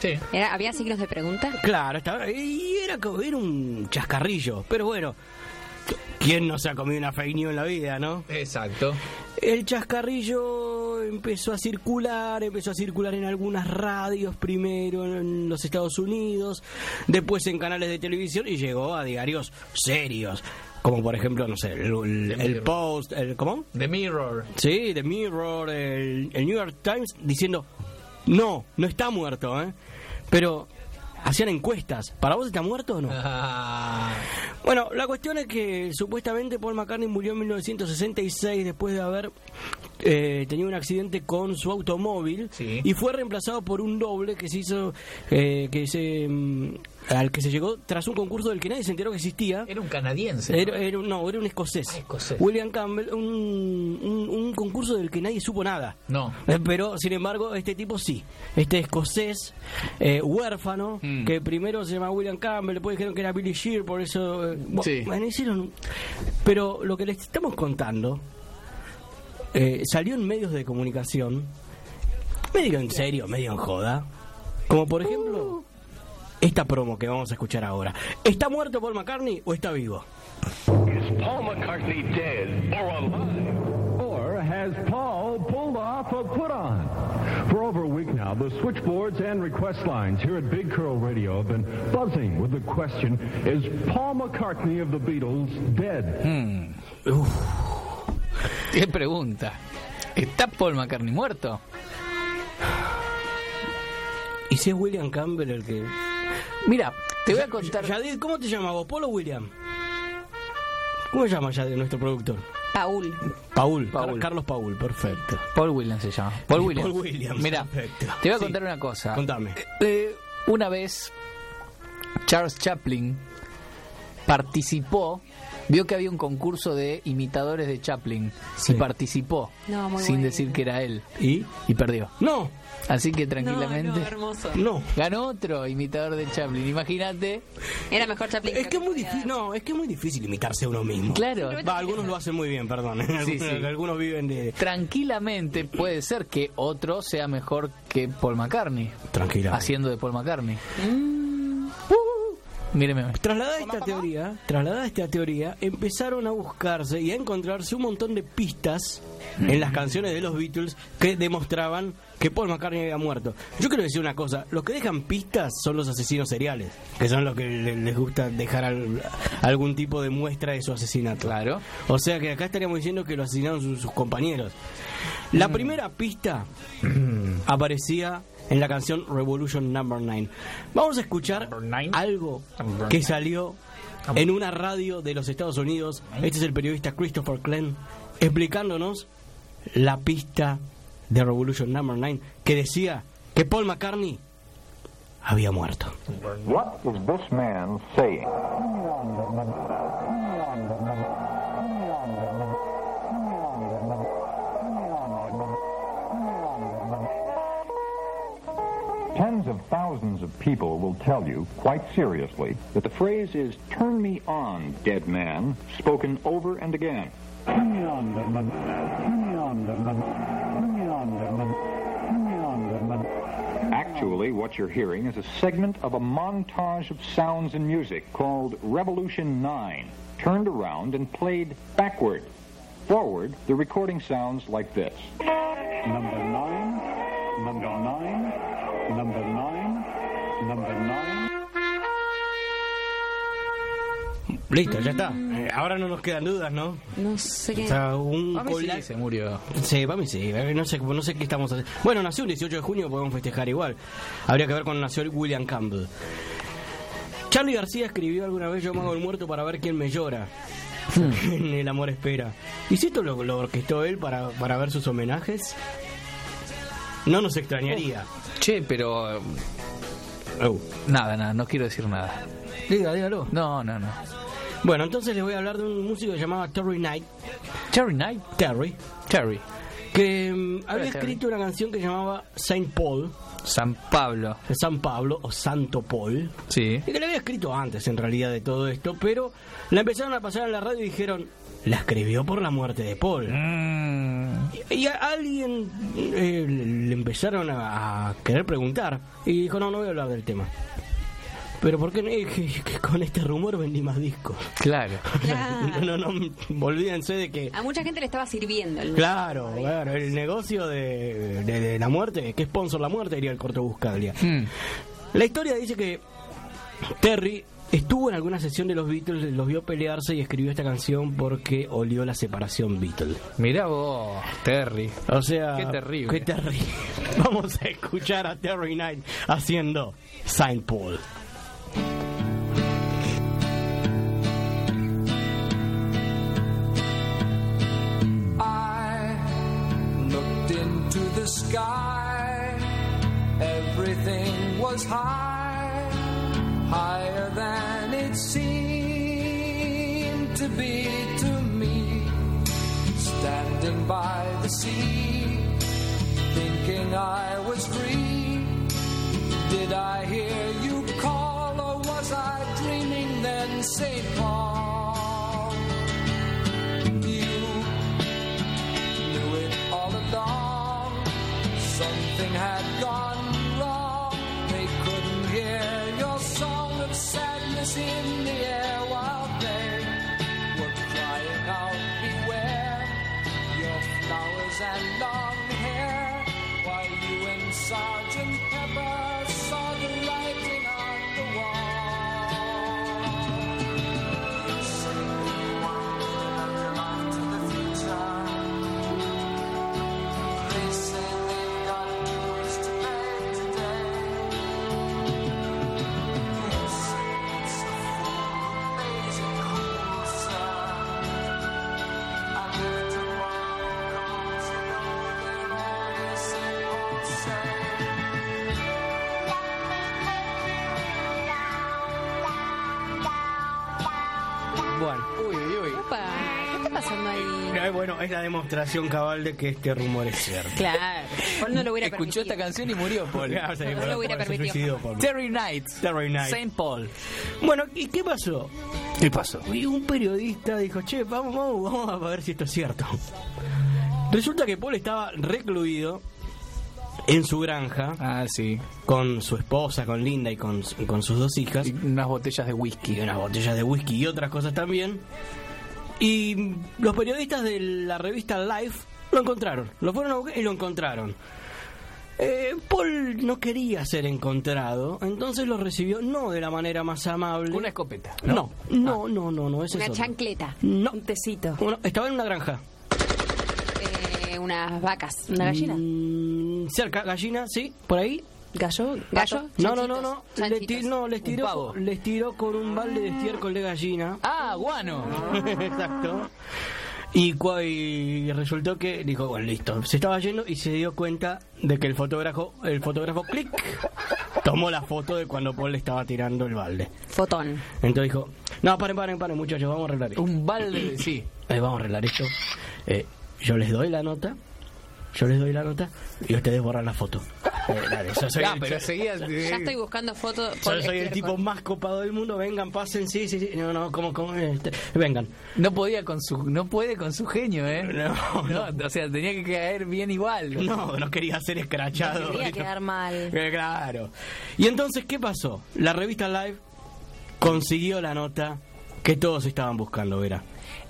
Sí. Era- ¿Había signos de pregunta? Claro, estaba, y era, como- era un chascarrillo, pero bueno, ¿quién no se ha comido una fake news en la vida, no? Exacto. El chascarrillo empezó a circular, empezó a circular en algunas radios primero en los Estados Unidos, después en canales de televisión y llegó a diarios serios, como por ejemplo, no sé, el, el-. Post, el ¿cómo? The Mirror. Sí, The Mirror, el, el New York Times diciendo, no, no está muerto, ¿eh? Pero hacían encuestas, ¿para vos está muerto o no? Ah, Bueno, la cuestión es que supuestamente Paul McCartney murió en 1966 después de haber eh, tenido un accidente con su automóvil Sí. y fue reemplazado por un doble que se hizo, eh, que se mm, al que se llegó tras un concurso del que nadie se enteró que existía. Era un canadiense. ¿no? Era, era un- no, era un escocés. escocés. William Campbell, un, un- un concurso del que nadie supo nada. No. Eh, Pero, sin embargo, este tipo sí. Este escocés, eh, huérfano, Mm. que primero se llama William Campbell, después dijeron que era Billy Shear, por eso... eh, Sí. bueno, hicieron... Pero lo que les estamos contando eh, salió en medios de comunicación, medio en serio, medio en joda, como por ejemplo esta promo que vamos a escuchar ahora. ¿Está muerto Paul McCartney o está vivo? Is Paul McCartney dead or alive? Or has Paul pulled off a put on? For over a week now, the switchboards and request lines here at Big Curl Radio have been buzzing with the question Is Paul McCartney of the Beatles dead? Hmm. ¿Qué pregunta? ¿Está Paul McCartney muerto? ¿Y si es William Campbell el que.? Mira, te voy a contar. Yadid, ¿cómo te llamas vos? ¿Paul o William? ¿Cómo se llama Yadid, nuestro productor? Paul. Paul, Paul. Car- Carlos Paul, perfecto. Paul Williams se llama. Paul Williams. Paul Williams, Mira, perfecto. te voy a Sí. contar una cosa. Contame. Eh, una vez Charles Chaplin participó, vio que había un concurso de imitadores de Chaplin Sí. y participó No, muy sin bueno. decir que era él ¿Y? y perdió. No, Así que tranquilamente hermoso. no. ganó otro imitador de Chaplin. Imagínate. Era mejor Chaplin. Es que es muy difícil, no, es que es muy difícil imitarse a uno mismo. Claro. Va, algunos lo hacen muy bien, perdón. Sí, algunos, sí. algunos viven de. Tranquilamente puede ser que otro sea mejor que Paul McCartney. Tranquila. Haciendo de Paul McCartney. Míreme. Trasladada esta teoría, trasladada esta teoría, empezaron a buscarse y a encontrarse un montón de pistas en las canciones de los Beatles que demostraban que Paul McCartney había muerto. Yo quiero decir una cosa, los que dejan pistas son los asesinos seriales, que son los que le- les gusta dejar al- algún tipo de muestra de su asesinato. Claro. O sea que acá estaríamos diciendo que lo asesinaron sus, sus compañeros. La primera pista aparecía en la canción Revolution Number 9. Vamos a escuchar algo que salió en una radio de los Estados Unidos. Este es el periodista Christopher Glenn explicándonos la pista de Revolution Number 9 que decía que Paul McCartney había muerto. What is this man saying? Tens of thousands of people will tell you, quite seriously, that the phrase is turn me on, dead man, spoken over and again. Turn me on, dead man. Turn me on, dead man. Turn me on, dead man. Turn me on, dead man. Actually, what you're hearing is a segment of a montage of sounds and music called Revolution 9, turned around and played backward. Forward, the recording sounds like this. Number 9, number 9, number 9, number 9. Listo, ya está. Eh, ahora no nos quedan dudas, ¿no? No sé O qué. sea, un A mí sí, collage- se murió. Sí, para mí sí. eh, No sé, no sé qué estamos haciendo. Bueno, nació un 18 de junio, podemos festejar igual. Habría que ver cuando nació el William Campbell. Charlie García escribió alguna vez Yo me hago el muerto para ver quién me llora. en El amor espera. ¿Y si esto lo, lo orquestó él para, para ver sus homenajes? No nos extrañaría. Che, pero. eh, Nada, nada, no quiero decir nada. Diga, dígalo. No, no, no. Bueno, entonces les voy a hablar de un músico llamado Terry Knight. Terry Knight. Terry. Terry. Que mm, había Terry. escrito una canción que se llamaba Saint Paul. San Pablo. San Pablo o Santo Paul. Sí. Y que la había escrito antes en realidad de todo esto, pero la empezaron a pasar en la radio y dijeron, la escribió por la muerte de Paul. Mm. Y, y a alguien eh, le empezaron a, a querer preguntar y dijo, no, no voy a hablar del tema. Pero ¿por qué no? Eh, que- que con este rumor vendí más discos? Claro. no, no, no, olvídense de que... A mucha gente le estaba sirviendo el Claro, claro, el negocio de, de- de la muerte, que sponsor la muerte, diría el corto Buscaglia. Hmm. La historia dice que Terry estuvo en alguna sesión de los Beatles, los vio pelearse y escribió esta canción porque olió la separación Beatle. Mirá vos, Terry. O sea, Qué terrible. Qué terrible. Vamos a escuchar a Terry Knight haciendo Saint Paul. I looked into the sky. Everything was high, high it seemed to be to me, standing by the sea, thinking I was free. Did I hear you call, or was I dreaming then, St. Paul? Flowers bueno, es la demostración cabal de que este rumor es cierto. Claro, Paul no lo hubiera Escuchó esta canción y murió, Paul. Claro, sí, No lo hubiera se permitido. suicidó, Paul. Terry Knight. Terry Knight. Saint Paul. Bueno, ¿y qué pasó? ¿Qué pasó? Y un periodista dijo, che, vamos, vamos, vamos a ver si esto es cierto. Resulta que Paul estaba recluido en su granja Ah, sí. con su esposa, con Linda y con, con sus dos hijas. Y unas botellas de whisky. y unas botellas de whisky y otras cosas también. Y los periodistas de la revista Life lo encontraron, lo fueron a buscar y lo encontraron. Eh, Paul no quería ser encontrado, entonces lo recibió no de la manera más amable. Una escopeta. No, no, no, no, no, ese Una es otro. chancleta, No. un tecito, Bueno, estaba en una granja. eh, unas vacas. ¿Una gallina? Mm, cerca, gallina, sí, por ahí. ¿Gallo? ¿Gallo? No, no, no, no. Le chanchitos. ti- no, les pavo. les tiró con un balde de estiércol de gallina. Ah, guano. Exacto. Y, y resultó que dijo, bueno, listo. Se estaba yendo y se dio cuenta de que el fotógrafo, el fotógrafo, clic, tomó la foto de cuando Paul le estaba tirando el balde. Fotón. Entonces dijo, no, paren, paren, paren, muchachos, vamos a arreglar esto. Un balde de... Sí. Eh, vamos a arreglar esto. Eh, yo les doy la nota, yo les doy la nota y ustedes borran la foto. Eh, dale, yo soy, pero yo-. Ya estoy buscando fotos. yo soy el tipo más copado del mundo, vengan, pasen, sí, sí, sí. No, no, como, como, este, vengan. No podía con su... No puede con su genio, ¿eh? No, No, o sea, tenía que caer bien igual. No, no quería ser escrachado. Quería quedar mal. Eh, Claro. Y entonces, ¿qué pasó? La revista Live consiguió la nota que todos estaban buscando, Vera.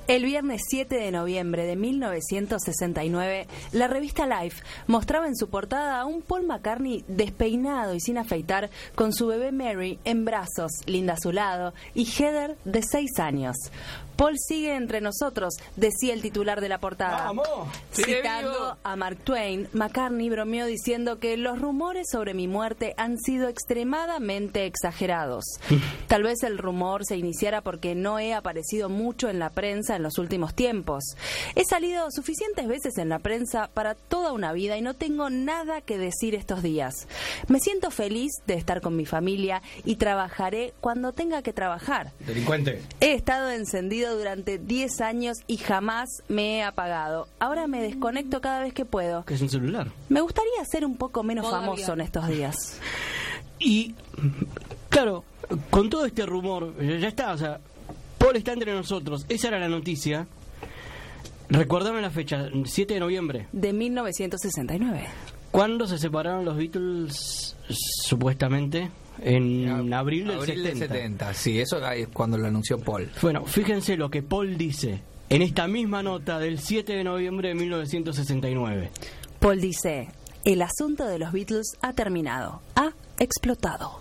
El viernes 7 de noviembre de 1969, la revista Life mostraba en su portada a un Paul McCartney despeinado y sin afeitar, con su bebé Mary en brazos, Linda a su lado, y Heather de 6 años. Paul sigue entre nosotros, decía el titular de la portada. ¡Vamos! ¡Sigue Citando vivo! a Mark Twain, McCartney bromeó diciendo que los rumores sobre mi muerte han sido extremadamente exagerados. Tal vez el rumor se iniciara porque no he aparecido mucho en la prensa en los últimos tiempos. He salido suficientes veces en la prensa para toda una vida y no tengo nada que decir estos días. Me siento feliz de estar con mi familia y trabajaré cuando tenga que trabajar. Delincuente. He estado encendido durante 10 años y jamás me he apagado. Ahora me desconecto cada vez que puedo. Que es un celular. Me gustaría ser un poco menos famoso en estos días. Y, claro, con todo este rumor, ya está, o sea, Paul está entre nosotros. Esa era la noticia. Recuérdame la fecha, 7 de noviembre. De 1969. ¿Cuándo se separaron los Beatles, supuestamente? En abril del Abril 70. del 70. Sí, eso es cuando lo anunció Paul. Bueno, fíjense lo que Paul dice en esta misma nota del 7 de noviembre de 1969. Paul dice, el asunto de los Beatles ha terminado. Ha explotado.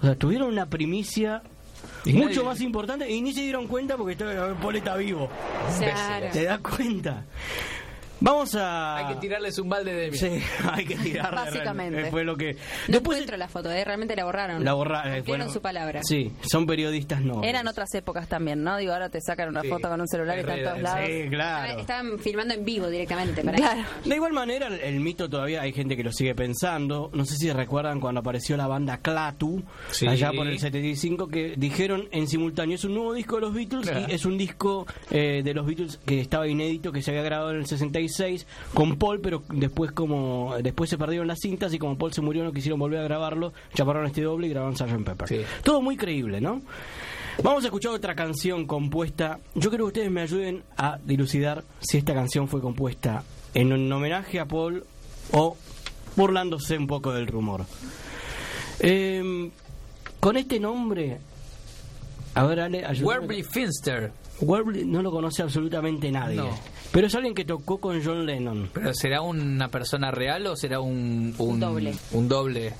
O sea, tuvieron una primicia Y mucho nadie- más importante y ni se dieron cuenta porque Paul está vivo. Claro. ¿Te das cuenta? Vamos a. Hay que tirarles un balde de. Sí, hay que tirarle. Básicamente. Fue lo que. No encuentro la foto, eh, realmente la borraron. La borraron. Cumplieron su palabra. Sí, son periodistas no. Eran otras épocas también, ¿no? Digo, ahora te sacan una Sí. foto con un celular y está en todos lados. Sí, claro. Estaban filmando en vivo directamente. Para Claro. De igual manera, el, el mito todavía hay gente que lo sigue pensando. No sé si recuerdan cuando apareció la banda Clatu, Sí. allá por el 75, que dijeron en simultáneo, es un nuevo disco de los Beatles Claro. y es un disco eh, de los Beatles que estaba inédito, que se había grabado en el 66 con Paul, pero después como después se perdieron las cintas y como Paul se murió no quisieron volver a grabarlo, chaparon este doble y grabaron Sgt. Pepper. Todo muy creíble, ¿no? Vamos a escuchar otra canción compuesta. Yo creo que ustedes me ayuden a dilucidar si esta canción fue compuesta en un homenaje a Paul o burlándose un poco del rumor. Eh, con este nombre, a ver, Ale, ayúdame. Werby Finster. Werby no lo conoce absolutamente nadie. No. Pero es alguien que tocó con John Lennon. ¿Pero será una persona real o será un, un, doble. Un doble.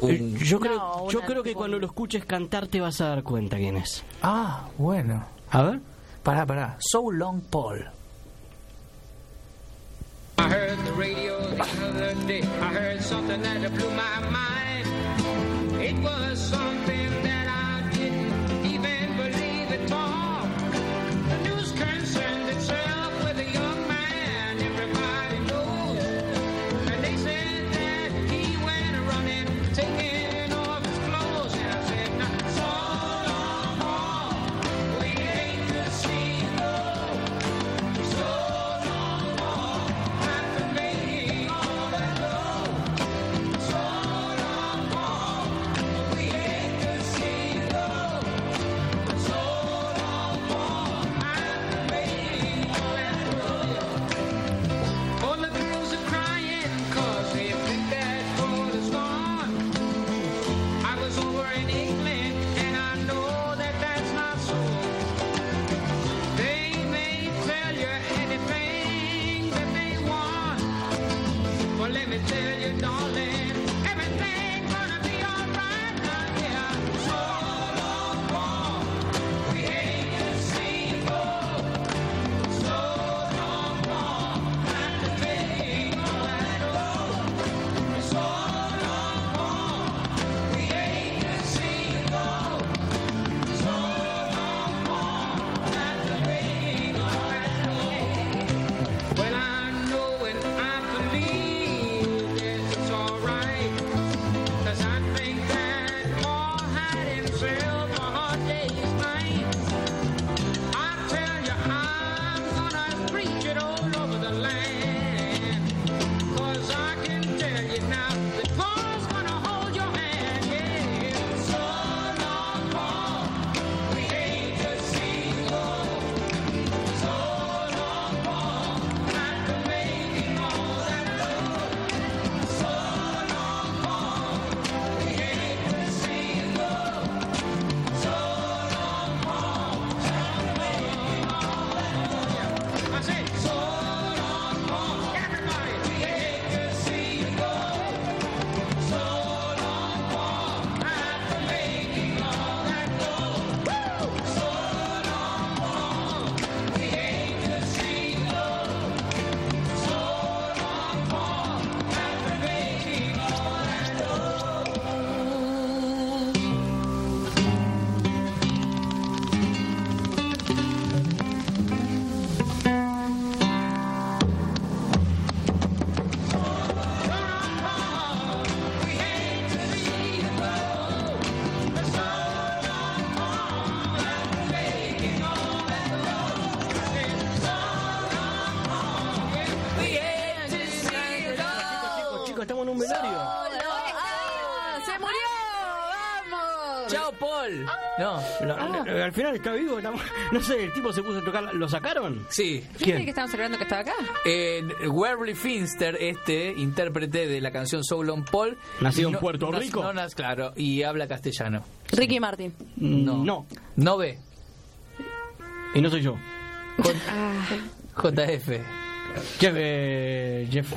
Un- Eh, Yo creo, No, yo creo que cuando lo escuches cantar te vas a dar cuenta quién es. Ah, bueno. A ver. Pará, pará. So Long Paul. I heard the radio the other day. I heard something that blew my mind. It was Al final está vivo. no sé, el tipo se puso a tocar. ¿Lo sacaron? Sí. ¿Quién que estamos celebrando que estaba acá? Eh, Werby Finster, este intérprete de la canción Soul on Paul. Nacido en Puerto no- Rico. No, claro, y habla castellano. Ricky Martin. No. No. No ve. Y no soy yo. JF. Jeff, eh, Jeff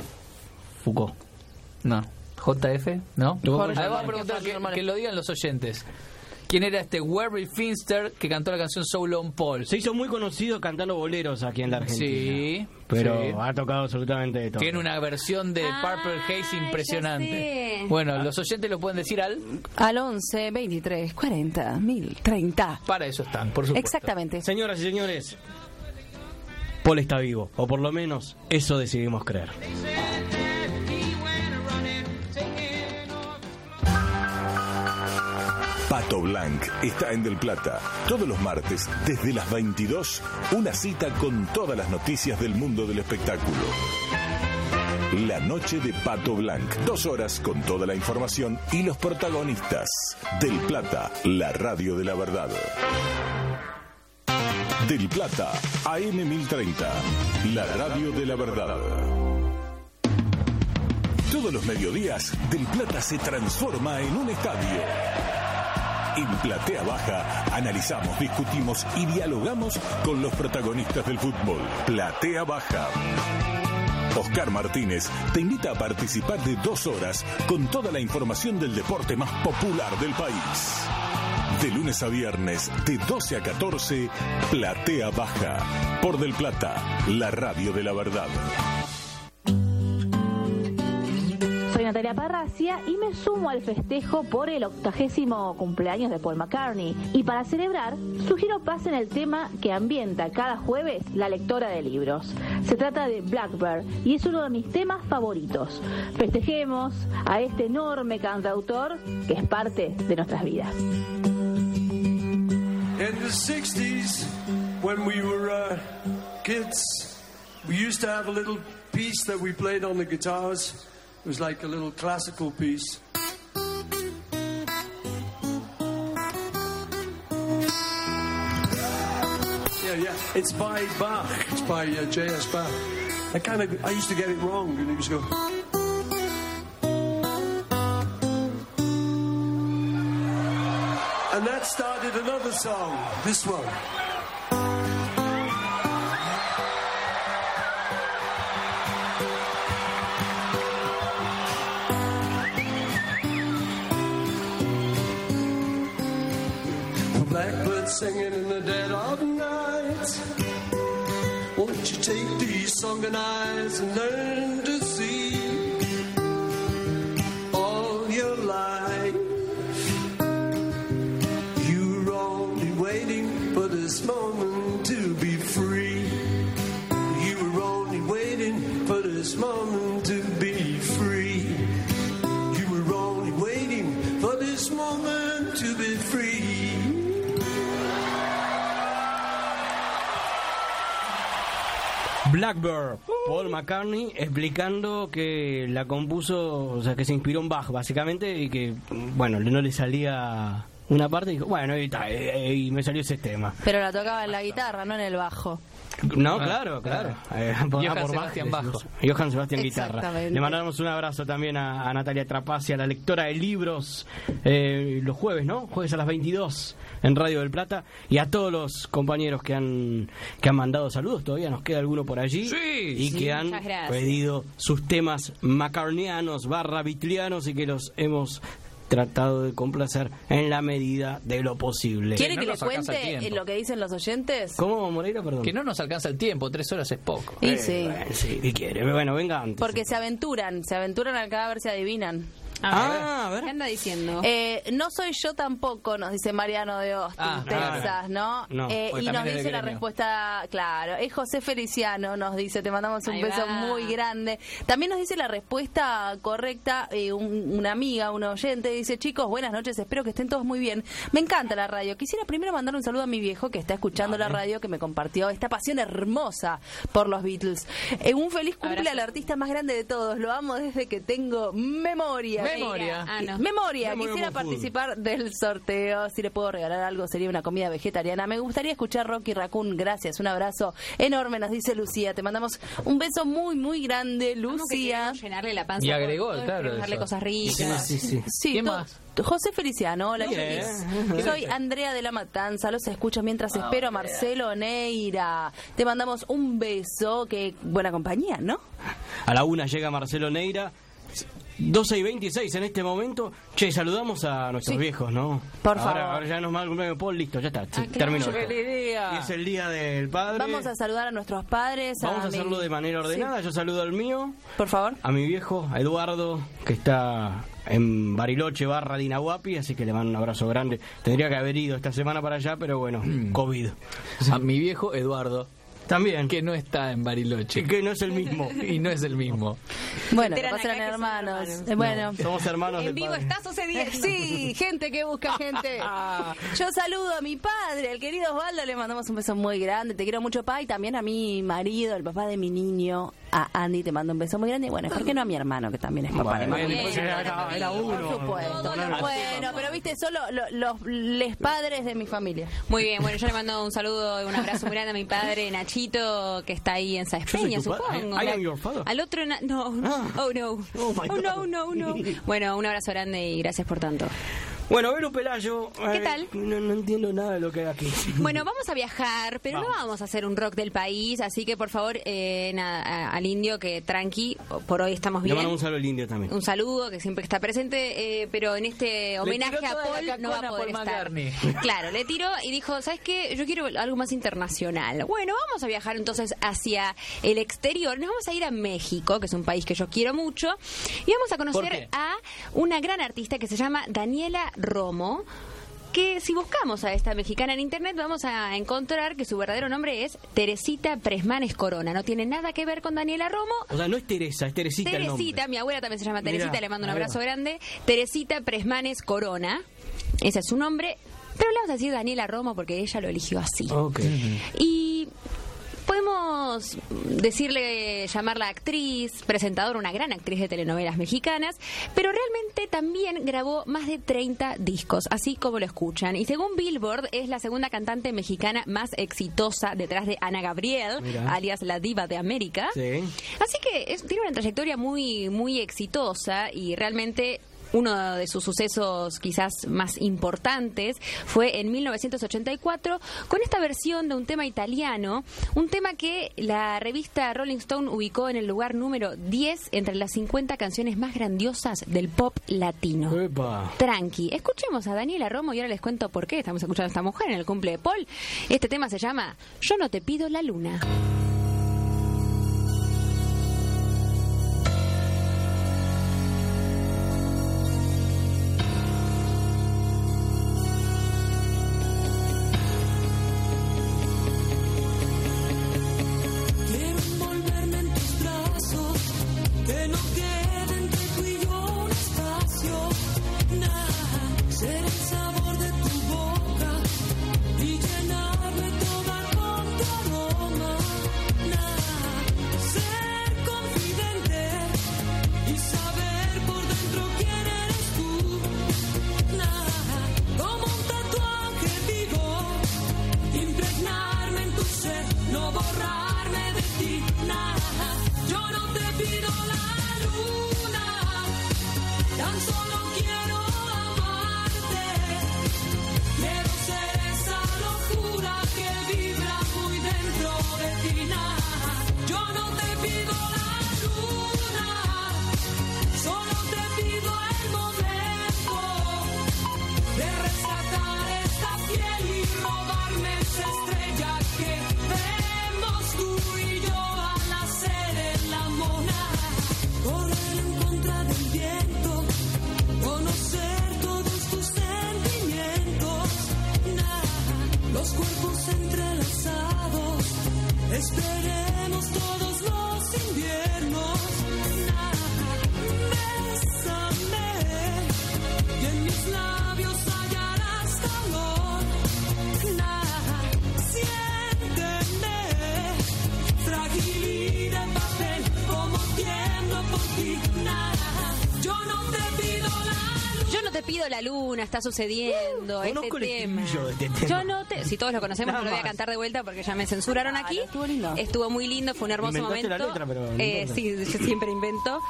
Foucault. No. JF, ¿no? Jorge Ahí vamos a preguntar que, que lo digan los oyentes. Quién era este Werry Finster que cantó la canción So Long Paul. Se hizo muy conocido cantando boleros aquí en la Argentina. Sí, Pero sí. ha tocado absolutamente de todo. Tiene una versión de Purple Haze impresionante. Bueno, los oyentes lo pueden decir al... Al 11, 23, 40, 1030. Para eso están, por supuesto. Exactamente. Señoras y señores, Paul está vivo, o por lo menos eso decidimos creer. Pato Blanc está en Del Plata. Todos los martes, desde las 22, una cita con todas las noticias del mundo del espectáculo. La noche de Pato Blanc. Dos horas con toda la información y los protagonistas. Del Plata, la radio de la verdad. Del Plata, AM 1030, la radio de la verdad. Todos los mediodías, Del Plata se transforma en un estadio. En Platea Baja analizamos, discutimos y dialogamos con los protagonistas del fútbol. Platea Baja. Oscar Martínez te invita a participar de dos horas con toda la información del deporte más popular del país. De lunes a viernes, de 12 a 14, Platea Baja. Por Del Plata, la radio de la verdad. Natalia Parracia y me sumo al festejo por el octagésimo cumpleaños de Paul McCartney. Y para celebrar, sugiero pasen el tema que ambienta cada jueves la lectora de libros. Se trata de Blackbird y es uno de mis temas favoritos. Festejemos a este enorme cantautor que es parte de nuestras vidas. In the 60s, when we were uh, kids, we used to have a little piece that we played on the guitars. It was like a little classical piece. Yeah, yeah. It's by Bach. It's by uh, J.S. Bach. I kind of, I used to get it wrong, and used to go. And that started another song, this one. Singing in the dead of night. Won't you take these sunken eyes and learn Blackbird, Paul McCartney, explicando que la compuso, o sea, que se inspiró en Bach, básicamente, y que, bueno, no le salía una parte y dijo, bueno, y, ta, eh, y me salió ese tema. Pero la tocaba en la guitarra, no en el bajo. No, Ah, claro, claro. claro. Eh, por- Johann ah, por Sebastian Bach, Bajo. Johann Sebastián Guitarra. Le mandamos un abrazo también a, a Natalia Trapacia, la lectora de libros, eh, los jueves, ¿no? Jueves a las 22 en Radio del Plata. Y a todos los compañeros que han, que han mandado saludos, todavía nos queda alguno por allí. Sí. y Sí, que han pedido sus temas macarnianos, barra bitlianos y que los hemos tratado de complacer en la medida de lo posible. ¿Quiere no que le alcanza el cuente tiempo. lo que dicen los oyentes? ¿Cómo, Moreira? Perdón. Que no nos alcanza el tiempo, tres horas es poco. Y Eh, sí. bueno, sí, ¿qué quiere? Bueno, venga antes. Porque se aventuran, se aventuran acá a ver si adivinan. Ah, a ver. ¿Qué anda diciendo? Eh, no soy yo tampoco, nos dice Mariano de Austin, Ah, Texas, claro. ¿no? No, Eh, y nos dice la respuesta, claro, es José Feliciano, nos dice, te mandamos un Ahí beso va. muy grande. También nos dice la respuesta correcta, eh, un- una amiga, un oyente, dice, chicos, buenas noches, espero que estén todos muy bien. Me encanta la radio. Quisiera primero mandar un saludo a mi viejo que está escuchando la radio, que me compartió esta pasión hermosa por los Beatles. Eh, un feliz cumple Abrazo. al artista más grande de todos, lo amo desde que tengo memoria. Memoria. Ah, no. Memoria, Memoria quisiera participar del sorteo. Si le puedo regalar algo, sería una comida vegetariana. Me gustaría escuchar Rocky Raccoon. Gracias, un abrazo enorme, nos dice Lucía. Te mandamos un beso muy, muy grande, que Lucía. queremos llenarle la panza. Y agregó, claro, eso. cosas ricas. Sí, sí, sí. Sí, ¿Quién to- más? José Feliciano, hola Bien. chiquis. Soy Andrea de la Matanza, los escucho mientras espero a Marcelo Neira. Te mandamos un beso, que buena compañía, ¿no? A la una llega Marcelo Neira. 12 y 26 en este momento. Che, saludamos a nuestros viejos, ¿no? Por ahora, favor. Ahora ya nos va el cumpleaños de Paul, listo, ya está. claro. terminó. Feliz esto. día. Y es el día del padre. Vamos a saludar a nuestros padres. Vamos a mi- hacerlo de manera ordenada. Sí. Yo saludo al mío, Por favor. a mi viejo, a Eduardo, que está en Bariloche barra Dinahuapi, así que le mando un abrazo grande. Tendría que haber ido esta semana para allá, pero bueno, COVID. A mi viejo Eduardo. También. Que no está en Bariloche. Que no es el mismo. y no es el mismo. Bueno, eran hermanos. hermanos. Bueno. Somos hermanos En vivo padre. está sucediendo. Sí, gente que busca gente. Yo saludo a mi padre, el querido Osvaldo, le mandamos un beso muy grande. Te quiero mucho, pa, y también a mi marido, el papá de mi niño, a Andy, te mando un beso muy grande. Y bueno, ¿por qué no a mi hermano, que también es papá de mi Bueno, niño? pues era, era- era uno. Por supuesto. Bueno, pero viste, solo lo- los les padres de mi familia. Muy bien, bueno, yo le mando un saludo y un abrazo muy grande a mi padre Nachito, que está ahí en Sáenz Yo soy Peña, tu padre. supongo. I am your father. Al otro, na- no, oh no, Oh, my oh no, no, no. Bueno, un abrazo grande y gracias por tanto. Bueno, Vero Pelayo. ¿Qué eh, tal? No, no entiendo nada de lo que hay aquí. Bueno, vamos a viajar, pero no Vamos. vamos a hacer un rock del país, así que por favor, eh, nada, al indio que tranqui, por hoy estamos Le bien. mandamos un saludo al indio también. Un saludo, que siempre está presente, eh, pero en este homenaje a Paul no va a poder Paul estar. Claro, le tiró y dijo, ¿sabes qué? Yo quiero algo más internacional. Bueno, vamos a viajar entonces hacia el exterior. Nos vamos a ir a México, que es un país que yo quiero mucho, y vamos a ¿Por conocer a una gran artista que se llama Daniela Romo que si buscamos a esta mexicana en internet vamos a encontrar que su verdadero nombre es Teresita Presmanes Corona. No tiene nada que ver con Daniela Romo, O sea, no es Teresa, es Teresita, el. Teresita, mi abuela también se llama Mirá, Teresita, le mando un abrazo grande. Teresita Presmanes Corona, ese es su nombre, pero le vamos a decir Daniela Romo porque ella lo eligió así. Ok. Y decirle, llamarla actriz, presentadora, una gran actriz de telenovelas mexicanas, pero realmente también grabó más de 30 discos, así como lo escuchan. Y según Billboard, es la segunda cantante mexicana más exitosa detrás de Ana Gabriel, Mira. alias la diva de América. Sí. Así que es- tiene una trayectoria muy, muy exitosa y realmente uno de sus sucesos quizás más importantes fue en 1984 con esta versión de un tema italiano, un tema que la revista Rolling Stone ubicó en el lugar número 10 entre las 50 canciones más grandiosas del pop latino. Epa. Tranqui, escuchemos a Daniela Romo y ahora les cuento por qué estamos escuchando a esta mujer en el cumple de Paul. Este tema se llama Yo no te pido la luna. Está sucediendo este tema. de este tema. Yo no te, si todos lo conocemos, no lo voy a cantar de vuelta porque ya me censuraron aquí. estuvo lindo. Estuvo muy lindo, fue un hermoso Inventaste momento. la letra, pero no Eh, sí, yo siempre invento.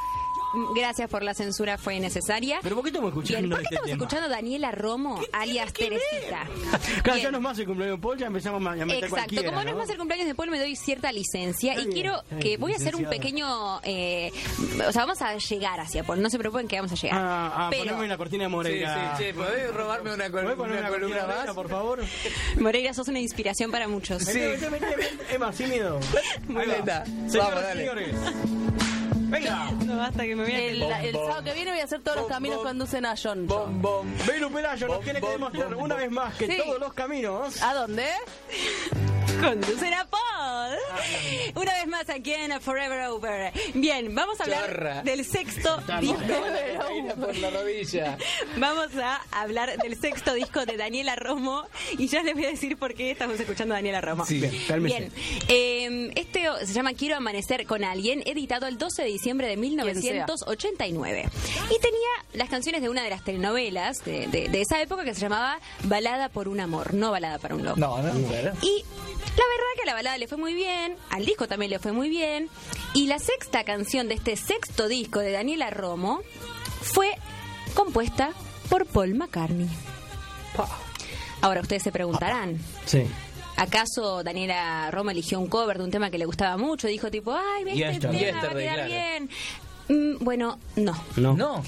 Mm, gracias por la censura, fue necesaria. ¿Pero por qué estamos Bien, escuchando ¿por qué este estamos tema? escuchando a Daniela Romo, alias Teresita? Claro, ya no es más el cumpleaños de Paul, ya empezamos a meter Exacto, como no es más el cumpleaños de Paul, me doy cierta licencia Está y bien, quiero que bien, voy a hacer un pequeño. eh, o sea, vamos a llegar hacia Paul, no se preocupen que vamos a llegar. Ah, ah, Pero, poneme la cortina de Moreira. Sí, sí, che, ¿podés robarme una, col- ¿Podés poner una una columna cortina de más? Moreira, por favor? Moreira, sos una inspiración para muchos. Vete. Emma, sin miedo. Muy Ahí va. bien. Señoras Vamos, dale. Venga. No basta que me voy a El, el sábado que viene voy a hacer todos los caminos que conducen a John. John. Belu Pelayo nos tiene que bom, demostrar bom, una bom. vez más que Sí. todos los caminos. ¿A dónde? Conducen a Paul. Una vez más aquí en Forever Over. Bien, vamos a hablar Chorra. del sexto disco. Caída por la rodilla. Vamos a hablar del sexto disco de Daniela Romo y ya les voy a decir por qué estamos escuchando a Daniela Romo. Sí. Bien, cálmese. Bien, eh, este se llama Quiero amanecer con alguien, editado el 12 de diciembre de 1989. Y tenía las canciones de una de las telenovelas de, de- de esa época que se llamaba Balada por un amor, no Balada para un loco. No, no, claro. Y la verdad que a la balada le fue muy bien, al disco también le fue muy bien. Y la sexta canción de este sexto disco de Daniela Romo fue compuesta por Paul McCartney. Ahora ustedes se preguntarán, Sí. ¿acaso Daniela Romo eligió un cover de un tema que le gustaba mucho? Dijo tipo, ay, este Yesterday. tema va a quedar bien. Mm, bueno, no. No. No.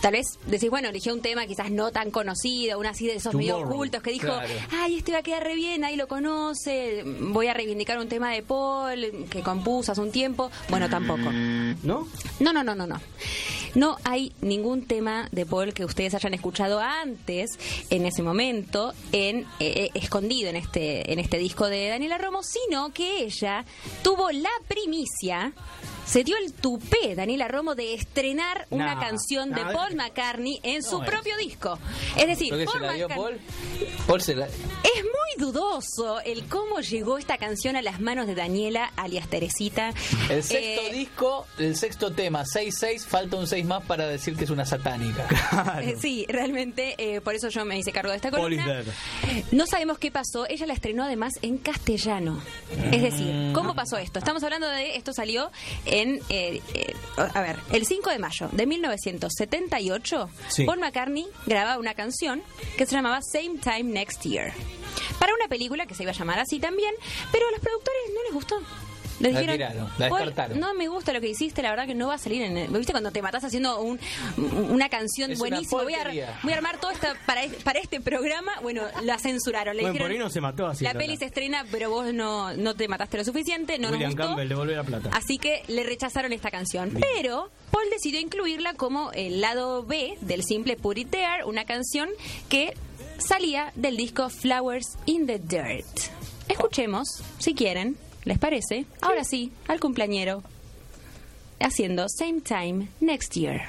Tal vez decís, bueno, eligió un tema quizás no tan conocido, uno así de esos medio Tomorrow. ocultos que dijo, Claro. ay, este va a quedar re bien, ahí lo conoce, voy a reivindicar un tema de Paul que compuso hace un tiempo. Bueno, tampoco. ¿No? No, no, no, no, no. No hay ningún tema de Paul que ustedes hayan escuchado antes, en ese momento, en eh, eh, escondido en este, en este disco de Daniela Romo, sino que ella tuvo la primicia. Se dio el tupé, Daniela Romo, de estrenar una canción de Paul McCartney en su es- propio disco. Es decir, ¿Lo que Paul se la dio Paul? Paul se la... es muy dudoso el cómo llegó esta canción a las manos de Daniela, alias Teresita. El sexto Eh, disco, el sexto tema, 6-6, falta un 6 más para decir que es una satánica. Eh, sí, realmente, eh, por eso yo me hice cargo de esta Paul is columna. dead. No sabemos qué pasó. Ella la estrenó además en castellano. Es decir, ¿cómo pasó esto? Estamos hablando de esto salió en, eh, eh, a ver, el 5 de mayo de 1978. Sí. Paul McCartney grababa una canción que se llamaba Same Time Next Year. Para una película que se iba a llamar así también, pero a los productores no les gustó. Le La dijeron, tiraron, la "Paul, descartaron". no me gusta lo que hiciste, la verdad que no va a salir en... el-". ¿Viste cuando te matás haciendo un, una canción Es una buenísima? Voy a, porquería. voy a armar todo esto para, para este programa. Bueno, la censuraron. Le Bueno, dijeron, por ahí no se mató así. la peli se estrena, pero vos no, no te mataste lo suficiente, no William nos gustó. Campbell, la plata. Así que le rechazaron esta canción. Bien. Pero Paul decidió incluirla como el lado B del simple Put It There, una canción que salía del disco Flowers in the Dirt. Escuchemos, si quieren, ¿les parece? Ahora sí, al cumpleañero, haciendo Same Time Next Year.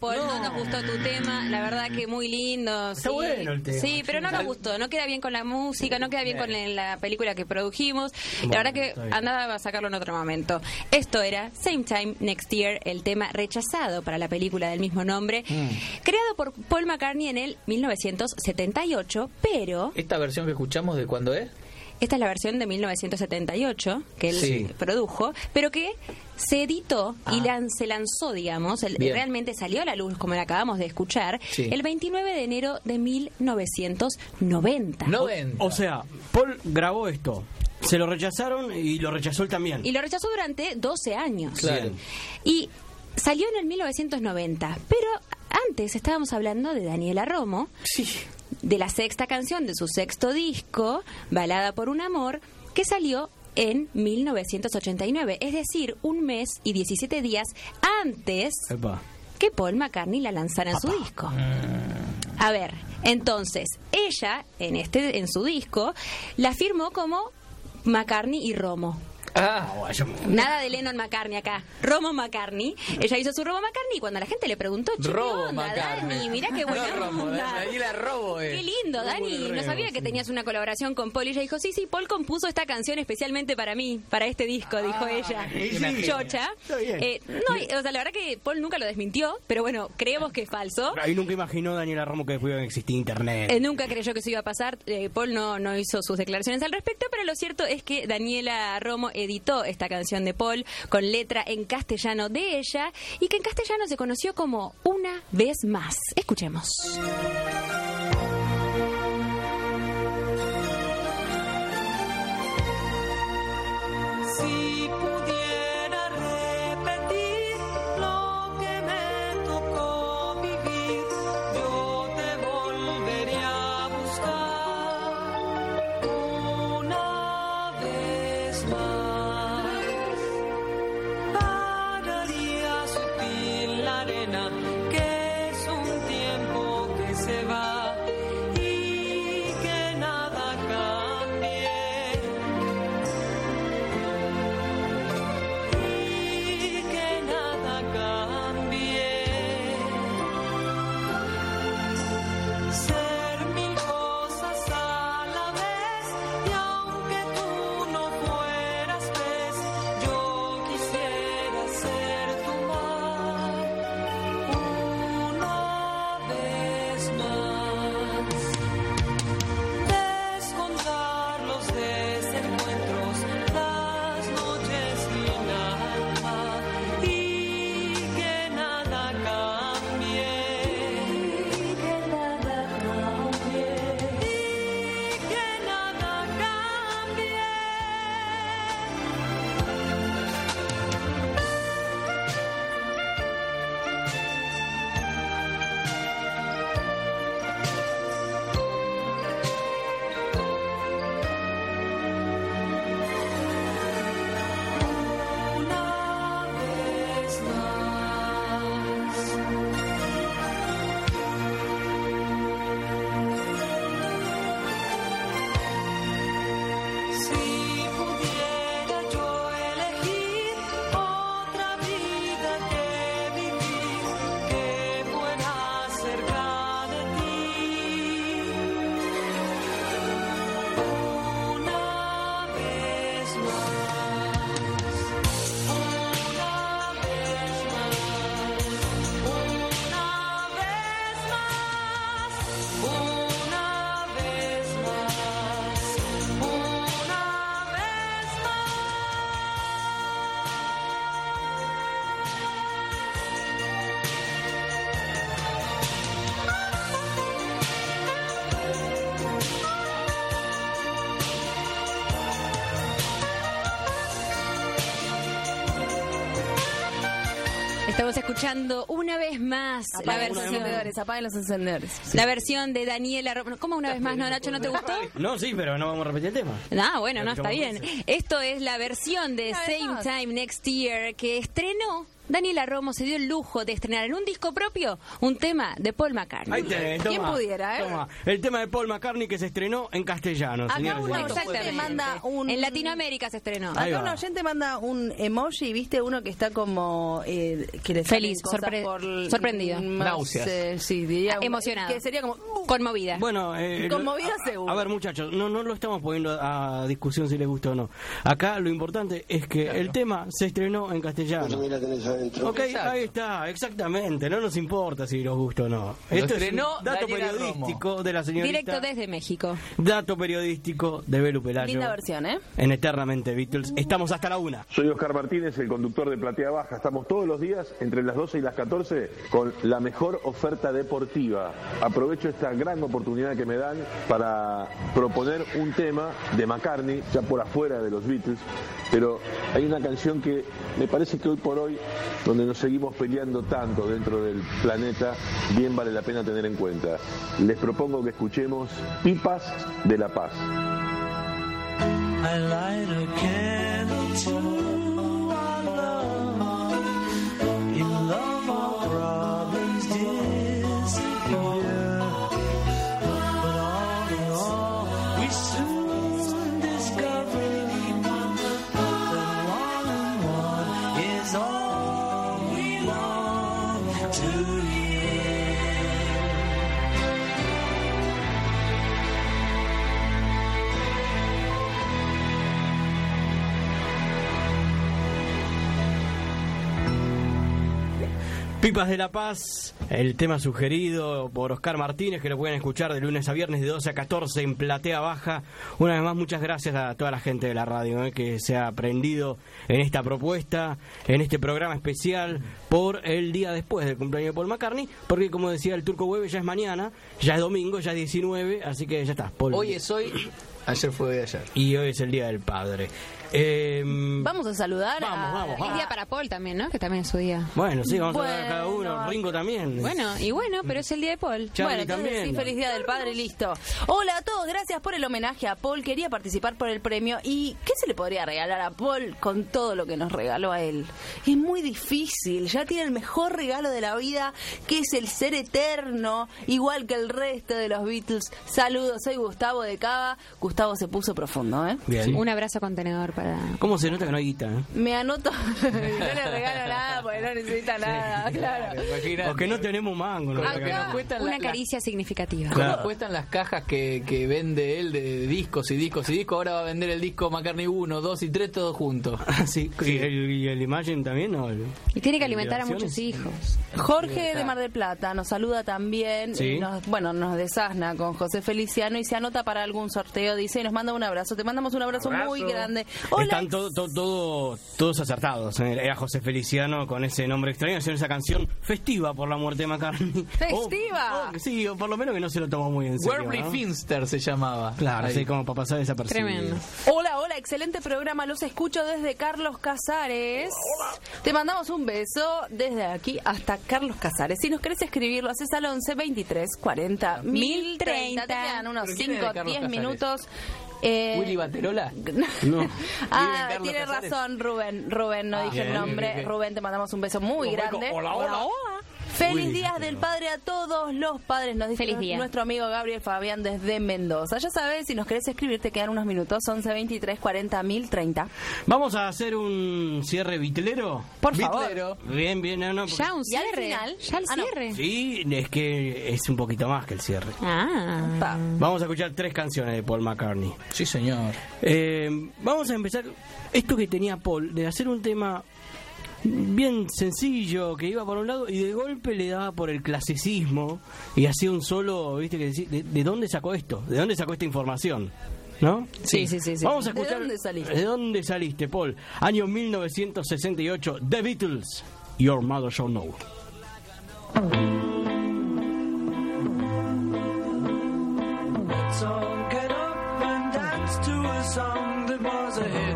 Paul. No. nos gustó tu tema. La verdad que muy lindo. Está sí. bueno el tema. Sí, pero no nos gustó. No queda bien con la música, no queda bien con la- la película que produjimos. La verdad que andaba a sacarlo en otro momento. Esto era Same Time Next Year, el tema rechazado para la película del mismo nombre, creado por Paul McCartney en el 1978, pero ¿Esta versión que escuchamos de cuándo es? Esta es la versión de 1978 que él Sí. produjo, pero que se editó y lan- se lanzó, digamos, el- realmente salió a la luz, como la acabamos de escuchar, Sí. el 29 de enero de 1990. O sea, Paul grabó esto. Se lo rechazaron y lo rechazó él también. Y lo rechazó durante 12 años. Claro. Y salió en el 1990. Pero antes estábamos hablando de Daniela Romo. De la sexta canción de su sexto disco, Balada por un Amor, que salió en 1989. Es decir, un mes y 17 días antes Epa. que Paul McCartney la lanzara en su disco. A ver, entonces, ella en este en su disco la firmó como McCartney y Romo. Ah, Nada de Lennon McCartney acá. Romo McCartney. Ella hizo su Romo McCartney y cuando la gente le preguntó, che, ¿qué Robo onda, McCartney. Dani? Mirá qué buena No, Romo, onda. Daniela Robo es. Qué lindo, Dani. No sabía que tenías una colaboración con Paul. Y ella dijo, sí, sí, Paul compuso esta canción especialmente para mí, para este disco, dijo ella. sí. Chocha. Eh, no, o sea, la verdad que Paul nunca lo desmintió, pero bueno, creemos que es falso. Ahí nunca imaginó Daniela Romo que después iba a existir internet. Eh, nunca creyó que eso iba a pasar. Eh, Paul no, no hizo sus declaraciones al respecto, pero lo cierto es que Daniela Romo editó esta canción de Paul con letra en castellano de ella y que en castellano se conoció como Una vez más. Escuchemos. Escuchando una vez más la Apaguen los versión. encendedores, apaguen los encendedores. La versión de Daniela. ¿Cómo una vez más, no, Nacho? ¿No te gustó? No, sí, pero no vamos a repetir el tema. Ah, bueno, no, está bien. Esto es la versión de Una vez Same más. Time Next Year que estrenó Daniela Romo se dio el lujo de estrenar en un disco propio un tema de Paul McCartney. Ahí tenés, ¿Quién toma, pudiera, eh? toma. El tema de Paul McCartney que se estrenó en castellano. Acá señores. oyente manda un... En Latinoamérica se estrenó. Ahí Acá va. un oyente manda un emoji, ¿viste? Uno que está como... eh, que le Feliz, sorpre- por- no Náuseas. sé, sí, diría... Emocionada. Que sería como... Conmovida. Bueno, eh, Conmovida a- seguro. A ver, muchachos, no, no lo estamos poniendo a discusión si les gusta o no. Acá lo importante es que el tema se estrenó en castellano. Ok, Exacto. ahí está, exactamente. No nos importa si nos gusta o no. Esto es un dato Daniela periodístico de la señorita. Directo desde México. Dato periodístico de Belu Pelayo. Linda versión, ¿eh? En Eternamente Beatles. Estamos hasta la una. Soy Oscar Martínez, el conductor de Platea Baja. Estamos todos los días entre las 12 y las 14 con la mejor oferta deportiva. Aprovecho esta gran oportunidad que me dan para proponer un tema de McCartney, ya por afuera de los Beatles, pero hay una canción que me parece que hoy por hoy, donde nos seguimos peleando tanto dentro del planeta, bien vale la pena tener en cuenta. Les propongo que escuchemos Pipas de la Paz. Pipas de la Paz, el tema sugerido por Oscar Martínez, que lo pueden escuchar de lunes a viernes de 12 a 14 en Platea Baja. Una vez más, muchas gracias a toda la gente de la radio eh, que se ha aprendido en esta propuesta, en este programa especial por el día después del cumpleaños de Paul McCartney, porque como decía el Turco Web, ya es mañana, ya es domingo, ya es 19, así que ya está. Paul. Hoy es hoy, ayer fue de ayer. Y hoy es el Día del Padre. Eh, Vamos a saludar Vamos, a... vamos, Es día para Paul también, ¿no? Que también es su día. bueno, sí, vamos a hablar Bueno, cada uno. Ringo también. Bueno, y bueno, pero es el día de Paul. Charlie bueno, entonces también. sí, feliz día del padre, listo. Hola a todos, gracias por el homenaje a Paul. Quería participar por el premio. ¿Y qué se le podría regalar a Paul con todo lo que nos regaló a él? Es muy difícil, ya tiene el mejor regalo de la vida, que es el ser eterno, igual que el resto de los Beatles. Saludos, soy Gustavo de Cava. Gustavo se puso profundo, ¿eh? Bien. Un abrazo contenedor para... ¿Cómo se nota que no hay guita? eh? Me anoto, no le regalo nada porque no necesita nada, claro. Imagínate. Porque no tenemos mango. no cuestan Una la- la- caricia significativa. ¿Cómo Claro. cuestan las cajas que, que vende él de discos y discos y discos? Ahora va a vender el disco McCartney 1, 2 y 3 todos juntos. sí, ¿Y el, y el Imagine también? No, Y tiene que alimentar a muchos hijos. Jorge de Mar del Plata nos saluda también, Sí. nos, bueno, nos desasna con José Feliciano y se anota para algún sorteo, dice, y nos manda un abrazo. Te mandamos un abrazo, muy grande. Hola, Están to- to- todo- todos acertados. eh. Era José Feliciano con ese nombre extraño, haciendo esa canción festiva por la muerte de McCartney. ¡Festiva! O- o- sí, o por lo menos que no se lo tomó muy en serio. Werbley ¿no? Finster se llamaba. Claro, Ahí. sí, como para pasar desapercibido. Tremendo. Hola, hola, excelente programa, los escucho desde Carlos Casares. Te mandamos un beso desde aquí hasta Carlos Casares. Si nos querés escribir, lo haces al 11 23 40 1030. Te quedan unos ¿Pero quién es de 5 Carlos 10 Casares? minutos. Eh, Willy Baterola. No. Ah, tiene razón Rubén. Rubén, no Ah, dije el nombre. bien, bien. Rubén, te mandamos un beso muy Como grande. dijo, hola, hola. Feliz Uy, días del padre a todos los padres, nos dice Feliz día. nuestro amigo Gabriel Fabián desde Mendoza. Ya sabes, si nos querés escribir, te quedan unos minutos, 11 23 40 1030. Vamos a hacer un cierre bitlero. Por favor. Bitlero. Bien, bien, no, no. Ya un ¿Y al cierre. final? Ya el Ah, no. cierre. Sí, es que es un poquito más que el cierre. Ah. Pa. Vamos a escuchar tres canciones de Paul McCartney. Sí, señor. Eh, vamos a empezar esto que tenía Paul, de hacer un tema bien sencillo, que iba por un lado y de golpe le daba por el clasicismo y hacía un solo, viste, que ¿de, de dónde sacó esto? ¿De dónde sacó esta información? ¿No? Sí, sí, sí, sí. Vamos a ¿De escuchar. dónde saliste? ¿De dónde saliste, Paul? Año 1968, The Beatles, Your Mother Shall Know. So get up and dance to a song that was a hit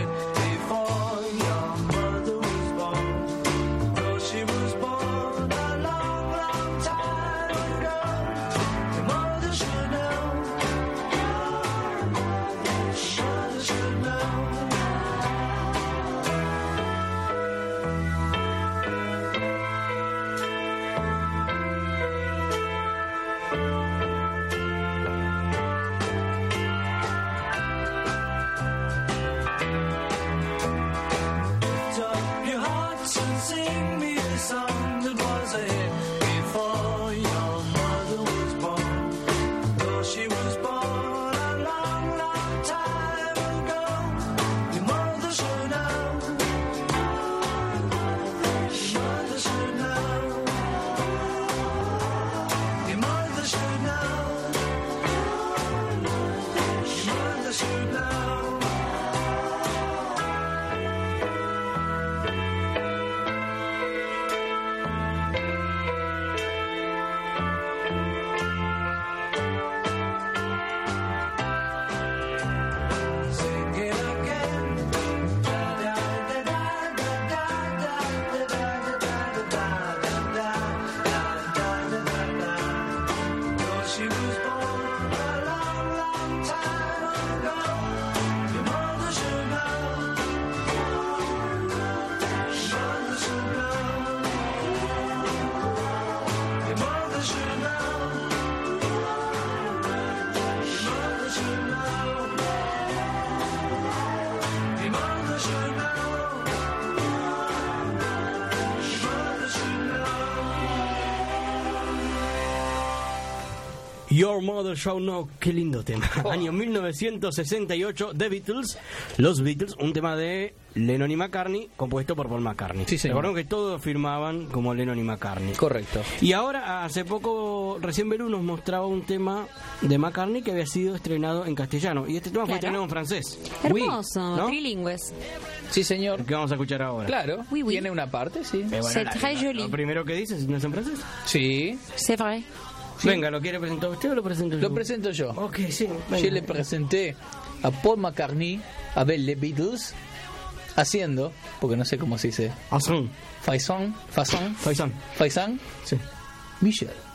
Your Mother Show No, qué lindo tema. Año 1968, The Beatles, Los Beatles, un tema de Lennon y McCartney, compuesto por Paul McCartney. Sí, señor. Recordemos que todos firmaban como Lennon y McCartney. Correcto. Y ahora, hace poco, recién Belú nos mostraba un tema de McCartney que había sido estrenado en castellano. Y este tema fue Claro. estrenado en francés. Hermoso, ¿no? trilingües. Sí, señor. ¿Qué vamos a escuchar ahora? Claro. Oui, oui. Tiene una parte, sí. Eh, bueno, C'est la- très la- joli. Lo primero que dices, ¿no es en francés? Sí. C'est vrai. Venga, ¿lo quiere presentar usted o lo presento yo? Lo presento yo. Ok, sí. venga. Yo le presenté a Paul McCartney, a ver les Beatles, haciendo, porque no sé cómo se dice, Azón. Faison, Faison, Faisán. Faisan, Sí. Michel. Michelle,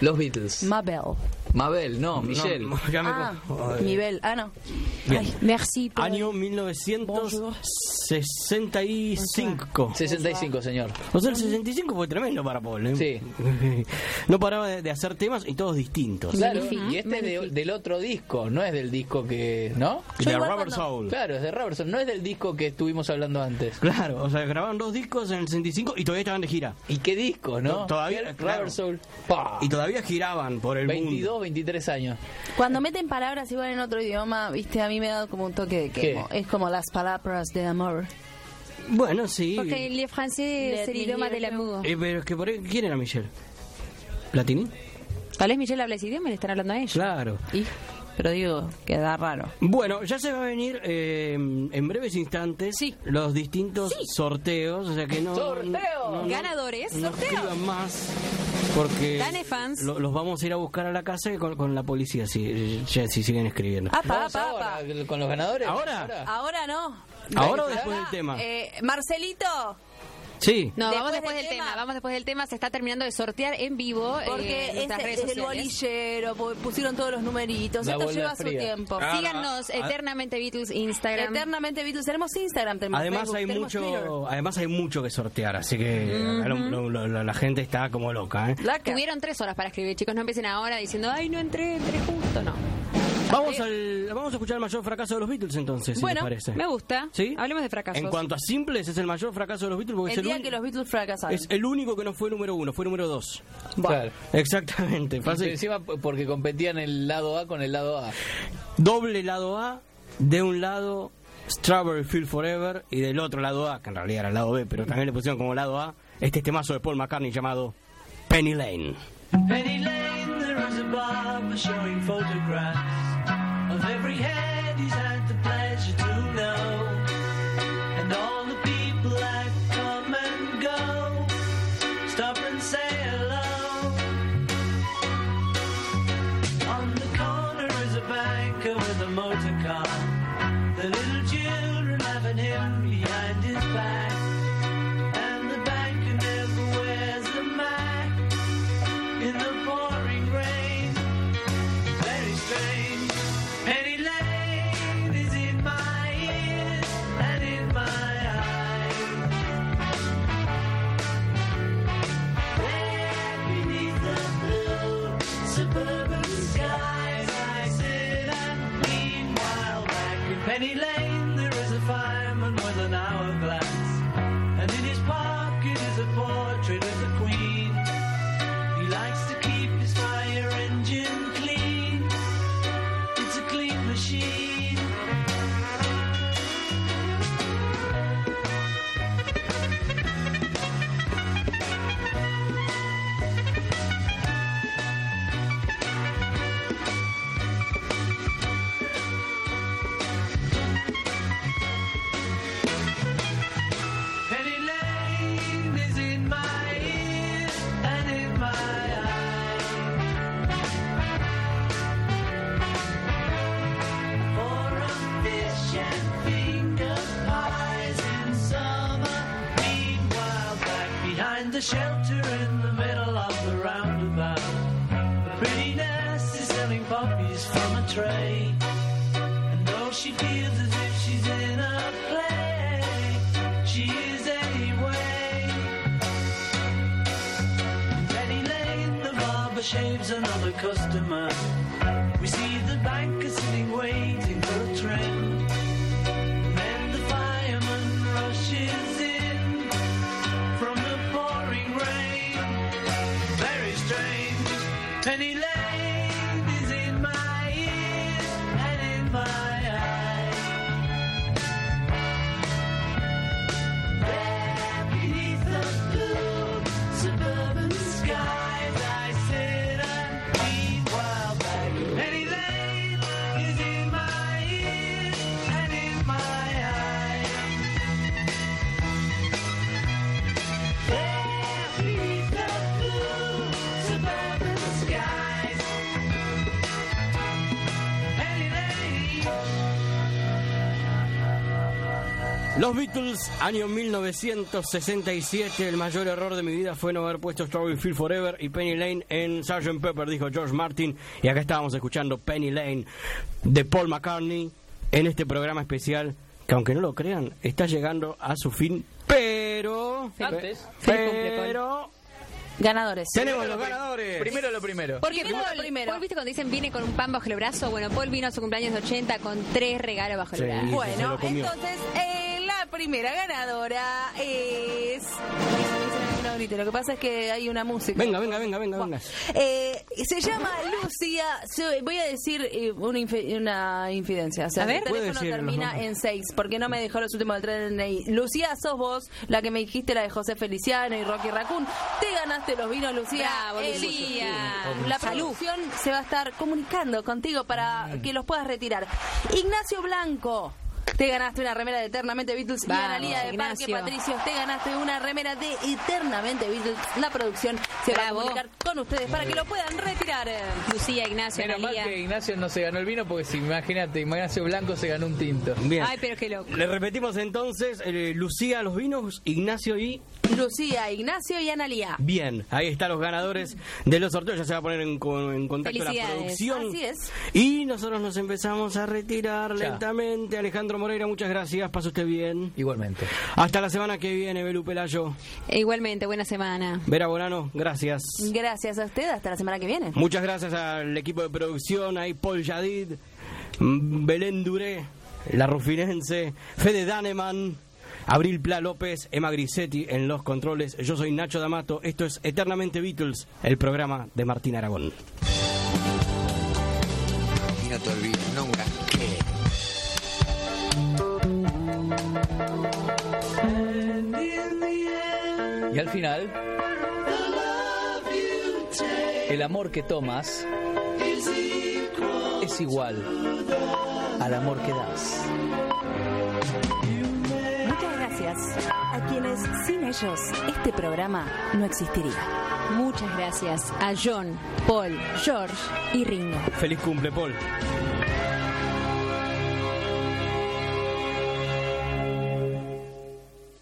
Los Beatles. Mabel. Mabel, no, Michelle. No, ah, Mabel. Ah, no. Ay, merci. Año 1900. 65, señor. O sea, el 65 fue tremendo para Paul. ¿eh? Sí. No paraba de, de hacer temas y todos distintos. Claro, y este es de- del otro disco, no es del disco que. ¿No? De Rubber Soul. Claro, es de Rubber Soul, no es del disco que estuvimos hablando antes. Claro, o sea, grabaron dos discos en el 65 y todavía estaban de gira. ¿Y qué disco, no? Todavía, Rubber claro. Soul. Pa. Y todavía giraban por el 22, mundo. 23 años. Cuando meten palabras igual en otro idioma, viste, a mí me ha dado como un toque de que ¿Qué? como- es como las palabras de amor. Bueno, sí. Porque le francés es el idioma del amor. Eh, pero es que por ahí, ¿quién era Michelle? ¿Platini? Tal vez Michelle habla ese idioma y le están hablando a ella. Claro. Y, pero digo, queda raro. Bueno, ya se va a venir eh, en breves instantes los distintos sorteos, o sea que no... ¡Sorteo! no- no- Ganadores. no escriban más porque Dane fans. lo- los vamos a ir a buscar a la casa con, con la policía si, ya- si siguen escribiendo. Apa, apa, ahora, apa. con los ganadores. ¿Ahora? Ahora no. ¿Ahora o después del tema? Eh, Marcelito, Sí. No, Después vamos después del del tema. tema. vamos después del tema. Se está terminando de sortear en vivo. eh, porque es, redes es el bolillero, pu- pusieron todos los numeritos. La Esto lleva su tiempo. Ah, Síganos, ah, Eternamente Beatles, Instagram. Eternamente Beatles. Tenemos Instagram, tenemos Además Facebook, hay tenemos Twitter. mucho, además hay mucho que sortear, así que lo- lo- lo- la gente está como loca. ¿eh? Tuvieron tres horas para escribir, chicos. No empiecen ahora diciendo, ay, no entré, entré justo. No. Vamos al, vamos a escuchar el mayor fracaso de los Beatles entonces, si bueno, les parece. me gusta. ¿Sí? Hablemos de fracasos. En cuanto a simples, es el mayor fracaso de los Beatles porque es El día que los Beatles fracasaron. es el único que no fue número uno, fue número dos. Claro. Exactamente. Encima porque competían el lado A con el lado A. doble lado A, de un lado Strawberry Field Forever y del otro lado A, que en realidad era el lado B, pero también le pusieron como lado A, este temazo de Paul McCartney llamado Penny Lane. Penny Lane, there is a barber showing photographs of every head he's had the pleasure to know, and all Los Beatles, año 1967. El mayor error de mi vida fue no haber puesto Strawberry Field Forever y Penny Lane en Sgt. Pepper, dijo George Martin. Y acá estábamos escuchando Penny Lane de Paul McCartney en este programa especial que, aunque no lo crean, está llegando a su fin. Pero. Antes. Pero. Ganadores. Tenemos los ganadores. Primero lo primero. Porque Primero Paul, lo primero. Paul, ¿viste cuando dicen viene con un pan bajo el brazo? Bueno, Paul vino a su cumpleaños de 80 con tres regalos bajo el Sí. brazo. Bueno, entonces eh, primera ganadora es. No lo que pasa es que hay una música. Venga, venga, venga, venga, venga. Eh, se llama Lucia. se- Voy a decir eh, una, infi- una infidencia. O sea, A ver. el teléfono termina en 6. porque no me dejó los últimos del tren? Lucía, sos vos la que me dijiste, la de José Feliciano y Rocky Raccoon. Te ganaste los vinos, Lucía. Bravo, Eh, Lucía. La producción se va a estar comunicando contigo para que los puedas retirar. Ignacio Blanco. Te ganaste una remera de Eternamente Beatles y Vamos, Analía de Ignacio. Parque Patricios. Te ganaste una remera de Eternamente Beatles. La producción se va a comunicar con ustedes para que lo puedan retirar. Lucía, Ignacio, Menos mal que Ignacio no se ganó el vino porque si imagínate, Ignacio Blanco se ganó un tinto. Bien. Ay, pero qué loco. Le repetimos entonces, eh, Lucía los vinos, Ignacio y... Lucía, Ignacio y Analía. Bien, ahí están los ganadores de los sorteos, ya se va a poner en, en contacto la producción. Así es. Y nosotros nos empezamos a retirar Ya. lentamente. Alejandro Moreira, muchas gracias, pase usted bien. Igualmente. Hasta la semana que viene, Belu Pelayo. Igualmente, buena semana. Vera Bonano, gracias. Gracias a usted. Hasta la semana que viene. Muchas gracias al equipo de producción, ahí Paul Yadid, Belén Duré, La Rufinense, Fede Daneman, Abril Pla López, Emma Grisetti en los controles. Yo soy Nacho D'Amato, esto es Eternamente Beatles, el programa de Martín Aragón. Y no te olvides nunca Y al final, el amor que tomas es igual al amor que das. A quienes sin ellos este programa no existiría. Muchas gracias a John, Paul, George y Ringo. Feliz cumple, Paul.